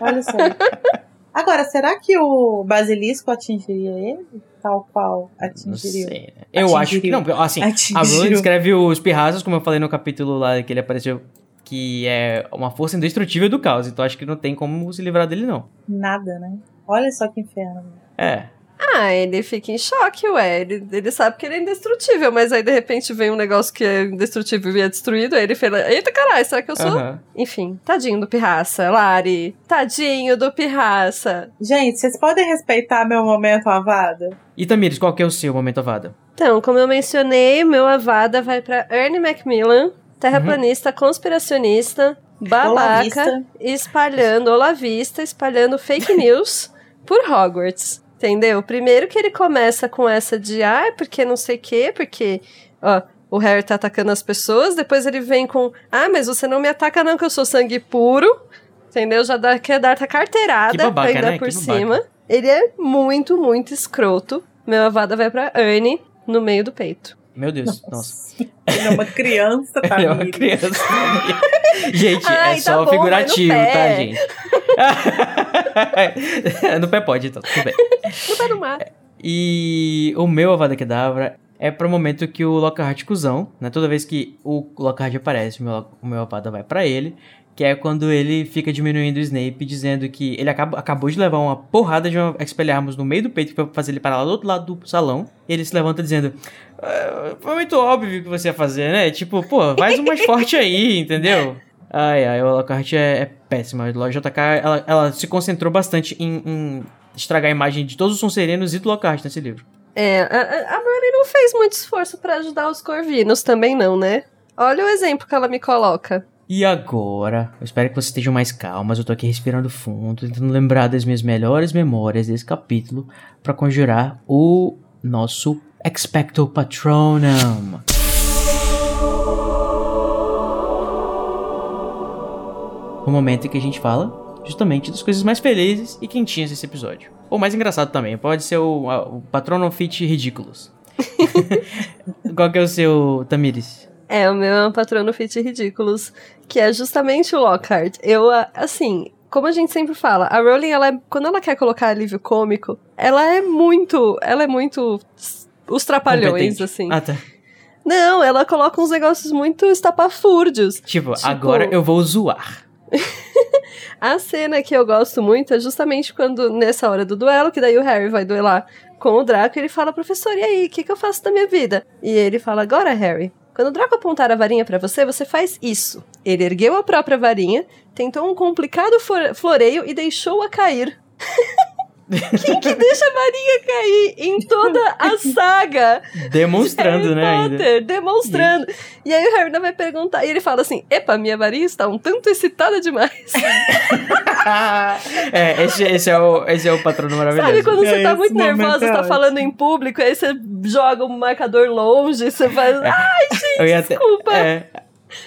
Olha só. Agora, será que o basilisco atingiria ele? Tal qual Não atingiria? sei, né? Eu acho que não. Assim, a Atingiria. Bruna descreve os pirraças, como eu falei no capítulo lá que ele apareceu, que é uma força indestrutível do caos. Então acho que não tem como se livrar dele, não. Nada, né? Olha só que inferno. É. Ah, ele fica em choque, ué. Ele, ele sabe que ele é indestrutível, mas aí de repente vem um negócio que é indestrutível e é destruído. Aí ele fala: Eita caralho, será que eu sou? aham. Enfim, tadinho do Pirraça, Lari. Tadinho do Pirraça. Gente, vocês podem respeitar meu momento Avada? E Tamires, qual que é o seu momento avada? Então, como eu mencionei, meu Avada vai pra Ernie Macmillan, terraplanista, conspiracionista, babaca, Olavista. espalhando, olavista, espalhando fake news por Hogwarts. Entendeu? Primeiro que ele começa com essa de, ah, porque não sei o quê, porque, ó, o Harry tá atacando as pessoas, depois ele vem com, ah, mas você não me ataca não, que eu sou sangue puro, entendeu? Já dá, quer dar a carteirada Que babaca, ainda né? por cima. Ele é muito, muito escroto. Meu avada vai pra Ernie no meio do peito. Meu Deus, nossa. Ele é uma criança, tá? Ele é uma criança. gente, Ai, é tá só bom, figurativo, no tá, pé. gente? no pé pode, então, tudo bem. Não vai no mar. E o meu Avada Kedavra é pro momento que o Lockhart cuzão, né? Toda vez que o Lockhart aparece, o meu, o meu Avada vai pra ele. Que é quando ele fica diminuindo o Snape, dizendo que ele acaba, acabou de levar uma porrada de uma Expelliarmus no meio do peito pra fazer ele parar lá do outro lado do salão. E ele se levanta dizendo: "Ah, Foi muito óbvio que você ia fazer, né? Tipo, pô, faz um mais forte aí, entendeu? Ai, ai, o Lockhart é, é péssima. A JK, ela, ela se concentrou bastante em, em estragar a imagem de todos os Sonserinos e do Lockhart nesse livro. É, a, a não fez muito esforço pra ajudar os Corvinos também não, né? Olha o exemplo que ela me coloca. E agora, eu espero que vocês estejam mais calmas. Eu tô aqui respirando fundo, tentando lembrar das minhas melhores memórias desse capítulo pra conjurar o nosso Expecto Patronum. O momento em que a gente fala justamente das coisas mais felizes e quentinhas desse episódio. Ou mais engraçado também, pode ser o, o Patronum Fit Ridículos. Qual que é o seu, Tamires? É, o meu é um patrono fit ridículos, que é justamente o Lockhart. Eu, a- assim, como a gente sempre fala, a Rowling, ela é- quando ela quer colocar alívio cômico, ela é muito, ela é muito os trapalhões, Competente. assim. Ah, tá. Não, ela coloca uns negócios muito estapafúrdios. Tipo, Tipo- agora eu vou zoar. A cena que eu gosto muito é justamente quando, nessa hora do duelo, que daí o Harry vai duelar com o Draco, ele fala, professor, e aí, o que, que eu faço da minha vida? E ele fala, agora, Harry, quando o Draco apontar a varinha pra você, você faz isso. Ele ergueu a própria varinha, tentou um complicado floreio e deixou-a cair. Quem que deixa a varinha cair em toda a saga? Demonstrando, Harry né, ainda. Potter, demonstrando. E aí o Harry ainda vai perguntar, e ele fala assim, epa, minha varinha está um tanto excitada demais. é, esse, esse, é o, esse é o patrono maravilhoso. Sabe quando você É, tá muito nervosa, é você tá ótimo. falando em público, aí você joga um marcador longe, você faz. Ai, eu ia gente, até, desculpa. é,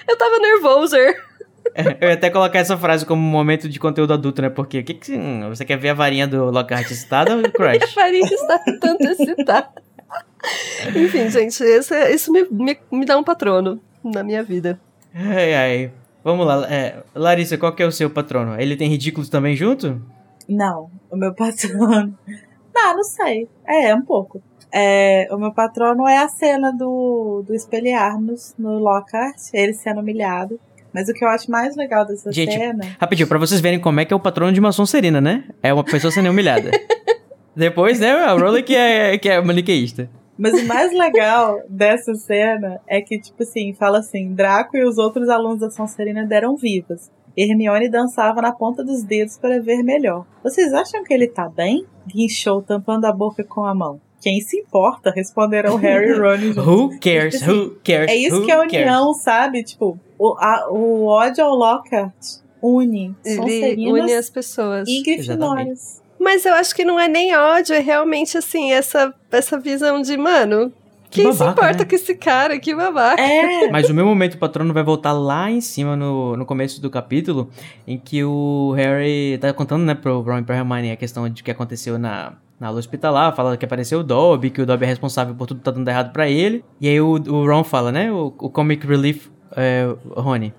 Eu tava nervoser. eu ia até colocar essa frase como um momento de conteúdo adulto, né? Porque o que que hum, você quer ver a varinha do Lockhart excitada ou do A Crush? farinha está tanto excitada. Enfim, gente, esse, é- isso me, me, me dá um patrono na minha vida. ai, ai. Vamos lá. é, Larissa, qual que é o seu patrono? Ele tem ridículos também junto? Não, o meu patrono. Não, não sei. É, um pouco. É, o meu patrono é a cena do, do espelharmos no Lockhart, ele sendo humilhado. Mas o que eu acho mais legal dessa Gente, cena. Rapidinho, pra vocês verem como é que é o patrono de uma Sonserina, né? É uma pessoa sendo humilhada. Depois, né, a Rowling que é, que é maniqueísta. Mas o mais legal dessa cena é que, tipo assim, fala assim: Draco e os outros alunos da Sonserina deram vivas. Hermione dançava na ponta dos dedos para ver melhor. Vocês acham que ele tá bem? Guinchou, tampando a boca com a mão. Quem se importa? Responderam Harry e Ron. Who cares? Who cares? É isso Who que é a cares? união, sabe? Tipo, o, a- o ódio ao Lockhart une Ele une as pessoas. e Grifinórias. Mas eu acho que não é nem ódio, é realmente assim, essa, essa visão de, mano, Que quem se babaca, importa né? com esse cara? Que babaca. É, Mas o meu momento patrono vai voltar lá em cima no, no começo do capítulo, em que o Harry tá contando, né, pro Ron e pra Hermione a questão de que aconteceu na, na aula hospitalar, fala que apareceu o Dobby, que o Dobby é responsável por tudo que tá dando errado pra ele. E aí o, o Ron fala, né, o, o Comic Relief, é, Rony,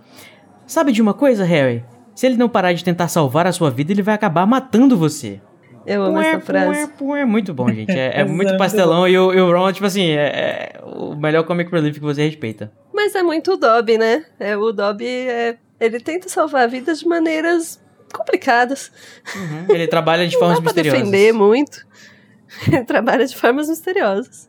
sabe de uma coisa, Harry? Se ele não parar de tentar salvar a sua vida, ele vai acabar matando você. Eu amo Pué, essa frase. pué, pué. Muito bom, gente. É, é muito pastelão e o, e o Ron, tipo assim, é, é o melhor Comic Relief que você respeita. Mas é muito o Dobby, né? É, o Dobby, é, ele tenta salvar vidas de maneiras complicadas. Uhum. Ele trabalha de Não formas dá pra misteriosas. defender muito. Ele trabalha de formas misteriosas.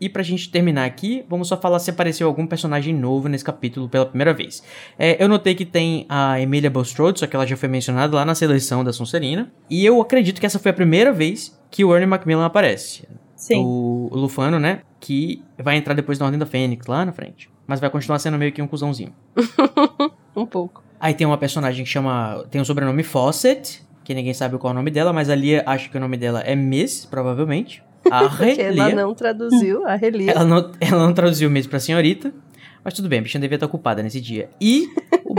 E pra gente terminar aqui, vamos só falar se apareceu algum personagem novo nesse capítulo pela primeira vez. É, eu notei que tem a Emilia Bulstrode, só que ela já foi mencionada lá na seleção da Sonserina. E eu acredito que essa foi a primeira vez que o Ernie Macmillan aparece. sim. O, o Lufano, né? Que vai entrar depois na Ordem da Fênix, lá na frente. Mas vai continuar sendo meio que um cuzãozinho. Um pouco. Aí tem uma personagem que chama. Tem o sobrenome Fawcett, que ninguém sabe qual é o nome dela, mas a Lia acha que o nome dela é Miss, provavelmente. A Porque ela Lia. não traduziu a Relia. Ela não, ela não traduziu Miss pra senhorita, mas tudo bem, a bichinha devia estar ocupada nesse dia. E o-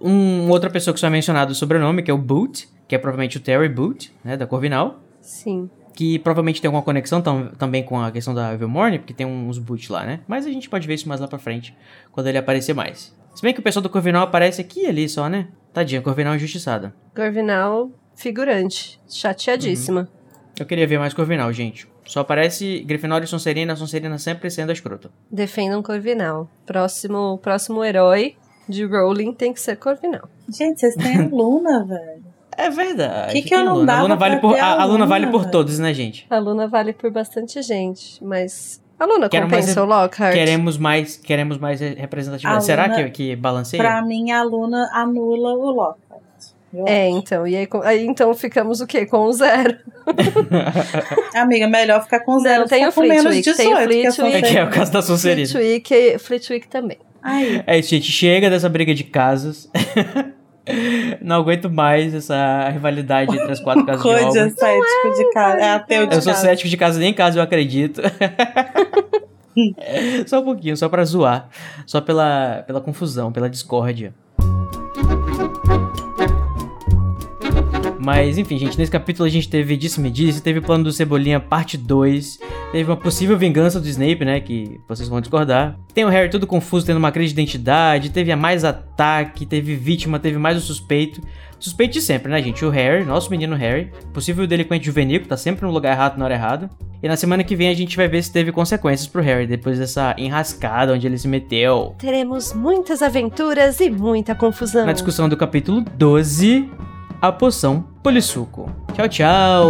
um, outra pessoa que só é mencionado o sobrenome, que é o Boot, que é provavelmente o Terry Boot, né, da Corvinal. Sim. Que provavelmente tem alguma conexão tam- também com a questão da Evilmorne, porque tem uns boots lá, né? Mas a gente pode ver isso mais lá pra frente, quando ele aparecer mais. Se bem que o pessoal do Corvinal aparece aqui e ali só, né? Tadinha, Corvinal injustiçada. Corvinal, figurante. Chateadíssima. Eu queria ver mais Corvinal, gente. Só aparece Grifinória e Sonserina, Sonserina sempre sendo a escrota. Defendam Corvinal. Próximo, próximo herói de Rowling tem que ser Corvinal. Gente, vocês têm a Luna, velho. É verdade. Que que eu não Luna. A dava Luna vale por, a, a Luna vale por velho? todos, né, gente? A Luna vale por bastante gente, mas. A Luna Quero compensa mais- o Lockhart? Queremos mais, queremos mais representatividade. Será Luna- que, que balanceia? Pra mim, a Luna anula o Lockhart. Eu É, acho. então. E aí, aí então ficamos o quê? Com o zero. Amiga, melhor ficar com zero. Não, tem o Flitwick, tem o 18, que é Flitwick. É que é o caso da Sonserina. Flitwick, Flitwick também. Aí, É isso, gente. Chega dessa briga de casas. Não aguento mais essa rivalidade entre as quatro casas de Code é Hogwarts. cético de casa. É ateu de Eu sou casa. cético de casa, nem em casa eu acredito. só um pouquinho, só pra zoar. Só pela, pela confusão, pela discórdia. Mas enfim, gente, nesse capítulo a gente teve Disse-me Disse, teve o plano do Cebolinha parte 2, teve uma possível vingança do Snape, né, que vocês vão discordar. Tem o Harry todo confuso, tendo uma crise de identidade, teve a mais ataque, teve vítima, teve mais o suspeito. Suspeito de sempre, né, gente? O Harry, nosso menino Harry, possível delinquente juvenil, que tá sempre no lugar errado na hora errada. E na semana que vem a gente vai ver se teve consequências pro Harry, depois dessa enrascada onde ele se meteu. Teremos muitas aventuras e muita confusão. Na discussão do capítulo 12, a poção polissuco. Tchau, tchau!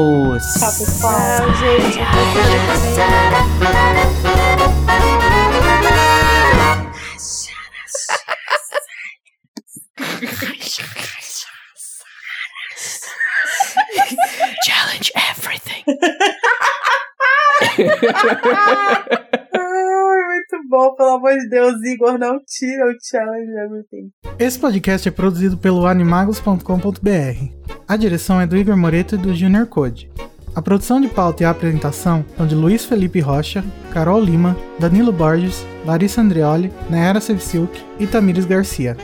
Tchau, pessoal. Tchau, gente. Challenge everything! Muito bom, pelo amor de Deus, Igor, não tira o challenge everything. Esse podcast é produzido pelo animagos.com.br. A direção é do Igor Moreto e do Junior Code. A produção de pauta e a apresentação são de Luiz Felipe Rocha, Carol Lima, Danilo Borges, Larissa Andreoli, Nayara Sevciuk e Tamires Garcia.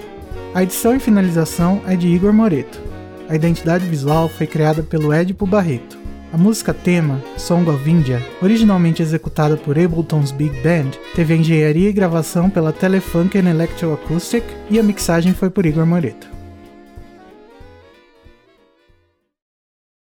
A edição e finalização é de Igor Moreto. A identidade visual foi criada pelo Edipo Barreto. A música tema, Song of India, originalmente executada por Ableton's Big Band, teve a engenharia e gravação pela Telefunken Electroacoustic e a mixagem foi por Igor Moreto.